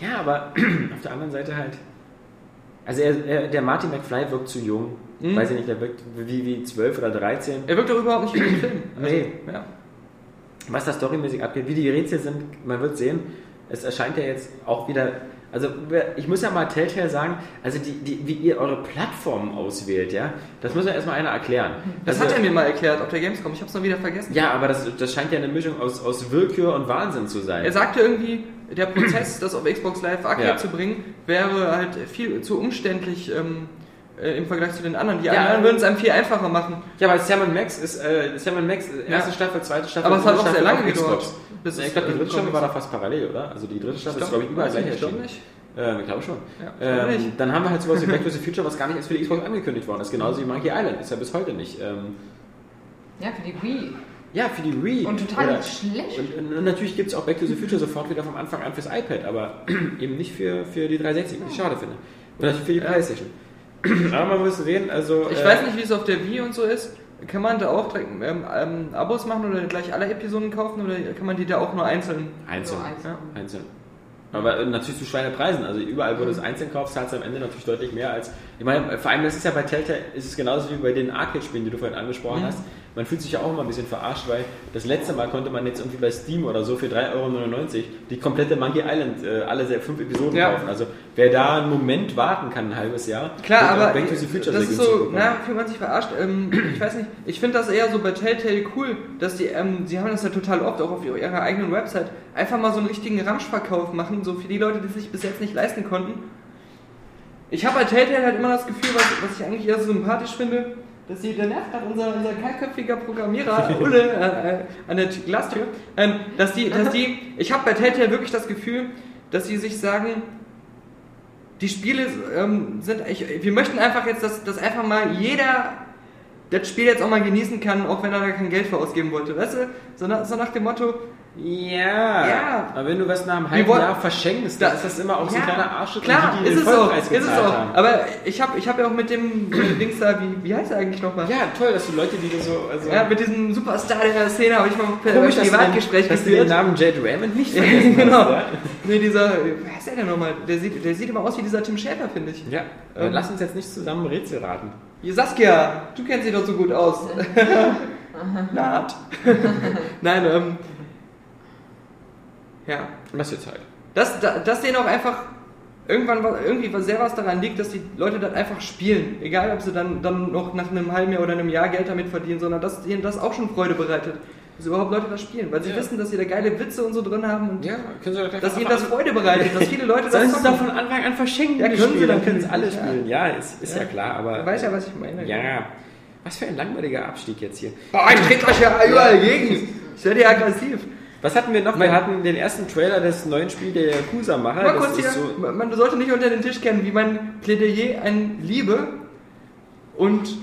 Ja, aber *clears throat* auf der anderen Seite halt. Also er, er, der Martin McFly wirkt zu jung. Mhm. Weiß ich nicht, der wirkt wie, wie 12 oder 13. Er wirkt doch überhaupt nicht wie ein Film. Nee. Ja. Was da storymäßig abgeht, wie die Rätsel sind, man wird sehen. Es erscheint ja jetzt auch wieder. Also ich muss ja mal Telltale sagen, also die, die, wie ihr eure Plattformen auswählt, ja, das muss ja erstmal einer erklären. Das also, hat er mir mal erklärt auf der Gamescom, ich hab's noch wieder vergessen. Ja, aber das, das scheint ja eine Mischung aus, aus Willkür und Wahnsinn zu sein. Er sagte irgendwie, der Prozess, das auf Xbox Live Arcade Ja. zu bringen, wäre halt viel zu umständlich ähm, äh, im Vergleich zu den anderen. Die Ja. anderen würden es einem viel einfacher machen. Ja, aber Sam Max ist, äh, Sam Max, äh, erste Ja. Staffel, zweite Staffel, Aber es hat auch sehr Staffel lange auf gedauert. Bis ich glaube, die äh, dritte Staffel war da fast parallel, oder? Also die dritte Staffel ist, glaub- glaube ich, überall gleich erschienen. nicht. Ähm, ich glaube schon. Ja, ähm, dann haben wir halt sowas wie *laughs* Back to the Future, was gar nicht erst für die Xbox angekündigt worden ist. Genauso wie Monkey Island. Ist ja bis heute nicht. Ähm, Ja, für die Wii. Ja, für die Wii. Und total Oder- schlecht. Und, und natürlich gibt es auch Back to the Future sofort wieder vom Anfang an fürs iPad, aber *clears throat* eben nicht für, für die 360, was ich schade finde. Und natürlich für die Ja. Playstation. *clears throat* aber man muss sehen, also... Ich äh, weiß nicht, wie es auf der Wii und so ist. Kann man da auch direkt ähm, ähm, Abos machen oder gleich alle Episoden kaufen oder kann man die da auch nur einzeln? Einzeln. So einzeln. Ja. Einzeln. Aber äh, natürlich zu Schweinepreisen. Also überall, wo du es einzeln kaufst, zahlst du am Ende natürlich deutlich mehr als. Ich meine, vor allem, das ist ja bei Telltale, ist es genauso wie bei den Arcade-Spielen, die du vorhin angesprochen Mhm. hast. Man fühlt sich ja auch immer ein bisschen verarscht, weil das letzte Mal konnte man jetzt irgendwie bei Steam oder so für 3,99 Euro die komplette Monkey Island, äh, alle fünf Episoden Ja. kaufen. Also wer da einen Moment warten kann, ein halbes Jahr, Klar, aber Back to the Future das ist so, na, fühlt man sich verarscht. Ähm, ich weiß nicht, ich finde das eher so bei Telltale cool, dass die, ähm, sie haben das ja total oft auch auf ihrer eigenen Website, einfach mal so einen richtigen Ramschverkauf machen, so für die Leute, die sich bis jetzt nicht leisten konnten. Ich habe bei Telltale halt immer das Gefühl, was, was ich eigentlich eher so sympathisch finde, dass sie, der nervt gerade unser, unser kahlköpfiger Programmierer, *laughs* Ulle, äh, äh, an der Glastür, ähm, dass die, dass die, ich habe bei Telltale wirklich das Gefühl, dass sie sich sagen, die Spiele ähm, sind, ich, wir möchten einfach jetzt, dass, dass einfach mal jeder das Spiel jetzt auch mal genießen kann, auch wenn er da kein Geld für ausgeben wollte. Weißt du, so nach, so nach dem Motto, Ja, Ja. aber wenn du was nach einem halben wollen- Jahr verschenkst, dann ist das immer auch so ein kleiner Arschtritt klar, die, die ist den es auch, ist es auch. haben. Aber ich habe ich hab ja auch mit dem äh, Dings da, wie, wie heißt er eigentlich nochmal? Ja, toll, dass du Leute, die du so. Also Ja, mit diesem Superstar der Szene habe ich mal per Komisch, dass du den- Privatgespräch dass du den geführt. Namen Jade Raymond nicht vergessen genau. hast. Ja, Nee, dieser, wer heißt der denn nochmal? Der sieht, der sieht immer aus wie dieser Tim Schäfer, finde ich. ja. Ähm. lass uns jetzt nicht zusammen Rätsel raten. Saskia, du kennst dich doch so gut aus. *laughs* Naht. *laughs* Nein, ähm. Ja. Lass dir Zeit. Dass, da- dass denen auch einfach irgendwann was, irgendwie was sehr was daran liegt, dass die Leute das einfach spielen. Egal, ob sie dann, dann noch nach einem halben Jahr oder einem Jahr Geld damit verdienen, sondern dass ihnen das auch schon Freude bereitet. Dass überhaupt Leute das spielen. Weil sie Ja. wissen, dass sie da geile Witze und so drin haben und Ja, können Sie doch dass ihnen das Freude bereitet, dass viele Leute *laughs* Sollen das Sie zocken. doch von Anfang an verschenken? Ja, können Sie dann können natürlich. alle spielen. Ja, ist, ist ja. klar, aber. Du weißt ja, was ich meine. Ja. Was für ein langweiliger Abstieg jetzt hier. Boah, ich trete euch ja überall gegen. Ich werde ja aggressiv. Was hatten wir noch? Wir hatten den ersten Trailer des neuen Spiels der Yakuza-Macher. Mal kurz hier, so, man man sollte nicht unter den Tisch kennen, wie mein Plädoyer an Liebe und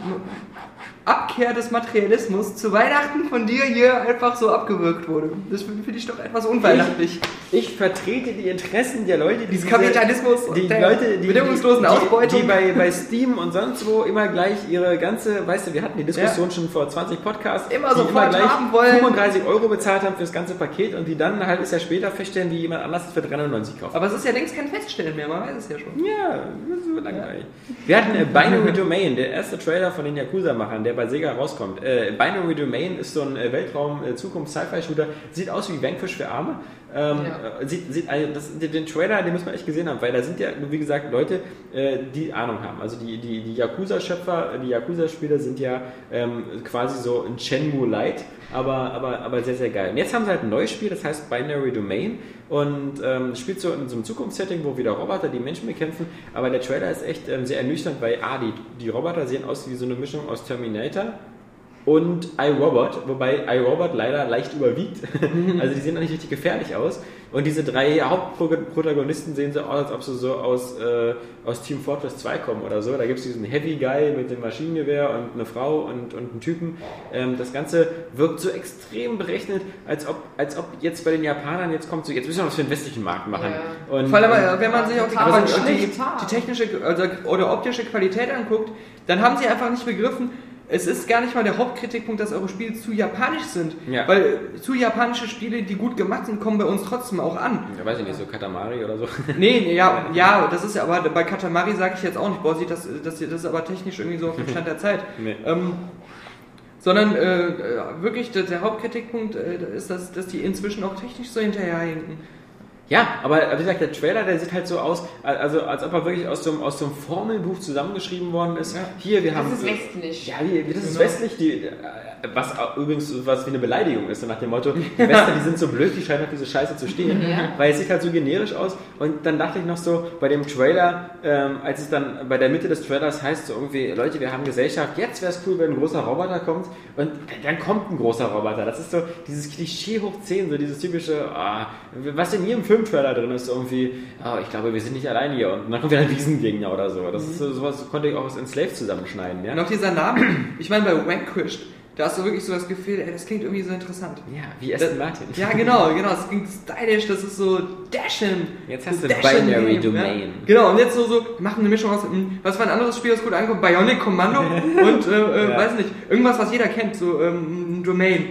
Abkehr des Materialismus zu Weihnachten von dir hier einfach so abgewürgt wurde. Das finde ich doch etwas unweihnachtlich. ich vertrete die Interessen der Leute, die Kapitalismus die Leute, die, bedingungslosen die, Ausbeutung. die bei, bei Steam und sonst wo immer gleich ihre ganze, weißt du, wir hatten die Diskussion schon vor 20 Podcasts, Immer die sofort immer gleich haben wollen. 35 Euro bezahlt haben für das ganze Paket und die dann ein halbes Jahr später feststellen, wie jemand anders es für 3,99 kauft. Aber es ist ja längst kein Feststellen mehr, man weiß es ja schon. Ja, das ist so langweilig. Wir hatten äh, Binary *laughs* Domain, der erste Trailer von den Yakuza-Machern, der bei Sega rauskommt. Äh, Binary Domain ist so ein äh, Weltraum-Zukunfts-Sci-Fi-Shooter, sieht aus wie Vanquish für Arme. Ähm, Ja. äh, sieht, sieht, also das, den Trailer, den muss man echt gesehen haben, weil da sind ja, wie gesagt, Leute, äh, die Ahnung haben. Also die, die, die Yakuza-Schöpfer, die Yakuza-Spieler sind ja ähm, quasi so ein Shenmue Light, aber, aber, aber sehr, sehr geil. Und jetzt haben sie halt ein neues Spiel, das heißt Binary Domain und ähm, spielt so in so einem Zukunftssetting, wo wieder Roboter die Menschen bekämpfen, aber der Trailer ist echt ähm, sehr ernüchternd, weil A, die, die Roboter sehen aus wie so eine Mischung aus Terminator und iRobot, wobei iRobot leider leicht überwiegt. also die sehen auch nicht richtig gefährlich aus. Und diese drei Hauptprotagonisten sehen so aus, als ob sie so aus, äh, aus Team Fortress 2 kommen oder so. Da gibt es diesen Heavy Guy mit dem Maschinengewehr und eine Frau und, und einen Typen. Ähm, das Ganze wirkt so extrem berechnet, als ob, als ob jetzt bei den Japanern jetzt kommt so, jetzt müssen wir was für den westlichen Markt machen. Ja. Und, Vor allem, und, wenn man sich auch die, die, die, technische also, oder optische Qualität anguckt, dann haben sie einfach nicht begriffen, es ist gar nicht mal der Hauptkritikpunkt, dass eure Spiele zu japanisch sind. Ja. Weil zu japanische Spiele, die gut gemacht sind, kommen bei uns trotzdem auch an. ja, weiß ich nicht, so Katamari oder so. *laughs* Nee, nee, ja, ja, das ist ja, aber bei Katamari sage ich jetzt auch nicht, boah, sieht das, das, das ist aber technisch irgendwie so auf dem Stand der Zeit. *laughs* Nee. Ähm, sondern äh, äh, wirklich der, der Hauptkritikpunkt äh, ist, dass, dass die inzwischen auch technisch so hinterherhinken. Ja, aber wie gesagt, der Trailer, der sieht halt so aus, also als ob er wirklich aus so einem, aus so einem Formelbuch zusammengeschrieben worden ist. Ja. Hier, wir haben. Das ist westlich. Ja, wie, wie das ist Genau. westlich, die, was übrigens was wie eine Beleidigung ist, so nach dem Motto, die Westler, die sind so blöd, die scheinen auf diese Scheiße zu stehen, Ja. weil es sieht halt so generisch aus. Und dann dachte ich noch so, bei dem Trailer, ähm, als es dann bei der Mitte des Trailers heißt so irgendwie, Leute, wir haben Gesellschaft, jetzt wäre es cool, wenn ein großer Roboter kommt und dann kommt ein großer Roboter. Das ist so dieses Klischee hoch 10, so dieses typische, ah, was in jedem Filmtrailer drin ist, irgendwie, ah, ich glaube, wir sind nicht allein hier und dann kommt wieder ein Riesengegner oder so. Das ist so, sowas konnte ich auch aus Enslaved zusammenschneiden, ja. Und auch dieser Name, ich meine, bei Vanquished, da hast du wirklich so das Gefühl, ey, das klingt irgendwie so interessant. Ja, wie Aston Das- Martin. Ja, genau, genau. Es klingt stylisch, das ist so Dashin. Jetzt hast so du Dashin Binary Game, Domain. Ja. Genau, und jetzt so, so, machen eine Mischung aus, hm, was war ein anderes Spiel, das gut ankommt? Bionic Commando *laughs* und, äh, äh, Ja. weiß nicht, irgendwas, was jeder kennt, so, ähm, ein Domain.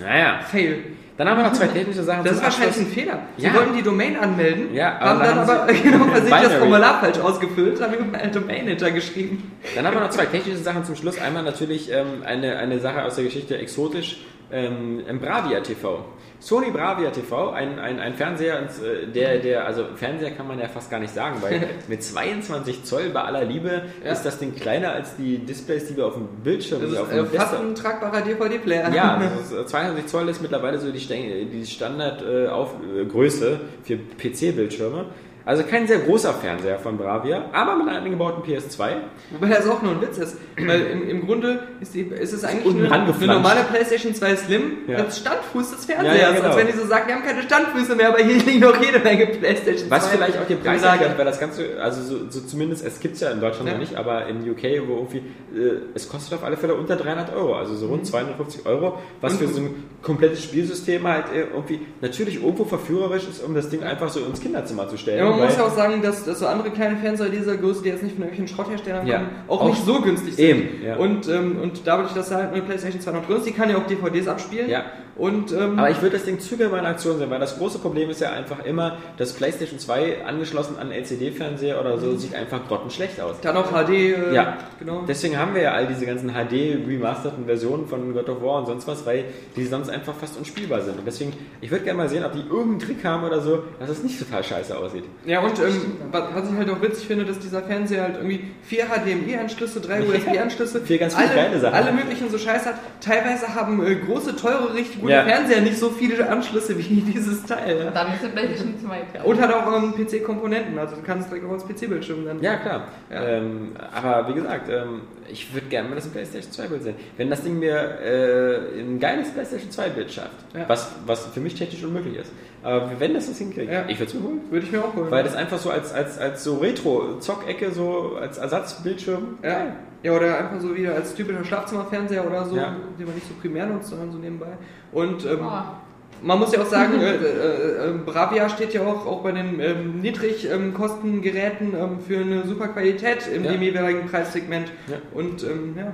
Naja. Fail. Dann haben wir noch zwei *laughs* technische Sachen Das ist wahrscheinlich ein Fehler. Sie Ja. wollten die Domain anmelden, Ja, aber haben da dann haben *laughs* aber genau versehentlich das. Formular falsch ausgefüllt, haben überall Domain hintergeschrieben. Dann haben wir noch zwei technische Sachen zum Schluss. Einmal natürlich ähm, eine, eine Sache aus der Geschichte exotisch. Ähm, Bravia TV. Sony Bravia TV, ein, ein, ein Fernseher, äh, der, der, also Fernseher kann man ja fast gar nicht sagen, weil *laughs* mit 22 Zoll bei aller Liebe Ja. ist das Ding kleiner als die Displays, die wir auf dem Bildschirm, Das die ist auf äh, dem fast Desktop ein tragbarer DVD-Player. Ja, *laughs* das ist, äh, 22 Zoll ist mittlerweile so die, die Standardgröße äh, äh, für PC-Bildschirme. Also kein sehr großer Fernseher von Bravia, aber mit einem eingebauten PS2. Wobei das auch nur ein Witz ist. Weil im, im Grunde ist, die, ist es eigentlich unten eine, normale PlayStation 2 Slim Ja. als Standfuß des Fernsehers. Ja, ja, genau. Als wenn die so sagen, wir haben keine Standfüße mehr, aber hier liegen noch jede Menge PlayStation 2. Was vielleicht auch den Preis erklärt, weil das Ganze, also so, so zumindest, es gibt es ja in Deutschland Ja. noch nicht, aber in UK, wo irgendwie, äh, es kostet auf alle Fälle unter 300 Euro, also so rund 250 Euro, was Mhm. Für so ein komplettes Spielsystem halt äh, irgendwie natürlich irgendwo verführerisch ist, um das Ding einfach so ins Kinderzimmer zu stellen. Man muss ja auch sagen, dass, dass so andere kleine Fernseher dieser Größe, die jetzt nicht von irgendwelchen Schrottherstellern Ja. kommen, auch, Auch nicht so günstig sind. eben, ja. Und, ähm, und dadurch, dass da halt eine PlayStation 2 noch drin ist, die kann ja auch DVDs abspielen. Ja. Und, ähm, Aber ich würde das Ding zügeln in Aktion sehen, weil das große Problem ist ja einfach immer, dass PlayStation 2 angeschlossen an LCD-Fernseher oder so sieht einfach grottenschlecht aus. dann auch HD. Äh, Ja. genau. Deswegen haben wir ja all diese ganzen HD-remasterten Versionen von God of War und sonst was, weil die sonst einfach fast unspielbar sind. Und deswegen, ich würde gerne mal sehen, ob die irgendeinen Trick haben oder so, dass es nicht total scheiße aussieht. Ja, und ähm, was, was ich halt auch witzig finde, dass dieser Fernseher halt irgendwie vier HDMI-Anschlüsse, drei *laughs* USB-Anschlüsse, Vier ganz viele alle, geile Sachen. alle möglichen so Scheiß hat. Teilweise haben äh, große, teure, richtig gute Ja. Fernseher nicht so viele Anschlüsse wie *laughs* dieses Teil. Ja. Dann ist es PlayStation 2. Und hat auch ähm, PC-Komponenten, also du kannst direkt auch als PC-Bildschirm dann. Ja, klar. Ja. Ähm, aber wie gesagt, ähm, ich würde gerne mal das PlayStation 2 Bild sehen. Wenn das Ding mir äh, ein geiles PlayStation 2 Bild schafft, Ja. was, was für mich technisch unmöglich ist, aber wenn das das hinkriegt, Ja. ich würde es mir holen. Würde ich mir auch holen. Weil das einfach so als, als, als so Retro-Zockecke, so als Ersatzbildschirm. ja. Ja, oder einfach so wieder als typischer Schlafzimmerfernseher oder so, Ja. den man nicht so primär nutzt, sondern so nebenbei. Und ähm, Boah. Man muss ja auch sagen, *laughs* äh, äh, äh, Bravia steht ja auch, auch bei den ähm, Niedrigkostengeräten ähm, für eine super Qualität in Ja. dem jeweiligen Preissegment. Ja. Und ähm, ja,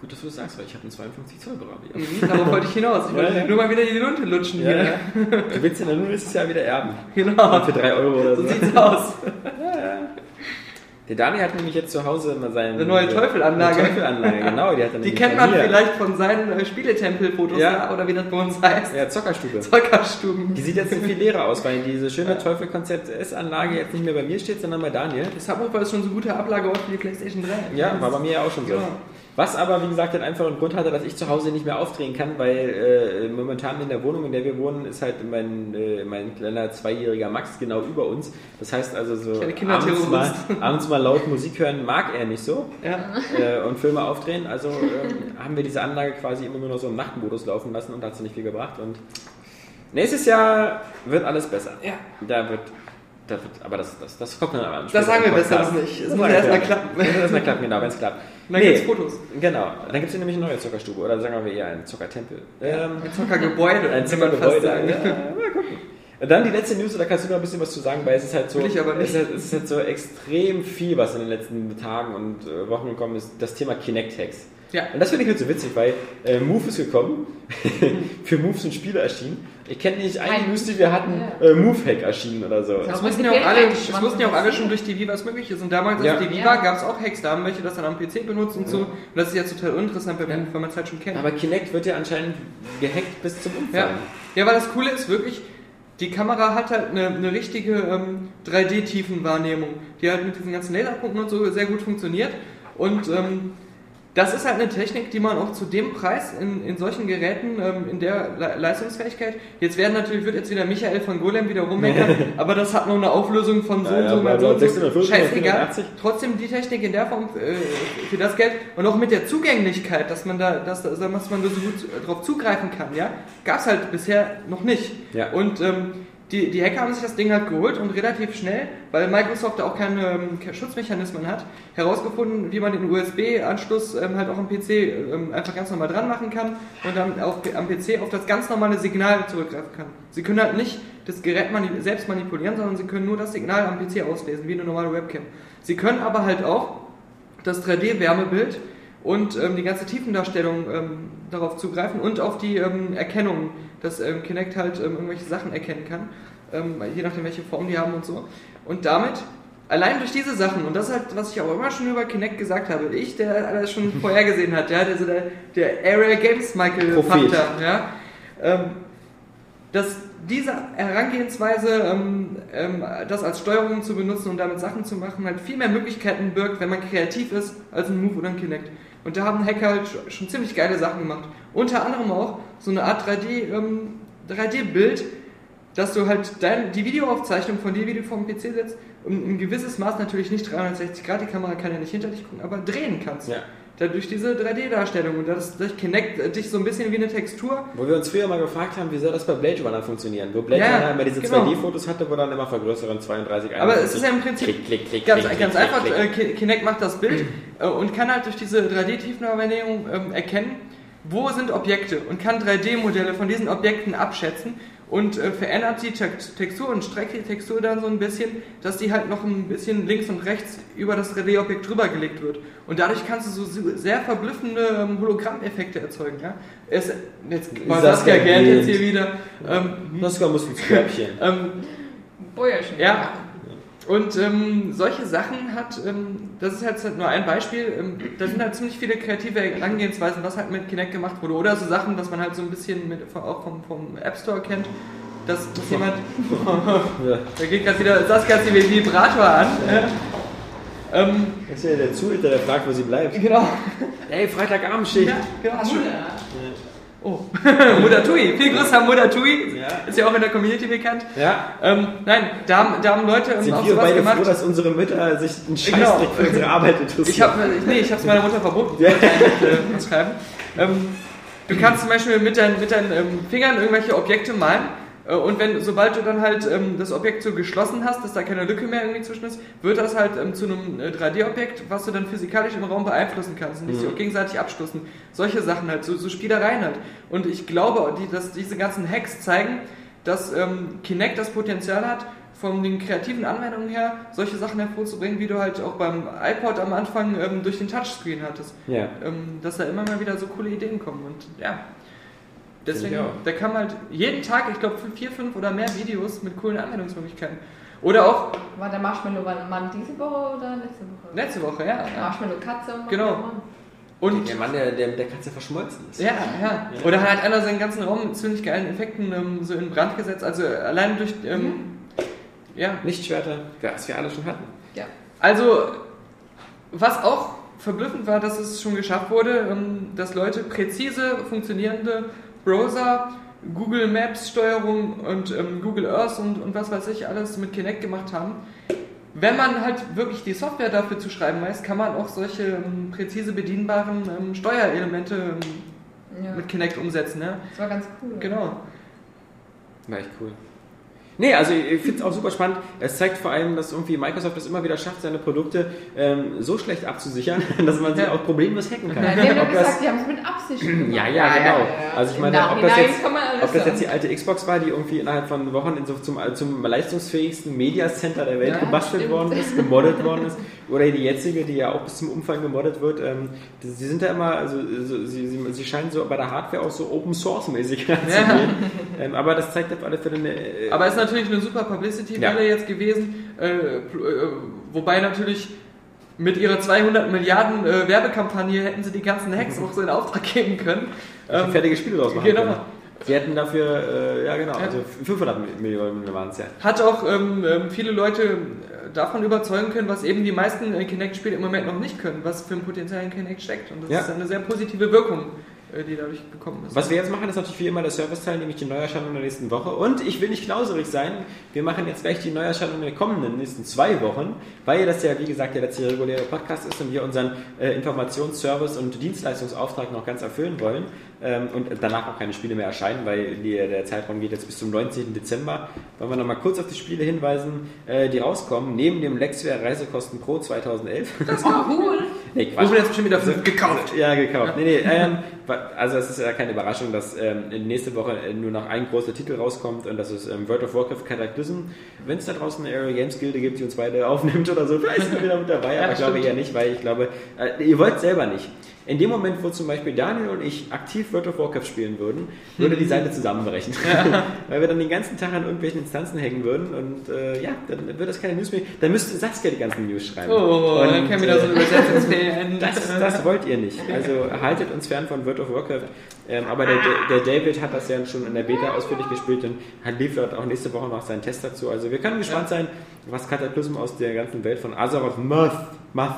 Gut, dass du das sagst, weil ich habe einen 52 Zoll Bravia. mhm, darauf wollte ich hinaus. Ich *laughs* wollte Ja, ja. nur mal wieder die Lunte lutschen Ja, hier. ja. Du willst dann nur nächstes Jahr wieder erben. *laughs* Genau, Für 3 Euro oder so. so sieht's aus. Der Dani hat nämlich jetzt zu Hause mal seine Eine neue Teufelanlage. Eine Teufelanlage, genau. Die, hat er Die kennt man mir. vielleicht von seinen äh, Spieletempel-Fotos Ja. oder wie das bei uns heißt. Ja, Zockerstube. Zockerstuben. Die sieht jetzt viel leerer aus, weil diese schöne Teufel-Konzept S-Anlage jetzt nicht mehr bei mir steht, sondern bei Daniel. Das Subwoofer ist schon so gute Ablageort für die Playstation 3. Ja, war bei mir ja auch schon so. Genau. Was aber, wie gesagt, den einfachen Grund hatte, dass ich zu Hause nicht mehr aufdrehen kann, weil äh, momentan in der Wohnung, in der wir wohnen, ist halt mein, äh, mein kleiner zweijähriger Max genau über uns. Das heißt also so abends mal, abends mal laut Musik hören mag er nicht so Ja. äh, und Filme aufdrehen. Also ähm, haben wir diese Anlage quasi immer nur noch so im Nachtmodus laufen lassen und hat sie nicht viel gebracht. Und nächstes Jahr wird alles besser. Ja. Da wird, da wird aber das, das, das kommt dann aber Das sagen wir besser nicht. Es Das muss sagen erst wir. mal klappen. Das muss erst mal klappen, genau, wenn es klappt. Dann gibt's Fotos. Genau. Dann gibt es hier nämlich eine neue Zuckerstube oder sagen wir eher einen Zuckertempel. Ähm, Ein Zuckergebäude, ein Zuckergebäude. Ja, mal gucken. Und dann die letzte News, da kannst du noch ein bisschen was zu sagen, weil es ist halt so. Es, ist, es ist halt so extrem viel, was in den letzten Tagen und äh, Wochen gekommen ist, das Thema Kinect-Hacks. Ja. Und das finde ich halt so witzig, weil äh, Move ist gekommen, *laughs* für Move sind Spiele erschienen. Ich kenne nicht eine Ein- News, die wir hatten, Ja. äh, Move-Hack erschienen oder so. Das Aber wussten ja auch alle, eigentlich das ja auch alle schon durch die Viva, was möglich ist. Und damals, Ja. als die Viva, Ja. gab es auch Hacks. Da haben welche das dann am PC benutzt und so. Und das ist ja total uninteressant, weil, weil man es halt schon kennt. Aber Kinect wird ja anscheinend gehackt bis zum Ja. Umfallen. ja, weil das Coole ist wirklich, die Kamera hat halt eine, eine richtige ähm, 3D-Tiefenwahrnehmung, die halt mit diesen ganzen Laserpunkten und so sehr gut funktioniert. Und ähm, das ist halt eine Technik, die man auch zu dem Preis in, in solchen Geräten, ähm, in der Le Leistungsfähigkeit, jetzt werden natürlich, wird jetzt wieder Michael von Golem wieder rummeckern, *laughs* aber das hat noch eine Auflösung von so Ja, und ja, so, so, und so. 650, scheißegal. 480. Trotzdem die Technik in der Form äh, für das Geld und auch mit der Zugänglichkeit, dass man da, dass, dass man so gut drauf zugreifen kann, ja, gab es halt bisher noch nicht. Ja. Und ähm, die, die Hacker haben sich das Ding halt geholt und relativ schnell, weil Microsoft da auch keine, ähm, keine Schutzmechanismen hat, herausgefunden, wie man den USB-Anschluss ähm, halt auch am PC ähm, einfach ganz normal dran machen kann und dann auch am PC auf das ganz normale Signal zurückgreifen kann. Sie können halt nicht das Gerät mani selbst manipulieren, sondern sie können nur das Signal am PC auslesen, wie eine normale Webcam. Sie können aber halt auch das 3D-Wärmebild und ähm, die ganze Tiefendarstellung ähm, darauf zugreifen und auf die ähm, Erkennung, dass ähm, Kinect halt ähm, irgendwelche Sachen erkennen kann, ähm, je nachdem welche Form die haben und so. Und damit, allein durch diese Sachen, und das ist halt, was ich auch immer schon über Kinect gesagt habe, ich, der alles schon *laughs* vorhergesehen hat, ja, der, so der, der Area Games Michael Prophet. Panther, ja, ähm, dass diese Herangehensweise, ähm, ähm, das als Steuerung zu benutzen und damit Sachen zu machen, halt viel mehr Möglichkeiten birgt, wenn man kreativ ist, als ein Move oder ein Kinect. Und da haben Hacker halt sch- schon ziemlich geile Sachen gemacht. Unter anderem auch so eine Art 3D, ähm, 3D-Bild, dass du halt dein, die Videoaufzeichnung von dir, wie du vom PC sitzt, um ein gewisses Maß natürlich nicht 360 Grad, die Kamera kann ja nicht hinter dich gucken, aber drehen kannst. Ja. Dadurch diese 3D-Darstellung und das, das Kinect äh, dich so ein bisschen wie eine Textur Wo wir uns früher mal gefragt haben, wie soll das bei Blade Runner funktionieren? Wo Blade Ja, Runner immer diese genau. 2D-Fotos hatte, wo dann immer vergrößern 32, Aber 51. es ist ja im Prinzip Klick, klick, klick, ganz, ganz einfach, äh, Kinect macht das Bild *clears throat* äh, und kann halt durch diese 3D-Tiefenwahrnehmung ähm, erkennen, wo sind Objekte und kann 3D-Modelle von diesen Objekten abschätzen und äh, verändert die Text- Textur und streckt die Textur dann so ein bisschen, dass die halt noch ein bisschen links und rechts über das 3D-Objekt drüber gelegt wird. Und dadurch kannst du so so sehr verblüffende ähm, Hologrammeffekte erzeugen. Ja? Es, jetzt war Saskia Gant jetzt hier wieder. Ähm, Saskia muss ins Körbchen. *laughs* ähm, Bäuerchen. ja. Und ähm, solche Sachen hat, ähm, das ist jetzt nur ein Beispiel, ähm, da sind halt ziemlich viele kreative Herangehensweisen, was halt mit Kinect gemacht wurde. Oder so Sachen, was man halt so ein bisschen mit, auch vom, vom App Store kennt, dass, dass *laughs* jemand, Ja. da geht gerade wieder, Saskia hat den Vibrator an. Äh, ähm, Das ist ja der Zuhälter, der fragt, wo sie bleibt. genau. Ey, Freitagabendschicht. Ja, genau. Hast du Oh, *laughs* Mudatui. Viel Grüße an Mudatui. Ja. Ist ja auch in der Community bekannt. Ja. Ähm, nein, da haben, da haben Leute ähm, Sind auch wir sowas beide gemacht. froh, dass unsere Mütter sich einen Genau. Scheißdreck für unsere Arbeit interessieren? Ich habe nee, ich hab's meiner Mutter verboten. Ja. Äh, schreiben. Ähm, du kannst zum Beispiel mit deinen, mit deinen ähm, Fingern irgendwelche Objekte malen. Äh, und wenn, sobald du dann halt ähm, das Objekt so geschlossen hast, dass da keine Lücke mehr irgendwie zwischen ist, wird das halt ähm, zu einem äh, 3D-Objekt, was du dann physikalisch im Raum beeinflussen kannst und die sich auch gegenseitig abstoßen. Solche Sachen halt, so, so Spielereien halt. Und ich glaube, die, dass diese ganzen Hacks zeigen, dass ähm, Kinect das Potenzial hat, von den kreativen Anwendungen her, solche Sachen hervorzubringen, wie du halt auch beim iPod am Anfang ähm, durch den Touchscreen hattest. Ja. Ähm, dass da immer mal wieder so coole Ideen kommen. Und ja, deswegen, da kann man halt jeden Tag, ich glaube, vier, fünf oder mehr Videos mit coolen Anwendungsmöglichkeiten. Oder auch War der Marshmallow Mann diese Woche oder letzte Woche? letzte Woche, ja. ja. Marshmallow Katze und Genau. Mann. Und Der Mann, der, der mit der Katze verschmolzen ist. Ja, ja. Oder hat einer seinen ganzen Raum mit ziemlich geilen Effekten ähm, so in Brand gesetzt. Also allein durch. Ähm, ja. Lichtschwerter, was wir alle schon hatten. Ja. Also, was auch verblüffend war, dass es schon geschafft wurde, ähm, dass Leute präzise funktionierende Browser, Google Maps Steuerung und ähm, Google Earth und, und was weiß ich alles mit Kinect gemacht haben. Wenn man halt wirklich die Software dafür zu schreiben weiß, kann man auch solche ähm, präzise bedienbaren ähm, Steuerelemente ähm, Ja. mit Kinect umsetzen. Ja? Das war ganz cool. Genau. War echt cool. Nee, also ich finde es auch super spannend. Es zeigt vor allem, dass irgendwie Microsoft es immer wieder schafft, seine Produkte ähm, so schlecht abzusichern, *laughs* dass man sie Ja. auch problemlos hacken kann. Nein, die haben ja Ob das- gesagt, die haben es mit Absicht gemacht. Ja, ja, genau. Also ich meine, ob das, jetzt, ob das jetzt die alte Xbox war, die irgendwie innerhalb von Wochen in so, zum, zum leistungsfähigsten Media Center der Welt Ja, gebastelt stimmt. worden ist, gemoddet worden ist, oder die jetzige, die ja auch bis zum Umfang gemoddet wird, ähm, die- sie sind da immer, also so, sie, sie, sie scheinen so bei der Hardware auch so Open Source mäßig zu *laughs* Ja. gehen. Ähm, aber das zeigt auf alle Fälle eine. äh, Aber natürlich eine super Publicity-Welle Ja. jetzt gewesen, äh, äh, wobei natürlich mit ihrer 200 Milliarden äh, Werbekampagne hätten sie die ganzen Hacks *laughs* auch so in Auftrag geben können. ähm, fertige Spiele draus machen genau. können. Sie hätten dafür, äh, ja genau, also 500 Millionen waren es ja. Hat auch ähm, ähm, viele Leute äh, davon überzeugen können, was eben die meisten äh, Kinect-Spiele im Moment noch nicht können, was für ein Potenzial in Kinect steckt. Und das Ja. ist eine sehr positive Wirkung, die dadurch gekommen ist. Was wir jetzt machen, ist natürlich wie immer der Serviceteil, nämlich die Neuerscheinung der nächsten Woche. Und ich will nicht knauserig sein, wir machen jetzt gleich die Neuerscheinung der kommenden nächsten zwei Wochen, weil das ja, wie gesagt, der letzte reguläre Podcast ist und wir unseren äh, Informationsservice und Dienstleistungsauftrag noch ganz erfüllen wollen. Ähm, und danach auch keine Spiele mehr erscheinen, weil die, der Zeitraum geht jetzt bis zum 19. Dezember. Wollen wir nochmal kurz auf die Spiele hinweisen, äh, die rauskommen, neben dem Lexware Reisekosten Pro 2011. Das war cool. *laughs* nee, Quatsch. Rufen jetzt bestimmt wieder fünf gekauft. Ja, gekauft. Nee, nee, ähm, also es ist ja keine Überraschung, dass ähm, nächste Woche äh, nur noch ein großer Titel rauskommt und das ist ähm, World of Warcraft Cataclysm. Wenn es da draußen eine Area Games Gilde gibt, die uns beide aufnimmt oder so, vielleicht sind wir wieder mit dabei, Ja, aber ich glaube eher nicht, weil ich glaube, äh, ihr wollt selber nicht. In dem Moment, wo zum Beispiel Daniel und ich aktiv World of Warcraft spielen würden, würde die Seite zusammenbrechen. *laughs* Weil wir dann den ganzen Tag an irgendwelchen Instanzen hängen würden und äh, ja, dann würde das keine News mehr. Dann müsste Saskia die ganzen News schreiben. Oh, und, dann käme wieder so ein äh, Übersetzungsfehlen. *laughs* das, das wollt ihr nicht. Also haltet uns fern von World of Warcraft. Ähm, aber der, der David hat das ja schon in der Beta ausführlich gespielt und hat liefert auch nächste Woche noch seinen Test dazu. Also wir können gespannt sein, was Cataclysm aus der ganzen Welt von Azeroth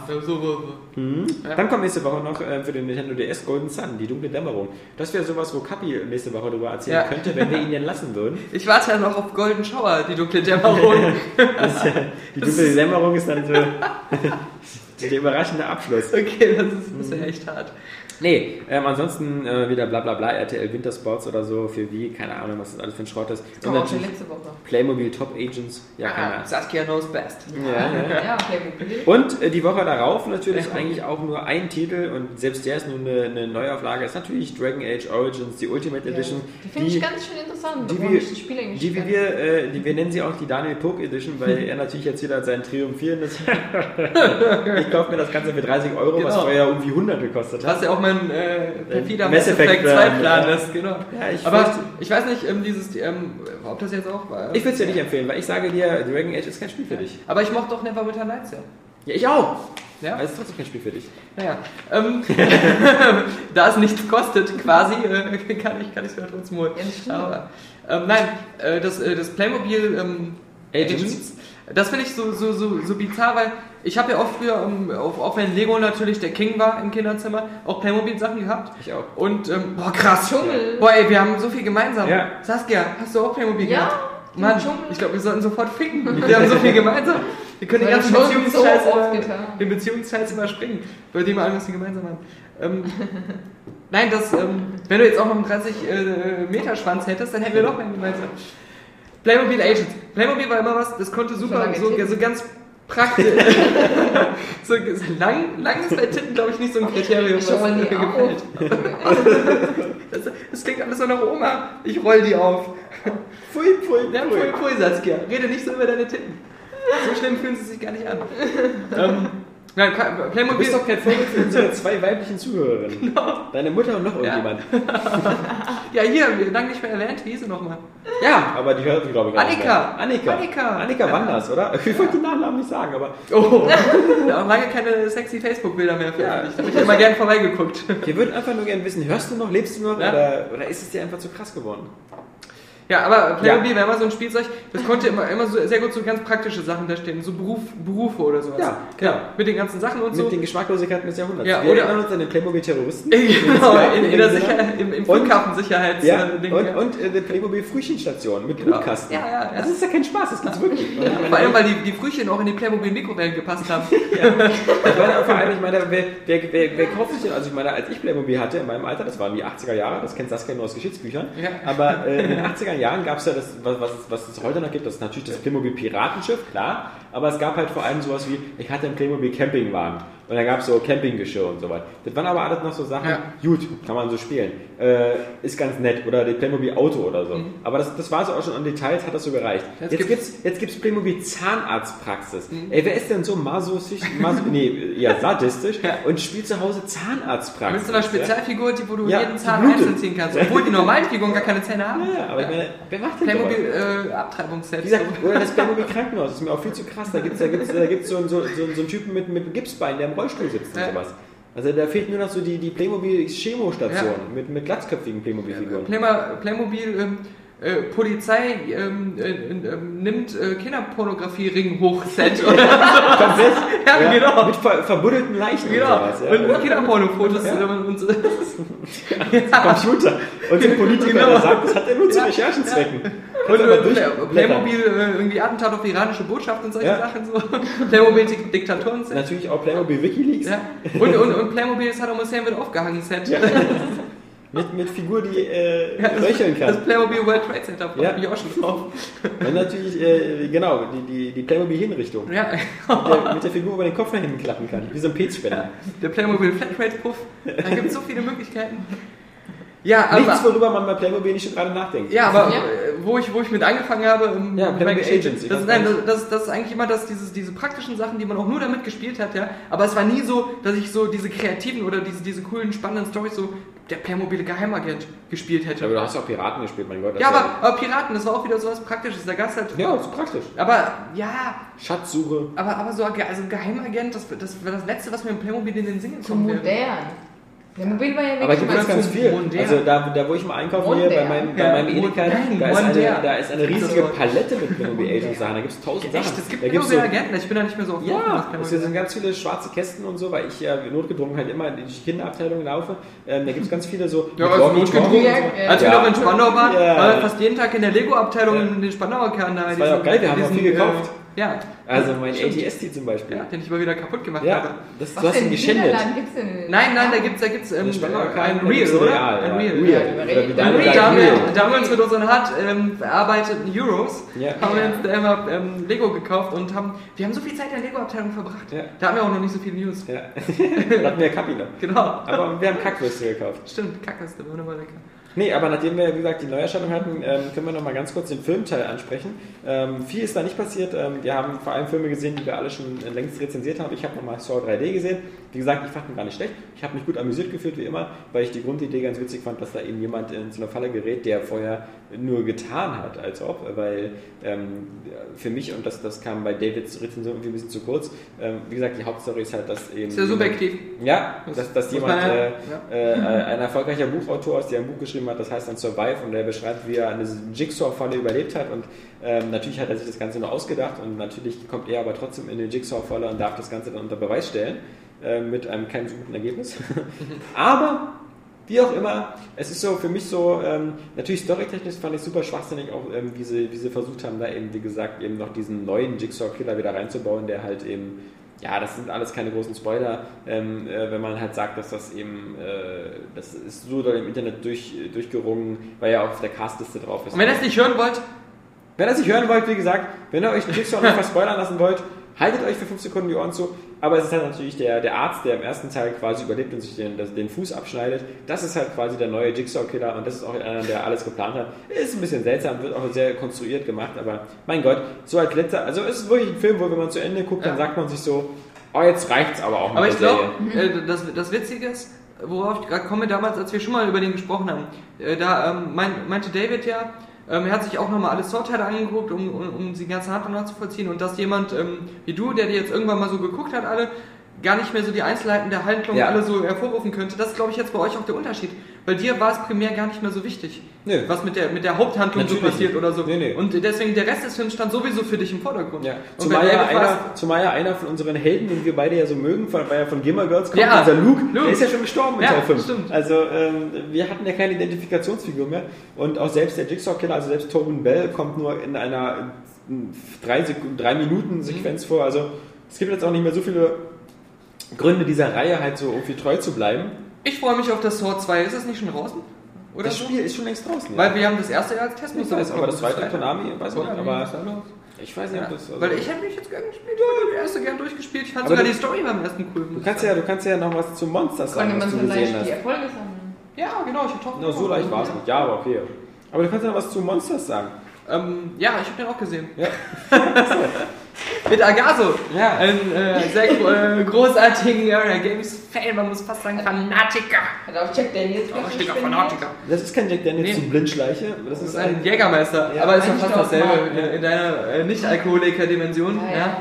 so, so. Mhm. Ja. Dann kommt nächste Woche noch äh, für den Nintendo DS Golden Sun, die dunkle Dämmerung. Das wäre sowas, wo Kapi nächste Woche darüber erzählen Ja. könnte, wenn wir ihn denn lassen würden. *laughs* Ich warte ja noch auf Golden Shower, die dunkle Dämmerung. *laughs* Das, äh, die dunkle Dämmerung ist dann so *laughs* der überraschende Abschluss. okay, das ist, das ist ja echt hart. Nee, ähm, ansonsten äh, wieder bla bla bla, RTL Wintersports oder so für Wii, keine Ahnung, was das alles für ein Schrott ist. Das Und schon natürlich letzte Woche. Playmobil Top Agents, ja, keine Ah, Ahnung. Saskia knows best. Ja, ja. *laughs* Ja, Playmobil. Und äh, die Woche darauf natürlich eigentlich auch nur ein Titel und selbst der ist nur eine, eine Neuauflage, ist natürlich Dragon Age Origins, die Ultimate Edition. Die finde ich ganz schön interessant, die wir- ich die Spiele eigentlich Die, wie wir, äh, die, wir nennen sie auch die Daniel Poke Edition, weil *laughs* er natürlich jetzt wieder sein triumphierendes. *laughs* ich kaufe mir das Ganze für 30 Euro, was Genau. vorher irgendwie 100 gekostet hat. Was ja auch mein äh, perfider Mass Mass Effect Effect 2 Plan, ja. ist, genau. Ja, ich Aber fürchte- ich weiß nicht, ähm, dieses, ähm, ob das jetzt auch war. Ich würde es dir nicht empfehlen, weil ich sage dir, Dragon Age ist kein Spiel für dich. Aber ich mochte doch Neverwinter Nights ja. Ja, ich auch. Ja? Aber es ist trotzdem kein Spiel für dich. Naja. Ähm, *laughs* *laughs* da es nichts kostet, quasi, äh, *laughs* kann ich kann ich es mir trotzdem holen. Aber, ähm, nein, äh, das, äh, das Playmobil ähm, Agents. Agents, das finde ich so, so, so, so bizarr, weil ich habe ja oft früher, ähm, auch, auch wenn Lego natürlich der King war im Kinderzimmer, auch Playmobil-Sachen gehabt. Ich auch. Und, ähm, boah, krass. Dschungel. Boah, ey, wir haben so viel gemeinsam. Ja. Saskia, hast du auch Playmobil Ja, gehabt? Mann, Dschungel. ich glaube, wir sollten sofort ficken. Wir haben so viel gemeinsam. Wir können den ganzen Beziehungsscheiß so den Beziehungsteils überspringen, bei dem wir alles gemeinsam haben. Ähm, *laughs* nein, das, ähm, wenn du jetzt auch noch einen 30 äh, Meter Schwanz hättest, dann hätten wir noch einen gemeinsam. Playmobil Agents. Playmobil war immer was, das konnte super, so, so ganz praktisch. *laughs* so, lang, lang ist bei Titten, glaube ich, nicht so ein Kriterium, Ich was mir gefällt. *laughs* Das, das klingt alles so nach Oma. Ich roll die auf. Pfui, pfui, ja, pfui, pfui, Saskia. Rede nicht so über deine Titten. So schlimm fühlen sie sich gar nicht an. *laughs* ähm, nein, Du Playmobil bist doch kein Vorbild für unsere zwei weiblichen Zuhörerinnen. *laughs* Deine Mutter und noch irgendjemand. *laughs* Ja, hier, wir lange nicht mehr erwähnt. Wie hieß sie nochmal? Ja, aber die hört, glaube ich, gar nicht Annika. mehr. Annika. Annika. Annika Ja. Wanders, oder? *laughs* Ich wollte den Nachnamen nicht sagen, aber Oh, auch lange keine sexy Facebook-Bilder mehr veröffentlicht. Da habe ich immer gern vorbeigeguckt. wir würden einfach nur gerne wissen, hörst du noch, lebst du noch Ja. oder, oder ist es dir einfach zu krass geworden? Ja, aber Playmobil war immer so ein Spielzeug, das konnte immer, immer so sehr gut so ganz praktische Sachen da stehen, so Beruf, Berufe oder sowas. Ja, genau. Mit den ganzen Sachen und so. Mit den Geschmacklosigkeiten des Jahrhunderts. Ja, Wir oder- erinnern uns an den Playmobil-Terroristen. *laughs* genau, in, in der Genau. Sicherheit, im, im Und- Flughafensicherheits Ja, äh, Ding, und, ja. und äh, die Playmobil-Frühchenstation mit Genau. Brutkasten. Ja, ja, ja. Das ist ja kein Spaß, das gibt's wirklich. Und Vor allem, weil die, die Frühchen auch in die Playmobil-Mikrowellen gepasst haben. *laughs* Ich meine, vor allem, ich meine, wer, wer, wer, wer kauft sich denn, also ich meine, als ich Playmobil hatte in meinem Alter, das waren die 80er Jahre, das kennt Saskia nur aus Geschichtsbüchern, Ja. aber äh, in den 80er Jahren gab es ja das, was, was, was es heute noch gibt, das ist natürlich das Playmobil Piratenschiff, klar, aber es gab halt vor allem sowas wie, ich hatte einen Playmobil Campingwagen und da gab es so Campinggeschirr und so weiter. Das waren aber alles noch so Sachen, Ja. gut, kann man so spielen, äh, ist ganz nett oder die Playmobil Auto oder so, aber das, das war so auch schon an Details, hat das so gereicht. Mhm. Jetzt Jetzt, gibt's- gibt's, jetzt gibt's Playmobil Zahnarztpraxis. Mhm. Ey, wer ist denn so masochistisch, maso, nee, ja, sadistisch Ja. und spielt zu Hause Zahnarztpraxis? Mit so einer Spezialfigur, die, wo du jeden Zahn einzeln ziehen kannst. Obwohl die normalen Figuren gar keine Zähne haben. Ja, aber ich meine, wer macht denn? Playmobil äh, Abtreibungsset. Wie gesagt, oder das Playmobil Krankenhaus, das ist mir auch viel zu krass. Da gibt es da gibt's, da gibt's so, einen- so, so, so einen Typen mit, mit Gipsbein, der Rollstuhl sitzt und sowas. Also da fehlt nur noch so die, die Playmobil-Chemostation mit, mit glatzköpfigen Playmobil-Figuren. Playma, Playmobil ähm, äh, Polizei ähm, äh, äh, nimmt Kinderpornografie-Ring hoch Set oder Komplett. *laughs* Ja, genau. Mit ver verbuddelten Leichen genau. und sowas. Ja. und Kinderpornofotos Ja. ähm, und so. Computer. Und ein Politiker, Genau. der sagt, das hat er nur zu Ja. Recherchenzwecken. Und mal äh. Playmobil äh, irgendwie Attentat auf die iranische Botschaft und solche Ja. Sachen so. *laughs* Playmobil Dik- Diktatoren Set. Natürlich auch Playmobil Wikileaks. Ja. Und, und, und Playmobil Saddam Hussein wird aufgehangen Set. *laughs* Ja. Mit, mit Figur, die äh, Ja, das, röcheln kann. das Playmobil World Trade Center freut Ja. mich auch schon drauf. Und natürlich, äh, genau, die, die, die Playmobil-Hinrichtung. Ja. Mit, der, mit der Figur über den Kopf nach hinten klappen kann. Wie so ein Petspender. Der Playmobil Flatrate Puff. Da gibt es so viele Möglichkeiten. Ja, aber, Nichts, worüber man bei Playmobil nicht schon gerade nachdenkt. ja, aber Ja. äh, wo, ich, wo ich mit angefangen habe, ähm, Ja, Playmobil Agents, ich Das, nein, gar das, das, das ist eigentlich immer das, dieses, diese praktischen Sachen, die man auch nur damit gespielt hat, ja. Aber es war nie so, dass ich so diese kreativen oder diese, diese coolen, spannenden Storys so der Playmobil Geheimagent gespielt hätte. Ja, aber du hast ja auch Piraten gespielt, mein Gott. Ja, aber, aber Piraten, das war auch wieder so was Praktisches. Da gab's halt. Ja, das ist praktisch. Aber ja, Schatzsuche. aber, aber so also Geheimagent, das, das war das Letzte, was mir im Playmobil in den Sinn Zu gekommen wäre. modern. Der Mobil war ja Aber wirklich gibt mal es ganz viel. modern. Also da, da wo ich mal einkaufen gehe, bei Modern. meinem, bei Ja, meinem Edeka, da ist, eine, da ist eine riesige. Palette mit Playmobil Agent Sachen. Da gibt es tausend Sachen. Echt, es gibt da gibt's Playmobil Agenten. Ich bin da nicht mehr so auf Ja, es sind ganz viele schwarze Kästen und so, weil ich ja notgedrungen halt immer in die Kinderabteilung laufe. Ähm, da gibt es ganz viele so. Ja, mit also notgedrungen. so. Ja, Als wir noch in Spandau waren, Ja. waren wir fast jeden Tag in der Lego-Abteilung Ja. in den Spandauer Kern. Da Das war ja auch geil, wir haben auch viel gekauft. Ja, Also mein Stimmt. ATST zum Beispiel. ja, den ich mal wieder kaputt gemacht Ja, habe. das, Was du hast ihn geschändet. Nein, nein, da gibt's, da gibt's ähm, ein Real, oder? Real, Ein ja. Real. Real. Ja, Real. da haben, wir, da haben wir uns mit unseren hart ähm, bearbeiteten Euros Ja. haben wir uns da immer ähm, Lego gekauft und haben, wir haben so viel Zeit in der Lego-Abteilung verbracht. Ja. Da haben wir auch noch nicht so viele News. Ja. da *laughs* hatten wir ja Kapi noch. *laughs* Genau. Aber wir haben Kackwürste gekauft. Stimmt, Kackwürste, war immer lecker. Nee, aber nachdem wir, wie gesagt, die Neuerscheinung hatten, ähm, können wir noch mal ganz kurz den Filmteil ansprechen. Ähm, viel ist da nicht passiert. Ähm, wir haben vor allem Filme gesehen, die wir alle schon längst rezensiert haben. Ich habe nochmal Saw 3D gesehen. Wie gesagt, ich fand ihn gar nicht schlecht. Ich habe mich gut amüsiert gefühlt, wie immer, weil ich die Grundidee ganz witzig fand, dass da eben jemand in so eine Falle gerät, der vorher nur getan hat, als ob. Weil ähm, für mich, und das, das kam bei Davids Rezension irgendwie ein bisschen zu kurz, ähm, wie gesagt, die Hauptstory ist halt, dass eben... Ist ja subjektiv. Ja, dass, dass jemand, äh, ja. äh, ein erfolgreicher Buchautor ist, der ein Buch geschrieben hat, das heißt dann Survive und der beschreibt, wie er eine Jigsaw-Falle überlebt hat und ähm, natürlich hat er sich das Ganze nur ausgedacht und natürlich kommt er aber trotzdem in eine Jigsaw-Falle und darf das Ganze dann unter Beweis stellen äh, mit einem keinem so guten Ergebnis. *laughs* aber wie auch immer, es ist so für mich so, ähm, natürlich storytechnisch fand ich super schwachsinnig, auch ähm, wie, sie, wie sie versucht haben, da eben, wie gesagt, eben noch diesen neuen Jigsaw-Killer wieder reinzubauen, der halt eben, ja, das sind alles keine großen Spoiler, ähm, äh, wenn man halt sagt, dass das eben, äh, das ist so doll im Internet durch, durchgerungen, weil ja auch auf der Castliste drauf ist. Und wenn ihr es nicht hören wollt, Wenn ihr es nicht hören wollt, wie gesagt, wenn ihr euch Jigsaw nicht verspoilern lassen wollt, haltet euch für 5 Sekunden die Ohren zu. Aber es ist halt natürlich der, der Arzt, der im ersten Teil quasi überlebt und sich den, den Fuß abschneidet. Das ist halt quasi der neue Jigsaw-Killer und das ist auch einer, der alles geplant hat. Ist ein bisschen seltsam, wird auch sehr konstruiert gemacht, aber mein Gott, so als letzter, also es ist wirklich ein Film, wo wenn man zu Ende guckt, dann sagt man sich so, oh, jetzt reicht's aber auch mit Aber ich glaube, äh, das, das Witzige ist, worauf ich gerade komme, damals, als wir schon mal über den gesprochen haben, äh, da ähm, mein, meinte David ja, ähm, er hat sich auch nochmal alle Sorteile angeguckt, um, um, um die ganze Handlung nachzuvollziehen. Und dass jemand ähm, wie du, der die jetzt irgendwann mal so geguckt hat, alle, gar nicht mehr so die Einzelheiten der Handlung Ja. alle so hervorrufen könnte. Das ist, glaube ich, jetzt bei euch auch der Unterschied. Bei dir war es primär gar nicht mehr so wichtig, Nö. was mit der, mit der Haupthandlung so Natürlich passiert nicht. oder so. Nee, nee. Und deswegen, der Rest des Films stand sowieso für dich im Vordergrund. Ja. Zumal, ja einer, zumal ja einer von unseren Helden, den wir beide ja so mögen, von, weil er von Gamer Girls kommt, Ja, unser Luke, Luke. der ist ja schon gestorben in Ja, Teil 5. stimmt. Also ähm, wir hatten ja keine Identifikationsfigur mehr und auch selbst der Jigsaw-Killer, also selbst Tobin Bell, kommt nur in einer 3 Sekunden, drei Minuten Mhm. Vor. Also es gibt jetzt auch nicht mehr so viele Gründe dieser Reihe halt so irgendwie treu zu bleiben. Ich freue mich auf das Saw 2. Ist es nicht schon draußen? Oder das so? Spiel ist schon längst draußen. Weil wir haben das erste Jahr als Testmuster ich weiß, aber das zweite Konami, weiß nicht, Konami, aber ich weiß nicht, Ja, ob das... also- weil ich hätte mich jetzt gern gespielt, ja, das erste gern durchgespielt. Ich fand Aber sogar du- die Story beim ersten cool. Du kannst ja, du kannst ja noch was zu Monsters sagen, Konnte man du so gesehen leicht die. Erfolge sammeln. Ja, genau, ich hab Top Na, so leicht war es nicht. Ja, aber okay. Aber du kannst ja noch was zu Monsters sagen. Ähm, ja, ich habe den auch gesehen. Ja. *laughs* Mit Agaso. Ja. Ein äh, sehr äh, großartigen Area Games Fan, man muss fast sagen Fanatiker. Hat auch Jack Daniels Sticker gespendet? Fanatiker. Das ist kein Jack Daniels Nee. zu Blindschleiche. Das Das ist ein ein... Jägermeister, Ja. aber ist fast dasselbe mal, in, ja. in deiner äh, Nicht-Alkoholiker-Dimension. Ja, Ja, ja.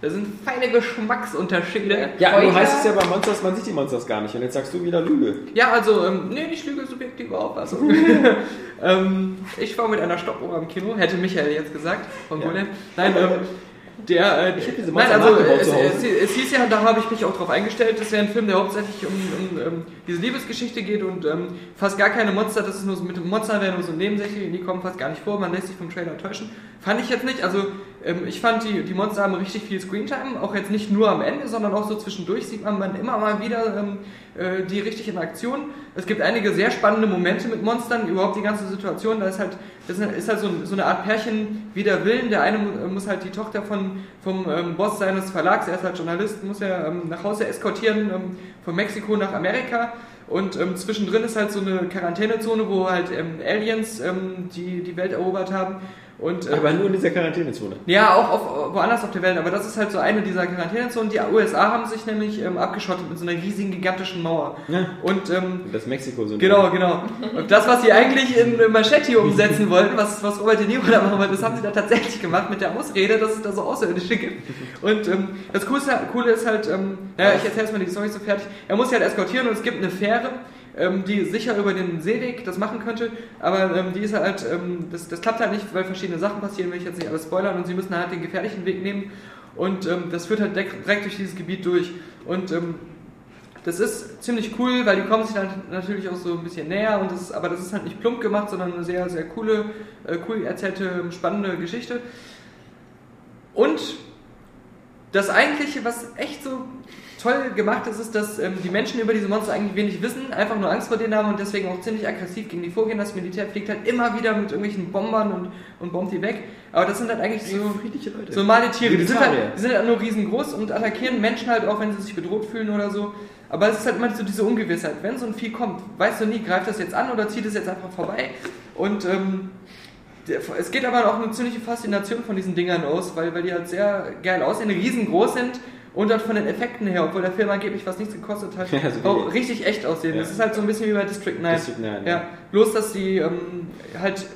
Da sind feine Geschmacksunterschiede. Ja, Heute- heißt es ja bei Monsters, man sieht die Monsters gar nicht. Und jetzt sagst du wieder Lüge. Ja, also, ähm, nee, nicht Lüge, subjektive Auffassung. *laughs* ähm, ich war mit einer Stoppuhr am Kino, hätte Michael jetzt gesagt, von Ja. Golem. Nein, ähm, *laughs* der, äh, Ich hab diese nein, Monster also, nachgebaut es, zu Hause. es, es hieß ja, da habe ich mich auch drauf eingestellt, das wäre ein Film, der hauptsächlich um, um ähm, diese Liebesgeschichte geht und ähm, fast gar keine Monster, das ist nur so, mit dem Monster werden nur so nebensächlich, die kommen fast gar nicht vor, man lässt sich vom Trailer täuschen. Fand ich jetzt nicht, also ähm, ich fand die, die Monster haben richtig viel Screentime, auch jetzt nicht nur am Ende, sondern auch so zwischendurch sieht man, man immer mal wieder ähm, äh, die richtig in Aktion. Es gibt einige sehr spannende Momente mit Monstern, überhaupt die ganze Situation, da ist halt, das ist halt so, so eine Art Pärchen wider Willen. Der eine mu- muss halt die Tochter von, vom ähm, Boss seines Verlags, er ist halt Journalist, muss er ähm, nach Hause eskortieren, ähm, von Mexiko nach Amerika. Und ähm, zwischendrin ist halt so eine Quarantänezone, wo halt ähm, Aliens ähm, die, die Welt erobert haben. Und, äh, Aber nur in dieser Quarantänezone. ja, auch auf, woanders auf der Welt, aber das ist halt so eine dieser Quarantänezonen. Die USA haben sich nämlich ähm, abgeschottet mit so einer riesigen, gigantischen Mauer. Ja. Und ähm, Das Mexiko so. Genau, genau. Und das, was sie eigentlich in äh, Machete umsetzen wollten, was, was Robert De Niro da machen wollte, das haben sie da tatsächlich gemacht mit der Ausrede, dass es da so Außerirdische gibt. Und ähm, das Coole ist, halt- Coole ist halt, ähm, naja, ich erzähle erstmal die Story so fertig. Er muss sie halt eskortieren und es gibt eine Fähre, ähm, die sicher über den Seeweg das machen könnte, aber ähm, die ist halt, ähm, das, das klappt halt nicht, weil verschiedene Sachen passieren, will ich jetzt nicht alles spoilern und sie müssen halt den gefährlichen Weg nehmen und ähm, das führt halt direkt durch dieses Gebiet durch. Und ähm, das ist ziemlich cool, weil die kommen sich dann natürlich auch so ein bisschen näher und das aber das ist halt nicht plump gemacht, sondern eine sehr, sehr coole, äh, cool erzählte, spannende Geschichte. Und das eigentliche, was echt so toll gemacht ist, ist, dass ähm, die Menschen über diese Monster eigentlich wenig wissen, einfach nur Angst vor denen haben und deswegen auch ziemlich aggressiv gegen die vorgehen. Das Militär fliegt halt immer wieder mit irgendwelchen Bombern und, und bombt die weg. Aber das sind halt eigentlich so friedliche Leute. so normale Tiere. Die sind, halt, die sind halt nur riesengroß und attackieren Menschen halt auch, wenn sie sich bedroht fühlen oder so. Aber es ist halt immer so diese Ungewissheit. Wenn so ein Vieh kommt, weißt du nie, greift das jetzt an oder zieht es jetzt einfach vorbei. Und ähm, es geht aber auch eine ziemliche Faszination von diesen Dingern aus, weil, weil die halt sehr geil aussehen, riesengroß sind und dann von den Effekten her, obwohl der Film angeblich was nichts gekostet hat, *laughs* Ja, so auch richtig echt aussehen. Ja. Das ist halt so ein bisschen wie bei District 9. District 9, ja. ja. Bloß, dass die ähm, halt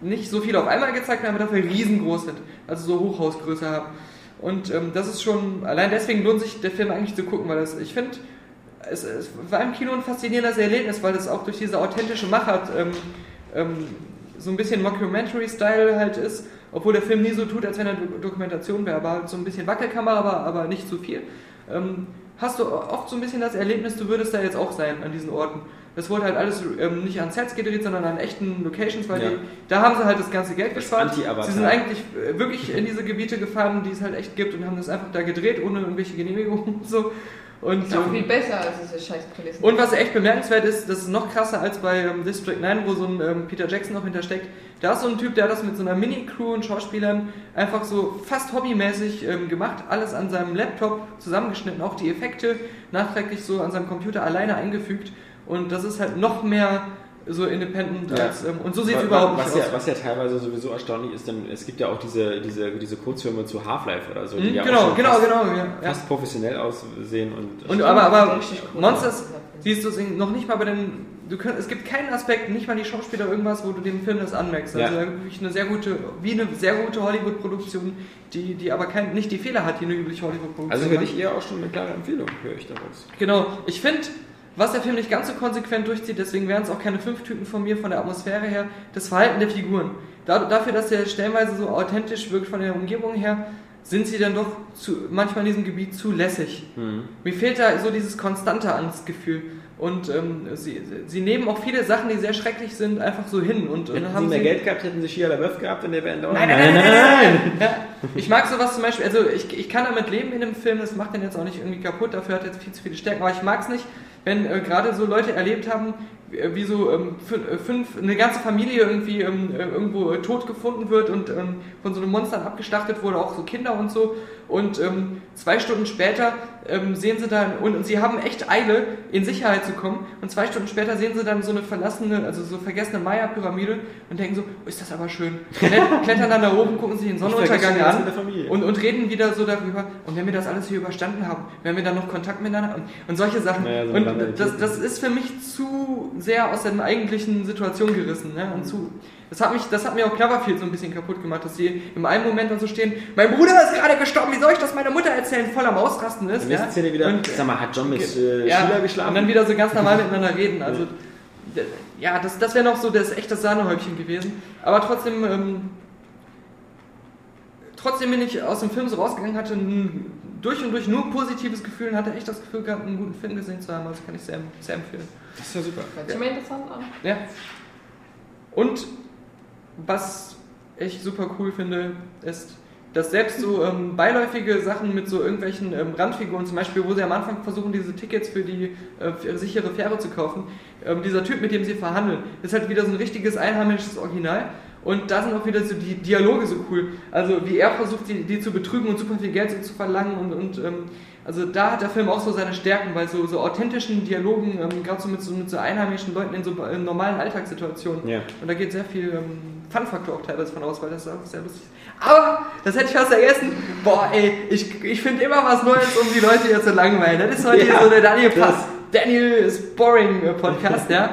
nicht so viel auf einmal gezeigt haben, aber dafür riesengroß sind. Also so Hochhausgröße haben. Und ähm, das ist schon, allein deswegen lohnt sich der Film eigentlich zu gucken, weil das, ich finde, es, es war im Kino ein faszinierendes Erlebnis, weil das auch durch diese authentische Machart ähm, ähm, so ein bisschen Mockumentary-Style halt ist, obwohl der Film nie so tut, als wenn er Dokumentation wäre, aber so ein bisschen Wackelkamera, aber, aber nicht zu viel. Ähm, hast du oft so ein bisschen das Erlebnis, du würdest da jetzt auch sein an diesen Orten. Das wurde halt alles ähm, nicht an Sets gedreht, sondern an echten Locations, weil Ja. die, da haben sie halt das ganze Geld Das gespart. Sie sind eigentlich äh, wirklich in diese Gebiete gefahren, die es halt echt gibt und haben das einfach da gedreht, ohne irgendwelche Genehmigungen und so. Und, Ist auch viel besser als diese scheiß Kulissen. und was echt bemerkenswert ist, das ist noch krasser als bei ähm, District 9, wo so ein ähm, Peter Jackson noch hintersteckt. Da ist so ein Typ, der hat das mit so einer Mini-Crew und Schauspielern einfach so fast hobbymäßig ähm, gemacht, alles an seinem Laptop zusammengeschnitten, auch die Effekte nachträglich so an seinem Computer alleine eingefügt. Und das ist halt noch mehr so independent Ja. als. Ähm, und so sieht es Was- überhaupt nicht was aus. Ja, was ja teilweise sowieso erstaunlich ist, denn es gibt ja auch diese, diese, diese Kurzfilme zu Half-Life oder so, die Mhm, ja auch genau, genau, fast, genau. Ja, fast professionell aussehen und, Und aber, aber cool Monsters, aus, siehst du es noch nicht mal bei den. Du könnt, es gibt keinen Aspekt, nicht mal die Schauspieler, irgendwas, wo du dem Film das anmerkst. Also wirklich eine sehr gute, wie eine sehr gute Hollywood-Produktion, die, die aber kein, nicht die Fehler hat, die eine übliche Hollywood-Produktion Also für hat. dich eher auch schon eine klare Empfehlung, höre ich daraus. Genau, ich finde, was der Film nicht ganz so konsequent durchzieht, deswegen wären es auch keine fünf Typen von mir von der Atmosphäre her, das Verhalten der Figuren. Da, dafür, dass er stellenweise so authentisch wirkt von der Umgebung her, sind sie dann doch zu, manchmal in diesem Gebiet zu lässig. Mir fehlt da so dieses konstante Angstgefühl. Und ähm, sie, sie nehmen auch viele Sachen, die sehr schrecklich sind, einfach so hin. Und, und Hätten sie mehr Geld gehabt, hätten sie Shia LaBeouf gehabt und der wäre Nein, nein, nein, nein, *laughs* nein, nein. Ja, ich mag sowas zum Beispiel, also ich, ich kann damit leben in dem Film, das macht den jetzt auch nicht irgendwie kaputt, dafür hat er jetzt viel zu viele Stärken, aber ich mag es nicht, wenn äh, gerade so Leute erlebt haben, wie, äh, wie so ähm, äh, fünf, eine ganze Familie irgendwie ähm, äh, irgendwo tot gefunden wird und ähm, von so einem Monster abgeschlachtet wurde, auch so Kinder und so. Und ähm, zwei Stunden später ähm, sehen sie dann, und, und sie haben echt Eile, in Sicherheit zu kommen. Und zwei Stunden später sehen sie dann so eine verlassene, also so vergessene Maya-Pyramide und denken so, oh, ist das aber schön. Klet- *laughs* Klettern dann da oben, gucken sich den Sonnenuntergang an und, und reden wieder so darüber. Und wenn wir das alles hier überstanden haben, werden wir dann noch Kontakt miteinander haben und solche Sachen. Naja, so und das, das ist für mich zu sehr aus der eigentlichen Situation gerissen. Ne? Und zu, das, hat mich, das hat mir auch Cloverfield so ein bisschen kaputt gemacht, dass sie im einen Moment dann so stehen, mein Bruder ist gerade gestorben, wie soll ich das meiner Mutter erzählen, voll am Ausrasten ist. In nächsten ja? Szene wieder, Und, sag mal, hat John mit äh, ja, geschlafen? Und dann wieder so ganz normal miteinander reden. Also, ja, das, das wäre noch so das echte Sahnehäubchen gewesen. Aber trotzdem, ähm, trotzdem bin ich aus dem Film so rausgegangen, hatte ein durch und durch nur positives Gefühl und hatte echt das Gefühl gehabt, einen guten Film gesehen zu haben. Also kann ich sehr, sehr empfehlen. das ist ja super. Hört sich mal interessant an. Ja. Und was ich super cool finde, ist, dass selbst so ähm, beiläufige Sachen mit so irgendwelchen ähm, Randfiguren, zum Beispiel, wo sie am Anfang versuchen, diese Tickets für die äh, für sichere Fähre zu kaufen, ähm, dieser Typ, mit dem sie verhandeln, ist halt wieder so ein richtiges einheimisches Original. Und da sind auch wieder so die Dialoge so cool. Also wie er versucht, die, die zu betrügen und super viel Geld zu verlangen und, und ähm, also da hat der Film auch so seine Stärken, weil so, so authentischen Dialogen, ähm, gerade so mit, so mit so einheimischen Leuten in so äh, normalen Alltagssituationen. Ja. Und da geht sehr viel ähm, Fun-Faktor auch teilweise von aus, weil das auch sehr lustig ist. Aber, das hätte ich fast vergessen, boah ey, ich, ich finde immer was Neues, um die Leute hier zu langweilen. Das ist heute Ja, hier so der Daniel Pass. Daniel ist Boring Podcast, ja.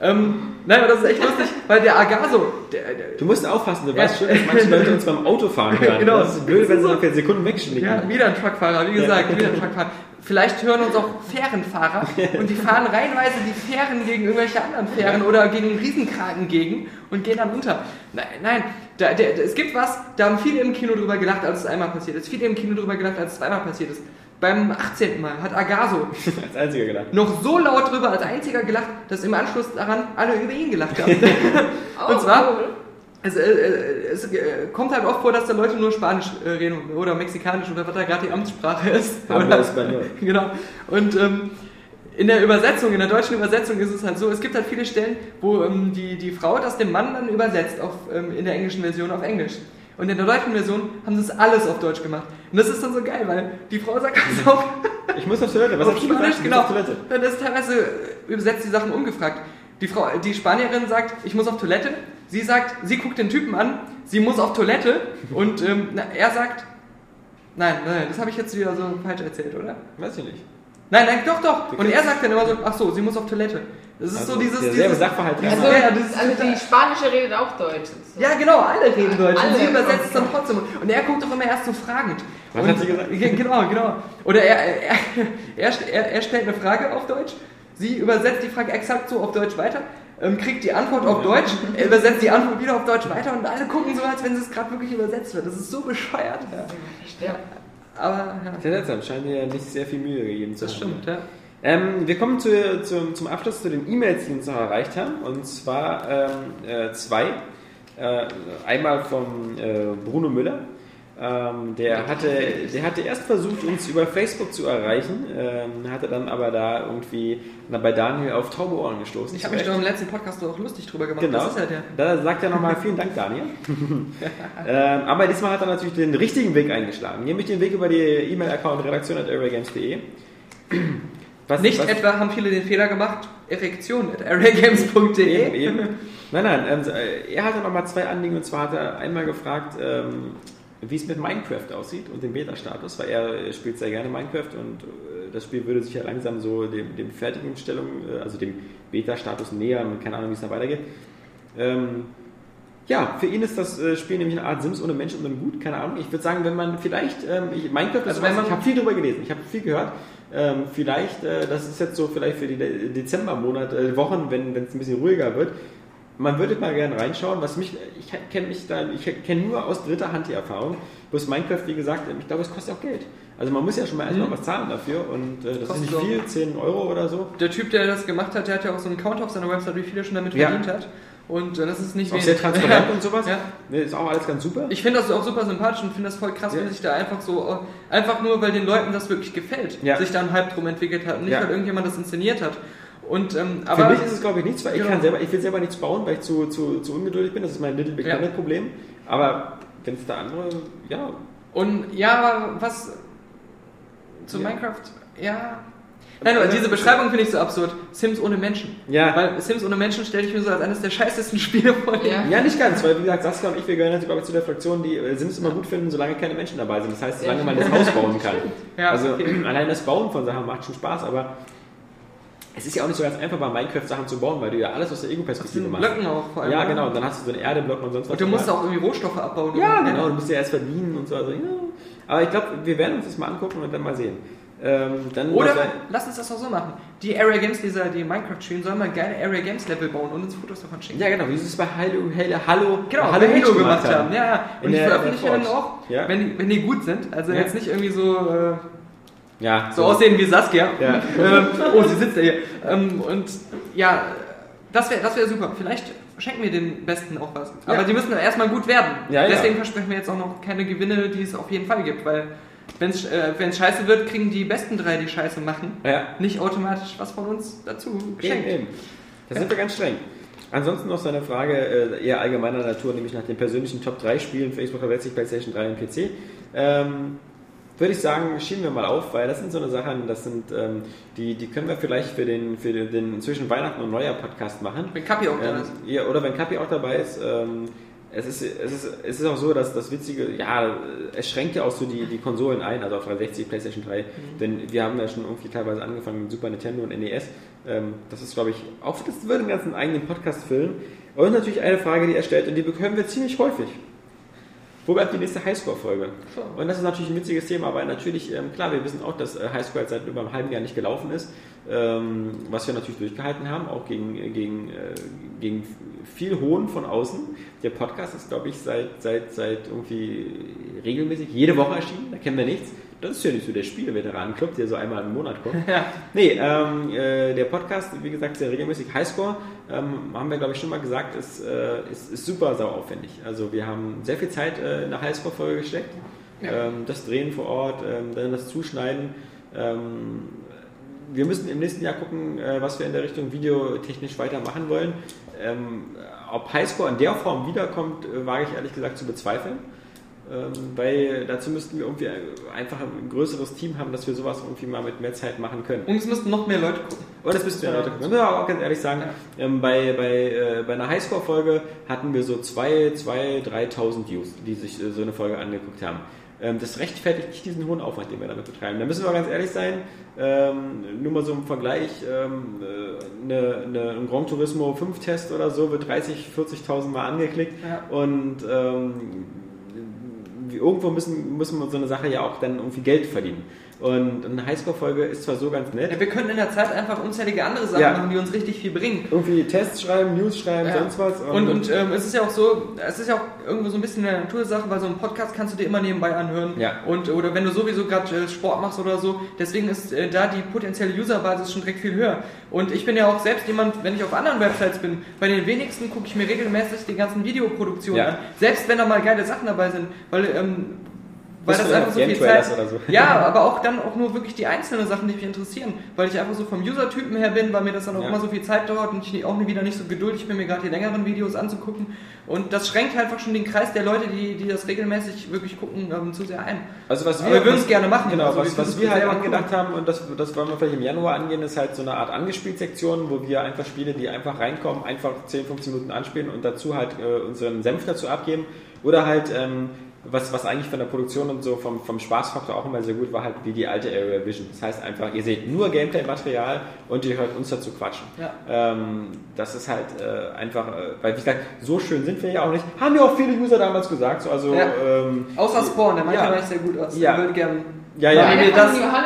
Ähm, nein, aber das ist echt lustig, weil der Agaso, der, der, Du musst aufpassen, du Ja. weißt schon, dass manche Leute uns beim Autofahren *laughs* hören. Genau. Das ist blöd, wenn sie vier Sekunden wegschnicken. Ja, wieder ein Truckfahrer, wie gesagt, wieder ein Truckfahrer. Vielleicht hören uns auch Fährenfahrer und die fahren reihenweise die Fähren gegen irgendwelche anderen Fähren oder gegen Riesenkraken gegen und gehen dann unter. Nein, nein, da, der, es gibt was, da haben viele im Kino drüber gelacht, als es einmal passiert ist. Viele im Kino drüber gelacht, als es zweimal passiert ist. Beim 18. Mal hat Agaso *laughs* Als einziger gedacht. noch so laut drüber als einziger gelacht, dass im Anschluss daran alle über ihn gelacht haben. Oh, *laughs* und zwar, es, äh, äh, es äh, kommt halt oft vor, dass da Leute nur Spanisch reden oder Mexikanisch oder was da gerade die Amtssprache ist. Habla Oder- Español. *laughs* genau. Und ähm, in der Übersetzung, in der deutschen Übersetzung ist es halt so, es gibt halt viele Stellen, wo ähm, die, die Frau das dem Mann dann übersetzt auf, ähm, in der englischen Version auf Englisch. Und in der deutschen Version haben sie es alles auf Deutsch gemacht. Und das ist dann so geil, weil die Frau sagt ganz auf, *laughs* Ich muss auf Toilette. Was auf? Spanisch, genau. Dann ist teilweise übersetzt die Sachen ungefragt. Die, Frau, die Spanierin sagt, ich muss auf Toilette. Sie sagt, sie guckt den Typen an, sie muss auf Toilette. Und ähm, na, er sagt, nein, nein, das habe ich jetzt wieder so falsch erzählt, oder? Weiß ich nicht. Nein, nein, doch, doch. Und er sagt dann immer so, ach so, sie muss auf Toilette. Das ist Also so dieses... derselbe dieses Sachverhalt. Also, Ja, das ist also die Spanische redet auch Deutsch. ja, genau, alle reden Deutsch. und Alle, sie übersetzt es dann trotzdem. Und er guckt doch immer erst so fragend. Was und, hat sie gesagt? *laughs* Genau, genau. Oder er, er, *laughs* er, er, er stellt eine Frage auf Deutsch, sie übersetzt die Frage exakt so auf Deutsch weiter, ähm, kriegt die Antwort auf Deutsch, er übersetzt die Antwort wieder auf Deutsch weiter und alle gucken so, als wenn es gerade wirklich übersetzt wird. Das ist so bescheuert. Ja. Aber, ja, Sehr seltsam. Scheint dir nicht sehr viel Mühe gegeben zu das haben. stimmt, ja. Ähm, wir kommen zu, zum, zum Abschluss zu den E-Mails, die uns noch erreicht haben. Und zwar ähm, äh, zwei. Äh, einmal von äh, Bruno Müller. Ähm, der, hatte, der hatte erst versucht, uns über Facebook zu erreichen, ähm, hatte dann aber da irgendwie na, bei Daniel auf taube Ohren gestoßen. Ich habe mich doch im letzten Podcast auch lustig drüber gemacht. Genau. Das ist ja der. Da sagt er nochmal vielen Dank, Daniel. *laughs* ähm, aber diesmal hat er natürlich den richtigen Weg eingeschlagen, nämlich den Weg über die E-Mail-Account redaktion.areagames.de. Was, Nicht was, etwa haben viele den Fehler gemacht, Erektion at areagames.de. Eben, eben. Nein, nein, ähm, er hatte nochmal zwei Anliegen und zwar hat er einmal gefragt, ähm, wie es mit Minecraft aussieht und dem Beta-Status, weil er spielt sehr gerne Minecraft und äh, das Spiel würde sich ja langsam so dem, dem Fertigstellung, äh, also dem Beta-Status nähern, keine Ahnung, wie es da weitergeht. Ähm, ja, für ihn ist das äh, Spiel nämlich eine Art Sims ohne Menschen und ohne Gut, keine Ahnung. Ich würde sagen, wenn man vielleicht, ähm, ich, Minecraft Also man- ich habe viel darüber gelesen, ich habe viel gehört. Ähm, vielleicht, äh, das ist jetzt so vielleicht für die De Dezembermonate, äh, Wochen, wenn es ein bisschen ruhiger wird. Man würde mal gerne reinschauen, was mich, ich kenne mich da, ich kenne nur aus dritter Hand die Erfahrung. Bloß Minecraft, wie gesagt, ich glaube, es kostet auch Geld. Also man muss ja schon mal erstmal was zahlen dafür und äh, das Kostet ist nicht viel, 10 Euro oder so. Der Typ, der das gemacht hat, der hat ja auch so einen Count auf seiner Website, wie viel er schon damit Ja. verdient hat. Und äh, das ist nicht auch wenig. sehr *laughs* transparent und sowas. Ja. Ne, Ist auch alles ganz super. Ich finde das auch super sympathisch und finde das voll krass, Ja. wenn sich da einfach so, äh, einfach nur, weil den Leuten das wirklich gefällt, Ja. sich da ein Hype drum entwickelt hat und nicht, weil irgendjemand das inszeniert hat. Und, ähm, Für aber mich ist es, glaube ich, nichts, weil ich, Genau. kann selber, ich will selber nichts bauen, weil ich zu, zu, zu ungeduldig bin. Das ist mein Little Big Ja. Problem. Aber wenn es da andere, ja, Und ja, aber was zu Ja. Minecraft, ja. Nein, aber diese Beschreibung finde ich so absurd. Sims ohne Menschen. Ja. Weil Sims ohne Menschen stelle ich mir so als eines der scheißesten *laughs* Spiele vor. Ja. ja, nicht ganz, weil wie gesagt, Saskia und ich, wir gehören, glaube ich, zu der Fraktion, die äh, Sims immer gut finden, solange keine Menschen dabei sind. Das heißt, solange man das Haus bauen kann. *laughs* Ja, also okay. *clears throat* allein das Bauen von Sachen macht schon Spaß, aber es ist ja auch nicht so ganz einfach, bei Minecraft Sachen zu bauen, weil du ja alles aus der Ego-Perspektive machst. Blöcken auch vor allem. Ja, oder? genau, und dann hast du so einen Erdeblock und sonst was. Und du musst auch irgendwie Rohstoffe abbauen. Ja, genau, du musst ja erst verdienen und so. Also, ja. Aber ich glaube, wir werden uns das mal angucken und dann mal sehen. Ähm, dann Oder lass uns das auch so machen. Die Area Games Leser, die Minecraft spielen, sollen mal geile Area Games Level bauen und uns Fotos davon schicken. Ja, genau, wie sie es bei Hallo, Hallo, Hallo, Genau, Hallo Hallo Halo gemacht haben. Ja, ja. In Und die der- veröffentlichen der dann auch, Ja. wenn, die, wenn die gut sind. Also Ja. jetzt nicht irgendwie so, äh, Ja, so aussehen wie Saskia. Ja. *laughs* ähm, oh, sie sitzt ja hier. Ähm, und ja, das wäre das wär super. Vielleicht schenken wir den Besten auch was. Aber Ja. die müssen erstmal gut werden. Ja. Deswegen versprechen wir jetzt auch noch keine Gewinne, die es auf jeden Fall gibt. Weil wenn es äh, scheiße wird, kriegen die besten drei, die scheiße machen, nicht automatisch was von uns dazu Eben, geschenkt. eben. Da sind wir ganz streng. Ansonsten noch so eine Frage äh, eher allgemeiner Natur, nämlich nach den persönlichen Top 3 Spielen für Xbox 360, PlayStation 3 und PC. Ähm, würde ich sagen, schieben wir mal auf, weil das sind so eine Sachen, das sind, ähm, die, die können wir vielleicht für den, für den zwischen Weihnachten und Neujahr Podcast machen. Wenn Kapi auch da Ähm, ist. ja, oder wenn Kapi auch dabei ist. Ähm, es ist, es, ist, es ist auch so, dass das Witzige, ja, es schränkt ja auch so die, die Konsolen ein, also auf 360, PlayStation 3, denn wir haben ja schon irgendwie teilweise angefangen mit Super Nintendo und NES. Ähm, das ist, glaube ich, auch das würde einen ganzen eigenen Podcast füllen. Und natürlich eine Frage, die er stellt, und die bekommen wir ziemlich häufig. Wo bleibt die nächste Highscore-Folge? Und das ist natürlich ein witziges Thema, weil natürlich, ähm, klar, wir wissen auch, dass äh, Highscore jetzt seit über einem halben Jahr nicht gelaufen ist, ähm, was wir natürlich durchgehalten haben, auch gegen, äh, gegen, äh, gegen viel Hohn von außen. Der Podcast ist, glaube ich, seit, seit, seit irgendwie regelmäßig jede Woche erschienen, da kennen wir nichts. Das ist ja nicht so der Spieleveteranen-Club, der so einmal im Monat kommt. *laughs* Nee, ähm, äh, der Podcast, wie gesagt, sehr regelmäßig Highscore, ähm, haben wir, glaube ich, schon mal gesagt, ist, äh, ist, ist super sauaufwendig. Also wir haben sehr viel Zeit äh, in eine Highscore-Folge gesteckt. Ähm, das Drehen vor Ort, ähm, dann das Zuschneiden. Ähm, wir müssen im nächsten Jahr gucken, äh, was wir in der Richtung videotechnisch weitermachen wollen. Ähm, ob Highscore in der Form wiederkommt, äh, wage ich ehrlich gesagt zu bezweifeln. Ähm, weil dazu müssten wir irgendwie einfach ein größeres Team haben, dass wir sowas irgendwie mal mit mehr Zeit machen können. Und es müssten noch mehr Leute gucken. Aber das müssten wir Leute gucken. Ja, auch ganz ehrlich sagen, ähm, bei, bei, äh, bei einer Highscore-Folge hatten wir so 2.000, 2.000, 3.000 Views, die sich äh, so eine Folge angeguckt haben. Ähm, das rechtfertigt nicht diesen hohen Aufwand, den wir damit betreiben. Da müssen wir ganz ehrlich sein, nur mal so im Vergleich, ähm, äh, eine, eine, ein Grand Turismo 5-Test oder so wird 30.000, 40.000 Mal angeklickt Ja. und ähm, irgendwo müssen, müssen wir so eine Sache ja auch dann irgendwie Geld verdienen. Und eine Highscore-Folge ist zwar so ganz nett, Ja, wir könnten in der Zeit einfach unzählige andere Sachen Ja. machen, die uns richtig viel bringen. irgendwie Tests schreiben, News schreiben, Ja. sonst was. Und, und ähm, es ist ja auch so, es ist ja auch irgendwo so ein bisschen eine Natursache, weil so einen Podcast kannst du dir immer nebenbei anhören. Ja. Und, oder wenn du sowieso gerade äh, Sport machst oder so, deswegen ist äh, da die potenzielle Userbasis schon direkt viel höher. Und ich bin ja auch selbst jemand, wenn ich auf anderen Websites bin, bei den wenigsten gucke ich mir regelmäßig die ganzen Videoproduktionen Ja. an. Selbst wenn da mal geile Sachen dabei sind, weil, ähm, weil das einfach so viel Zeit... oder so? Ja, *laughs* aber auch dann auch nur wirklich die einzelnen Sachen, die mich interessieren, weil ich einfach so vom User-Typen her bin, weil mir das dann auch Ja. immer so viel Zeit dauert und ich auch wieder nicht so geduldig bin, mir gerade die längeren Videos anzugucken. Und das schränkt halt einfach schon den Kreis der Leute, die, die das regelmäßig wirklich gucken, ähm, zu sehr ein. Also was wir würden es gerne machen. Genau, Also was, was wir halt angedacht haben, und das, das wollen wir vielleicht im Januar angehen, ist halt so eine Art Angespielt-Sektion, wo wir einfach Spiele, die einfach reinkommen, einfach 10, 15 Minuten anspielen und dazu halt äh, unseren Senf dazu abgeben. Oder halt ähm, was, was eigentlich von der Produktion und so vom, vom Spaßfaktor auch immer sehr gut war, halt wie die alte Area Vision. Das heißt einfach, ihr seht nur Gameplay-Material und ihr hört uns dazu quatschen. Ja. Ähm, das ist halt äh, einfach, äh, weil wie gesagt, so schön sind wir ja auch nicht. Haben ja auch viele User damals gesagt. So, also, Ja. ähm, Außer Spawn, der meinte Ja. ja. echt sehr gut aus. Ja. Der würde gern ja, ja, ja. mit der mir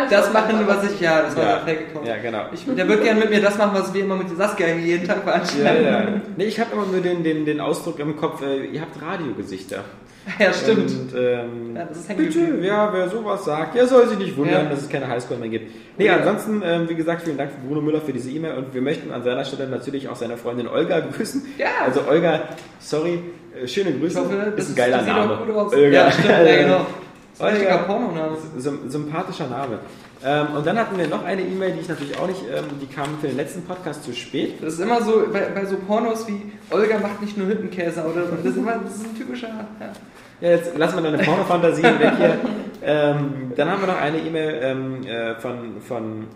das, das machen, was ich, ja, das war Ja. der Fake-Account. ja, genau. Ich, der wird gern mit mir das machen, was wir immer mit Saskia jeden Tag Ja, veranstalten. ja. Nee, ich habe immer nur den, den, den Ausdruck im Kopf, äh, ihr habt Radiogesichter. *laughs* Ja, stimmt. Und, ähm, Ja, das ist bitte, ja, wer sowas sagt, der soll sich nicht wundern, Ja. dass es keine Highscore mehr gibt. Nee, Ja. ansonsten, ähm, wie gesagt, vielen Dank für Bruno Müller für diese E-Mail und wir möchten an seiner Stelle natürlich auch seine Freundin Olga *laughs* grüßen. Ja. Also Olga, sorry, äh, schöne Grüße. Ich hoffe, das ist ein geiler sieht Name. Olga. Ja, stimmt, ja, *laughs* genau. Das war ein Pornoname. Sym sympathischer Name. Ähm, und dann hatten wir noch eine E-Mail, die ich natürlich auch nicht, ähm, die kam für den letzten Podcast zu spät. Das ist immer so, bei, bei so Pornos wie Olga macht nicht nur Hüttenkäse, oder das ist immer, das ist ein typischer, ja. Ja, jetzt lassen wir deine Pornofantasie weg hier. Ähm, dann haben wir noch eine E-Mail ähm, äh, von, von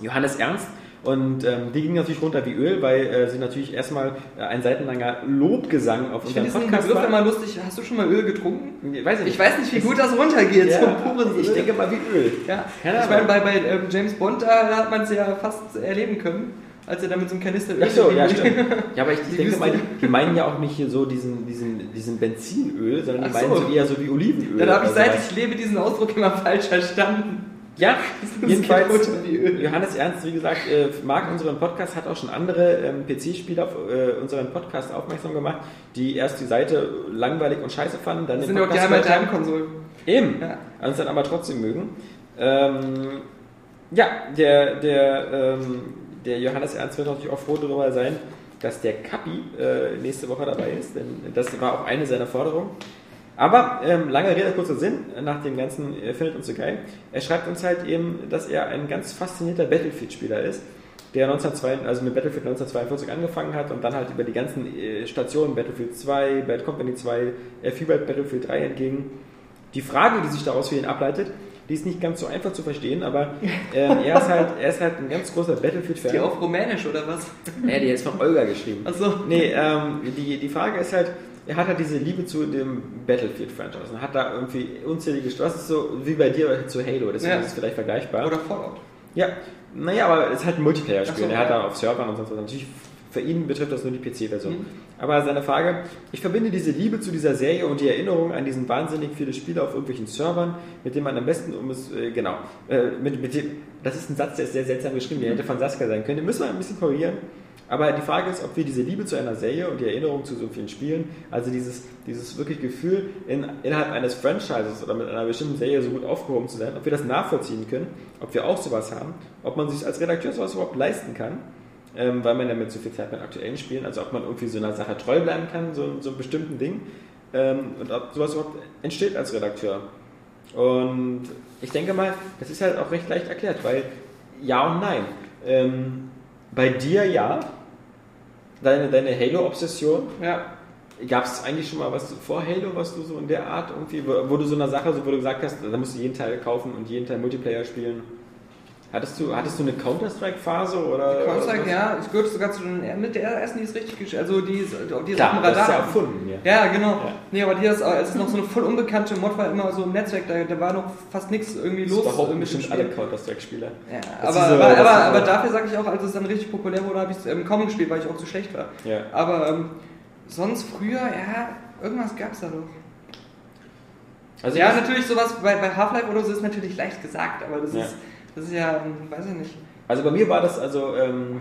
Johannes Ernst. Und ähm, die ging natürlich runter wie Öl, weil äh, sie natürlich erstmal äh, ein seitenlanger Lobgesang auf unseren Podcast Begriff war. immer lustig. Hast du schon mal Öl getrunken? Ich weiß, Ich weiß nicht, wie gut das runtergeht. ja, so Ich Öl. denke mal wie Öl. Ja, ich meine, bei, bei ähm, James Bond, da hat man es ja fast erleben können, als er da mit so einem Kanister Öl Ach so, die- ja, stimmt. Ja, aber ich, ich *laughs* Die denke mal, die, die meinen ja auch nicht hier so diesen, diesen, diesen Benzinöl, sondern die Ach meinen so. so eher so wie Olivenöl. Dann habe ich seit ich lebe diesen Ausdruck immer falsch verstanden. Ja, *laughs* jedenfalls. Johannes Ernst, wie gesagt, äh, mag unseren Podcast, hat auch schon andere ähm, PC-Spieler auf äh, unseren Podcast aufmerksam gemacht, die erst die Seite langweilig und scheiße fanden, dann Das den sind ja auch die Podcast. Heimkonsolen. Eben, Ja. uns dann aber trotzdem mögen. Ähm, ja, der, der, ähm, der Johannes Ernst wird natürlich auch froh darüber sein, dass der Kappi äh, nächste Woche dabei ist, denn das war auch eine seiner Forderungen. Aber ähm, lange Rede, kurzer Sinn, nach dem ganzen, er findet uns so geil. Er schreibt uns halt eben, dass er ein ganz faszinierter Battlefield-Spieler ist, der 1902, also mit Battlefield 1942 angefangen hat und dann halt über die ganzen äh, Stationen Battlefield 2, Bad Company 2, er fiebert Battlefield 3 entgegen. Die Frage, die sich daraus für ihn ableitet, die ist nicht ganz so einfach zu verstehen, aber ähm, er, ist halt, er ist halt ein ganz großer Battlefield-Fan. Die auf Rumänisch oder was? Ja, die ist von Olga geschrieben. Achso. Nee, ähm, die, die Frage ist halt, er hat halt diese Liebe zu dem Battlefield-Franchise und hat da irgendwie unzählige, das ist so wie bei dir zu Halo, deswegen Ja. ist es vielleicht vergleichbar. Oder Fallout. ja, naja, aber es ist halt ein Multiplayer-Spiel. So, er hat da auf Servern und sonst was. Natürlich, für ihn betrifft das nur die PC-Version. Mhm. Aber seine Frage, ich verbinde diese Liebe zu dieser Serie und die Erinnerung an diesen wahnsinnig viele Spiele auf irgendwelchen Servern, mit denen man am besten um es, äh, genau, äh, mit, mit dem, das ist ein Satz, der ist sehr seltsam geschrieben, der hätte von Saskia sein können, den müssen wir ein bisschen korrigieren. Aber die Frage ist, ob wir diese Liebe zu einer Serie und die Erinnerung zu so vielen Spielen, also dieses, dieses wirklich Gefühl, in, innerhalb eines Franchises oder mit einer bestimmten Serie so gut aufgehoben zu sein, ob wir das nachvollziehen können, ob wir auch sowas haben, ob man sich als Redakteur sowas überhaupt leisten kann, ähm, weil man ja mit so viel Zeit mit aktuellen Spielen, also ob man irgendwie so einer Sache treu bleiben kann, so, so einem bestimmten Ding, ähm, und ob sowas überhaupt entsteht als Redakteur. Und ich denke mal, das ist halt auch recht leicht erklärt, weil ja und nein. Ähm, bei dir ja, deine, deine Halo-Obsession, Ja. gab es eigentlich schon mal was vor Halo, was du so in der Art irgendwie, wo, wo du so eine Sache, so, wo du gesagt hast, da musst du jeden Teil kaufen und jeden Teil Multiplayer spielen? Hattest du, hattest du eine Counter-Strike-Phase oder? Counter-Strike, ja, ich gehörte sogar zu den, mit der ersten, die ist richtig gesch- also die die ist auf dem das ist ja Radar. erfunden, ja. Ja, genau. Ja. Nee, aber die ist, als es noch so eine voll unbekannte Mod war, immer so im Netzwerk, da, da war noch fast nichts irgendwie Das los äh, mit dem bestimmt alle Counter-Strike-Spieler. Ja, Das aber, so- aber, das aber, aber dafür sage ich auch, als es dann richtig populär wurde, habe ich es ähm, kaum gespielt, weil ich auch zu schlecht war. Ja. Aber ähm, sonst früher, ja, irgendwas gab es da doch. Also ja, ich- natürlich sowas bei, bei Half-Life oder so ist natürlich leicht gesagt, aber das Ja. ist das ist ja, ähm, weiß ich nicht. Also bei mir war das also, ähm,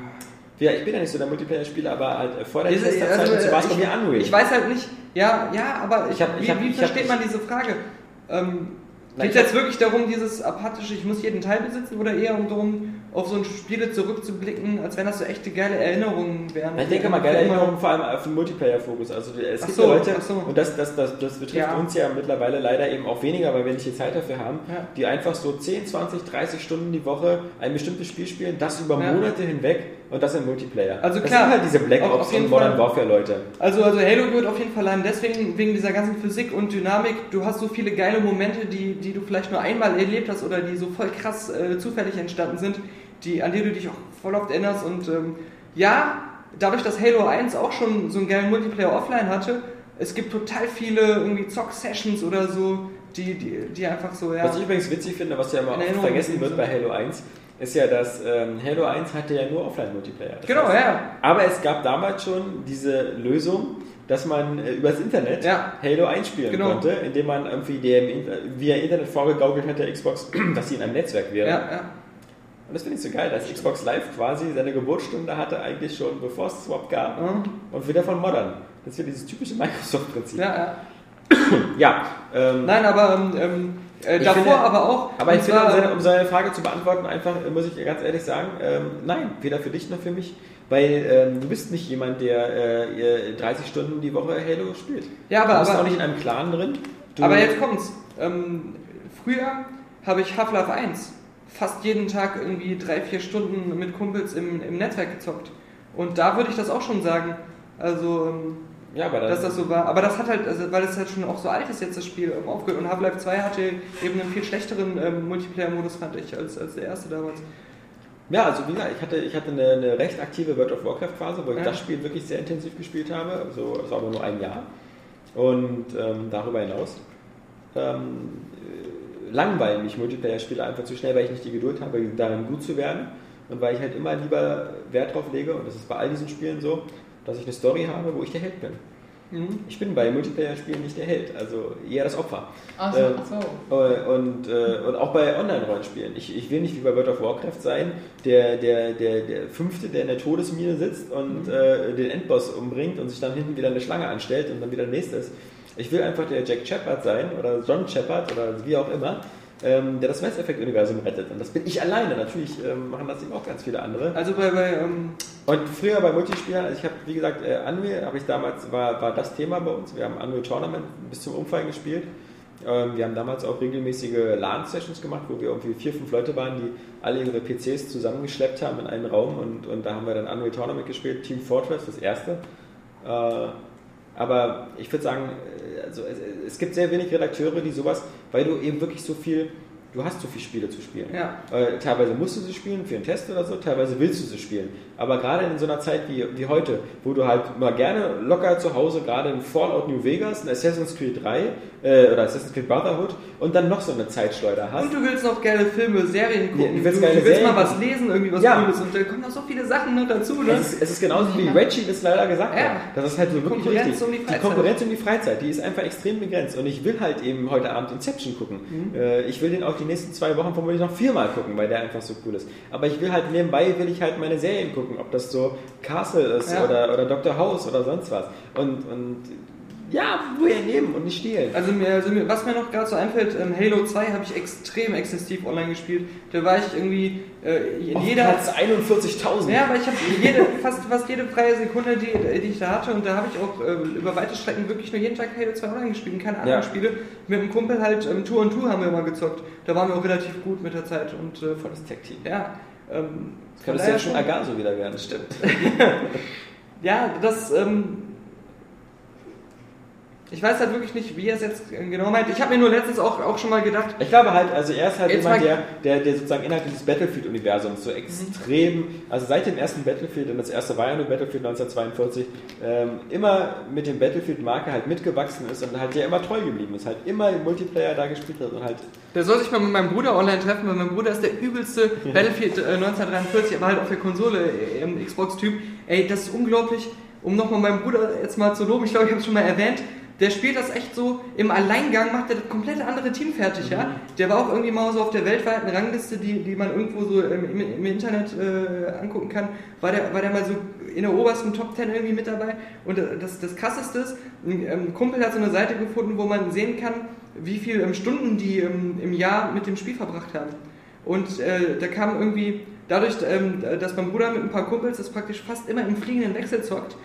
ja, ich bin ja nicht so der Multiplayer-Spieler, aber halt äh, vor der Testerzeit also, so war es bei ich- mir Unreal. Ich weiß halt nicht, ja, ja, aber ich, hab- ich wie, hab- wie ich hab- versteht man diese Frage? Ähm, Geht es hab- jetzt wirklich darum, dieses apathische, ich muss jeden Teil besitzen, oder eher um darum, auf so ein Spiele zurückzublicken, als wenn das so echte geile Erinnerungen wären? Ich denke mal, geile Erinnerungen vor allem auf den Multiplayer-Fokus. Also es gibt so, Leute, so. und das, das, das, das betrifft Ja. uns ja mittlerweile leider eben auch weniger, weil wir nicht die Zeit dafür haben, Ja. die einfach so 10, 20, 30 Stunden die Woche ein bestimmtes Spiel spielen, das über Ja. Monate hinweg und das im Multiplayer. Also das klar, sind halt diese Black Ops und Modern. Warfare-Leute. Also, also Halo gehört auf jeden Fall an, deswegen wegen dieser ganzen Physik und Dynamik. Du hast so viele geile Momente, die, die du vielleicht nur einmal erlebt hast oder die so voll krass äh, zufällig entstanden sind, die, an die du dich auch voll oft erinnerst. Und ähm, ja, dadurch, dass Halo 1 auch schon so einen geilen Multiplayer offline hatte, Es gibt total viele irgendwie Zock-Sessions oder so, die, die, die einfach so, ja. Was ich übrigens witzig finde, was ja immer oft vergessen wird bei Halo 1, ist ja, dass ähm, Halo 1 hatte ja nur Offline-Multiplayer. Genau, heißt, ja. Aber es gab damals schon diese Lösung, dass man äh, übers Internet Ja. Halo 1 spielen Genau. konnte, indem man irgendwie dem, via Internet vorgegaukelt hat, der Xbox, *clears throat* dass sie in einem Netzwerk wäre. Ja, ja. Und das finde ich so geil, dass Xbox Live quasi seine Geburtsstunde hatte, eigentlich schon bevor es überhaupt gab. Mhm. Und wieder von Modern. Das ist wieder dieses typische Microsoft-Prinzip. ja, ja. *clears throat* Ja, ähm, Nein, aber ähm, ähm, äh, davor finde- aber auch. Aber ich finde, um zwar, seine, um seine Frage zu beantworten, einfach äh, muss ich ganz ehrlich sagen, ähm, nein, weder für dich noch für mich. Weil ähm, du bist nicht jemand, der äh, 30 Stunden die Woche Halo spielt. Ja, aber- du bist aber- auch nicht in einem Clan drin. Du, aber jetzt kommt's. Ähm, früher habe ich Half-Life 1 fast jeden Tag irgendwie drei, vier Stunden mit Kumpels im, im Netzwerk gezockt. Und da würde ich das auch schon sagen. Also, ähm, ja, aber dann, dass das so war. Aber das hat halt, also, weil es halt schon auch so alt ist jetzt das Spiel, ähm, aufgehört. Und Half-Life 2 hatte eben einen viel schlechteren ähm, Multiplayer-Modus, fand ich, als, als der erste damals. ja, also wie gesagt, ich hatte, ich hatte eine, eine recht aktive World of Warcraft-Phase, wo ich Ja. das Spiel wirklich sehr intensiv gespielt habe. Also, das war aber nur ein Jahr. Und ähm, darüber hinaus ähm, äh, langweilen mich Multiplayer-Spiele einfach zu schnell, weil ich nicht die Geduld habe, darin gut zu werden. Und weil ich halt immer lieber Wert drauf lege, und das ist bei all diesen Spielen so, dass ich eine Story habe, wo ich der Held bin. Mhm. Ich bin bei Multiplayer-Spielen nicht der Held, also eher das Opfer. Ach so, Ähm, ach so. Äh, Und, äh, und auch bei Online-Rollenspielen. Ich, ich will nicht wie bei World of Warcraft sein, der, der, der, der Fünfte, der in der Todesmine sitzt und äh, den Endboss umbringt und sich dann hinten wieder eine Schlange anstellt und dann wieder der nächste ist. Ich will einfach der Jack Shepard sein oder John Shepard oder wie auch immer, ähm, der das Mass Effect-Universum rettet. Und das bin ich alleine. Natürlich ähm, machen das eben auch ganz viele andere. Also bei, bei ähm, Und früher bei Multispielern, also ich habe, wie gesagt, äh, Unreal, habe ich damals, war, war das Thema bei uns. Wir haben Unreal Tournament bis zum Umfallen gespielt. Ähm, wir haben damals auch regelmäßige LAN-Sessions gemacht, wo wir irgendwie vier, fünf Leute waren, die alle ihre PCs zusammengeschleppt haben in einen Raum und, und da haben wir dann Unreal Tournament gespielt, Team Fortress, das erste. Äh, aber ich würde sagen, äh, also es, es gibt sehr wenig Redakteure, die sowas, weil du eben wirklich so viel, du hast so viele Spiele zu spielen. Ja. Äh, teilweise musst du sie spielen für einen Test oder so, teilweise willst du sie spielen. Aber gerade in so einer Zeit wie, wie heute, wo du halt mal gerne locker zu Hause gerade ein Fallout New Vegas, ein Assassin's Creed 3 äh, oder Assassin's Creed Brotherhood und dann noch so eine Zeitschleuder hast. Und du willst noch geile Filme, Serien gucken. Ja, du willst du, du willst mal was lesen, irgendwie was Ja. Cooles. Und da kommen noch so viele Sachen noch dazu, ne? Es ist, es ist genauso wie Reggie das leider gesagt Ja. hat. Das ist halt so wirklich Konkurrenz richtig. um die Freizeit. Konkurrenz um die Freizeit, die ist einfach extrem begrenzt. Und ich will halt eben heute Abend Inception gucken. Mhm. Äh, Ich will den auch die nächsten zwei Wochen vermutlich noch viermal gucken, weil der einfach so cool ist. Aber ich will halt nebenbei will ich halt meine Serien gucken, ob das so Castle ist Ja. oder, oder Dr. House oder sonst was. Und, und ja, woher nehmen und nicht stehlen. Also, mir, also mir, was mir noch gerade so einfällt, ähm, Halo 2 habe ich extrem exzessiv online gespielt. Da war ich irgendwie äh, in Auf jeder... Platz 41.000. Ja, aber ich habe jede, *laughs* fast, fast jede freie Sekunde, die, die ich da hatte, und da habe ich auch äh, über weite Strecken wirklich nur jeden Tag Halo 2 online gespielt und keine anderen Ja. Spiele. Mit einem Kumpel halt ähm, Tour und Tour haben wir immer gezockt. Da waren wir auch relativ gut mit der Zeit und äh, Volles Tech-Team. ja. Ähm, Das von könnte daher ja schon schon- Agaso wieder werden. Stimmt. *laughs* ja, das. Ähm, ich weiß halt wirklich nicht, wie er es jetzt genau meint. Ich habe mir nur letztens auch, auch schon mal gedacht, Ich glaube halt, also er ist halt Jetzt jemand, der, der, der sozusagen innerhalb dieses Battlefield-Universums so extrem, also seit dem ersten Battlefield, und das erste war ja nur Battlefield 1942, ähm, immer mit dem Battlefield-Marke halt mitgewachsen ist und halt der immer treu geblieben ist, halt immer im Multiplayer da gespielt hat und halt, der soll sich mal mit meinem Bruder online treffen, weil mein Bruder ist der übelste Battlefield äh, 1943, aber halt auf der Konsole äh, im Xbox-Typ. Ey, das ist unglaublich. Um nochmal meinen Bruder jetzt mal zu loben, ich glaube, ich habe es schon mal erwähnt, der spielt das echt so, im Alleingang macht er das komplette andere Team fertig, ja. Der war auch irgendwie mal so auf der weltweiten Rangliste, die, die man irgendwo so im, im, im Internet äh, angucken kann, war der, war der mal so in der obersten Top 10 irgendwie mit dabei. Und äh, das, das krasseste ist, ein ähm, Kumpel hat so eine Seite gefunden, wo man sehen kann, wie viel ähm, Stunden die ähm, im Jahr mit dem Spiel verbracht haben. Und äh, da kam irgendwie, dadurch, ähm, dass mein Bruder mit ein paar Kumpels das praktisch fast immer im fliegenden Wechsel zockt,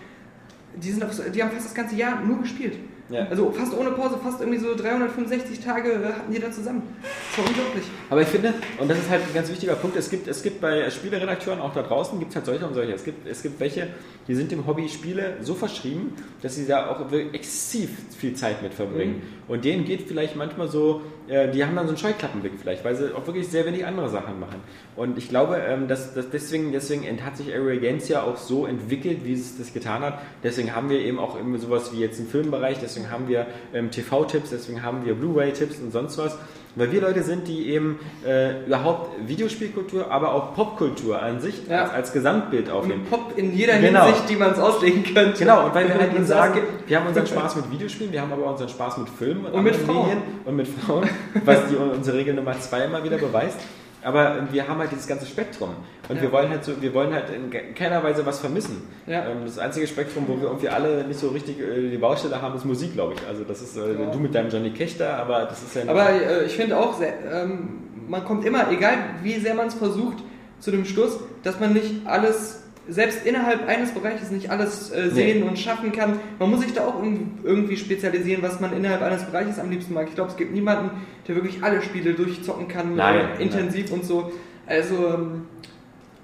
die, sind auf, die haben fast das ganze Jahr nur gespielt. Ja. Also fast ohne Pause, fast irgendwie so 365 Tage äh, hatten die da zusammen. Das war unglaublich. Aber ich finde, und das ist halt ein ganz wichtiger Punkt, es gibt, es gibt bei Spieleredakteuren auch da draußen, gibt es halt solche und solche. Es gibt, es gibt welche, die sind dem Hobby Spiele so verschrieben, dass sie da auch wirklich exzessiv viel Zeit mit verbringen. Und denen geht vielleicht manchmal so, äh, die haben dann so einen Scheuklappenblick vielleicht, weil sie auch wirklich sehr wenig andere Sachen machen. Und ich glaube, ähm, dass, dass deswegen, deswegen hat sich Area Games ja auch so entwickelt, wie es das getan hat. Deswegen haben wir eben auch sowas wie jetzt im Filmbereich, deswegen haben wir ähm, TV-Tipps, deswegen haben wir Blu-ray-Tipps und sonst was. Weil wir Leute sind, die eben äh, überhaupt Videospielkultur, aber auch Popkultur an sich Ja. als, als Gesamtbild aufnehmen. Und Pop in jeder Genau. Hinsicht, die man es auslegen könnte. Genau, und weil wir halt Und *laughs* eben sagen, wir haben unseren Spaß mit Videospielen, wir haben aber unseren Spaß mit Filmen Und mit anderen Frauen. Medien und mit Frauen, was die unsere Regel Nummer zwei immer wieder beweist. Aber wir haben halt dieses ganze Spektrum und Ja. wir wollen halt so, wir wollen halt in ke- keiner Weise was vermissen. Ja. Ähm, das einzige Spektrum, wo wir irgendwie alle nicht so richtig äh, die Baustelle haben, ist Musik, glaube ich. Also das ist äh, Ja. du mit deinem Johnny Kechter, aber das ist ja Aber äh, ich finde auch, sehr, ähm, man kommt immer, egal wie sehr man es versucht, zu dem Schluss, dass man nicht alles, selbst innerhalb eines Bereiches nicht alles äh, sehen und schaffen kann. Man muss sich da auch irgendwie- irgendwie spezialisieren, was man innerhalb eines Bereiches am liebsten mag. Ich glaube, es gibt niemanden, der wirklich alle Spiele durchzocken kann, Nein, äh, intensiv und so. Also, ähm,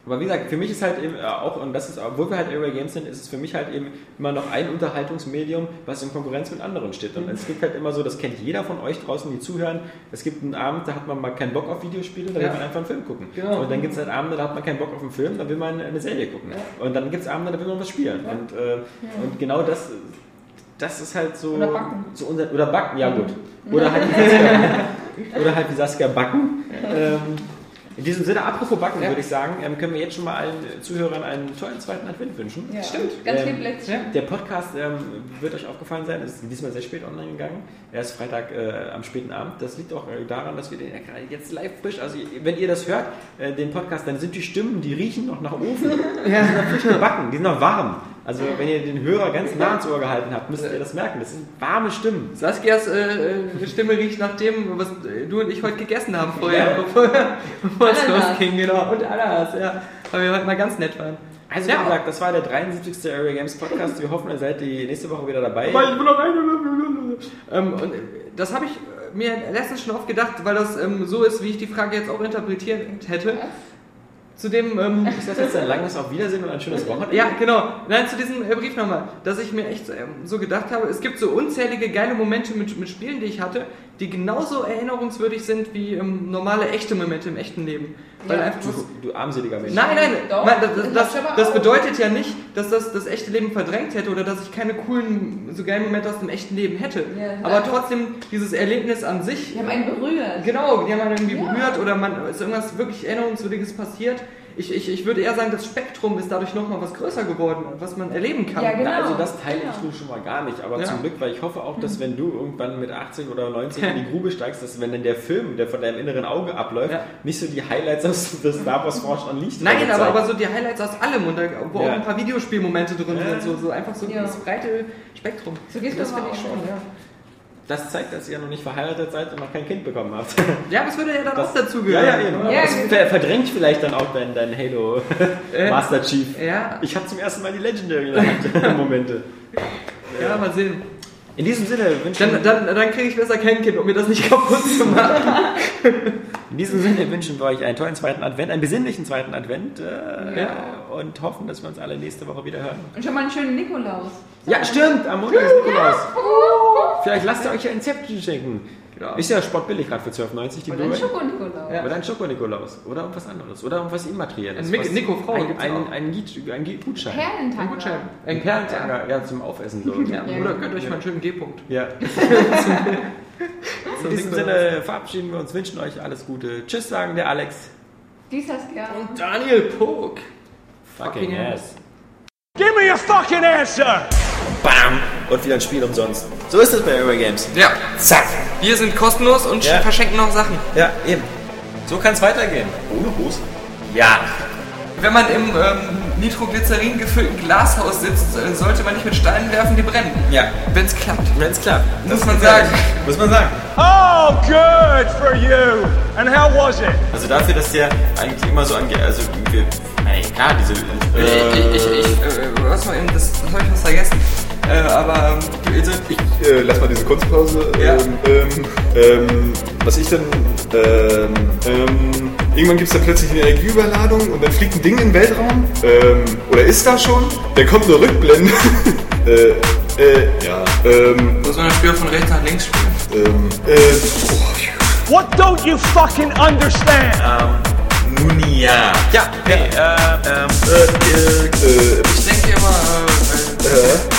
Aber wie gesagt, für mich ist halt eben äh, auch, und das ist, obwohl wir halt Area Games sind, ist es für mich halt eben immer noch ein Unterhaltungsmedium, was in Konkurrenz mit anderen steht. Und es gibt halt immer so, das kennt jeder von euch draußen, die zuhören, es gibt einen Abend, da hat man mal keinen Bock auf Videospiele, da Ja. will man einfach einen Film gucken. Genau. Und dann gibt es halt Abende, da hat man keinen Bock auf einen Film, da will man eine Serie gucken. Und dann gibt es Abende, da will man was spielen. Und, äh, und genau das, das ist halt so... Oder backen. So unser, oder backen, ja gut. Oder halt wie *laughs* Saskia, oder halt wie Saskia backen. Ähm, in diesem Sinne, apropos Backen, Ja. würde ich sagen, ähm, können wir jetzt schon mal allen Zuhörern einen tollen zweiten Advent wünschen. Ja. Stimmt. Ganz Ähm, viel Plätzchen. ja. Der Podcast ähm, wird euch aufgefallen sein, ist diesmal sehr spät online gegangen. Er ist Freitag äh, am späten Abend. Das liegt auch äh, daran, dass wir den ja gerade jetzt live frisch, also wenn ihr das hört, äh, den Podcast, dann sind die Stimmen, die riechen noch nach Ofen. Die sind noch frisch gebacken, die sind noch warm. Also wenn ihr den Hörer ganz nah ans Ohr gehalten habt, müsst ihr das merken. Das sind warme Stimmen. Saskias äh, äh, Stimme riecht nach dem, was äh, du und ich heute gegessen haben vorher, bevor, bevor es losging, genau. Und Ananas, ja. Weil wir heute mal ganz nett waren. Also Ja. wie gesagt, das war der 73. Area Games Podcast. Wir hoffen, ihr seid die nächste Woche wieder dabei. Ähm, und äh, das habe ich mir letztens schon oft gedacht, weil das ähm, so ist, wie ich die Frage jetzt auch interpretiert hätte. Zu dem, ähm, Ist das jetzt ein langes Auf Wiedersehen und ein schönes Wochenende? ja, genau. Nein, zu diesem äh, Brief nochmal, dass ich mir echt ähm, so gedacht habe, es gibt so unzählige geile Momente mit, mit Spielen, die ich hatte, die genauso erinnerungswürdig sind wie ähm, normale echte Momente im echten Leben. Weil Ja. einfach Du, du armseliger Mensch. Nein, nein, Doch, man, das, das das, bedeutet ja nicht, dass das das echte Leben verdrängt hätte oder dass ich keine coolen, so geilen Momente aus dem echten Leben hätte. Ja, aber trotzdem dieses Erlebnis an sich. Die haben einen berührt. Genau, die haben einen irgendwie Ja. berührt oder man ist irgendwas wirklich Erinnerungswürdiges passiert. Ich, ich, ich würde eher sagen, das Spektrum ist dadurch nochmal was größer geworden, was man erleben kann. Ja, genau. Na, also das teile Genau. ich nun schon mal gar nicht, aber Ja. zum Glück, weil ich hoffe auch, dass wenn du irgendwann mit 80 oder 90 in die Grube steigst, dass wenn dann der Film, der von deinem inneren Auge abläuft, Ja. nicht so die Highlights aus *laughs* des Star Wars Forge Unleashed Nein, aber, aber so die Highlights aus allem und da, wo Ja. auch ein paar Videospielmomente drin Ja. sind, so, so einfach so Ja. das breite Spektrum. So geht's das mir finde ich schon, ja. Das zeigt, dass ihr noch nicht verheiratet seid und noch kein Kind bekommen habt. *laughs* Ja, das würde ja dann Das- auch dazugehören. Ja, ja, eben. Ja, das genau. ver verdrängt vielleicht dann auch dein, dein Halo Äh, *laughs* Master Chief. Ja, Ich habe zum ersten Mal die Legendary. *laughs* Momente. ja, mal sehen. In diesem Sinne wünschen Dann, dann, dann kriege ich besser kein Kind, um mir das nicht *laughs* kaputt zu machen. In diesem Sinne wünschen wir euch einen tollen zweiten Advent, einen besinnlichen zweiten Advent äh, Ja. und hoffen, dass wir uns alle nächste Woche wieder hören. Und schon mal einen schönen Nikolaus. Ja, stimmt, am Montag ist Nikolaus. Vielleicht lasst ihr euch ja Inception schenken. Genau. Ist ja sportbillig gerade für 12,90 die Oder ein. Schoko-Nikolaus. Ja. Oder ein Schoko-Nikolaus. Oder irgendwas anderes. Oder irgendwas Immaterielles. Ein Mik- Was- Nico Frau Ein, ein, ein, Giet- ein Giet- Gutschein. Perlentag. Ein Gutschein. Ein Perlentanger, ja, zum Aufessen so. Ja, Ja. oder gönnt euch mal einen schönen G-Punkt. Ja. *laughs* In diesem Sinne verabschieden wir uns, wünschen euch alles Gute. Tschüss, sagen der Alex. Die Saskia. Daniel Pog. Fucking ass. Give me a fucking answer! Bam! Und wieder ein Spiel umsonst. So ist es bei Eurogames. Ja, Zack! Wir sind kostenlos und Ja. verschenken noch Sachen. Ja, eben. So kann es weitergehen. Ohne Hose? Ja. Wenn man im ähm, Nitroglycerin gefüllten Glashaus sitzt, äh, sollte man nicht mit Steinen werfen, die brennen. Ja. Wenn es klappt. Wenn es klappt. Muss man sagen. Muss man sagen. Oh, good for you! And how was it? Also dafür, dass der eigentlich immer so ange... Also, wir, nein, klar, diese... Ich, ich, ich, ich äh, was mal eben, das, das habe ich was vergessen. Äh, aber ähm, Ilse, Ich äh, lass mal diese Kunstpause. Ja. Ähm, ähm, ähm, was ich dann. Ähm, ähm, irgendwann gibt es dann plötzlich eine Energieüberladung und dann fliegt ein Ding in den Weltraum. Ähm, oder ist da schon? Dann kommt eine Rückblende. *laughs* äh, äh, ja. Ähm, muss man das Spiel von rechts nach links spielen. ähm, äh, oh, What don't you fucking understand? nun ja. Ja, nee, äh, ähm, Äh, äh, Ich denke immer, äh, äh, äh, äh, äh, äh,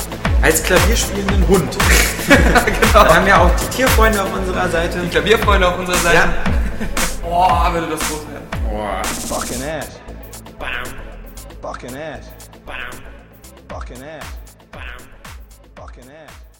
Als klavierspielenden Hund. *laughs* genau. Wir haben ja auch die Tierfreunde auf unserer Seite. Klavierfreunde auf unserer Seite. Ja. Boah, würde das groß werden. Fucking ass. Fucking ass. Fucking ass. Fucking ass.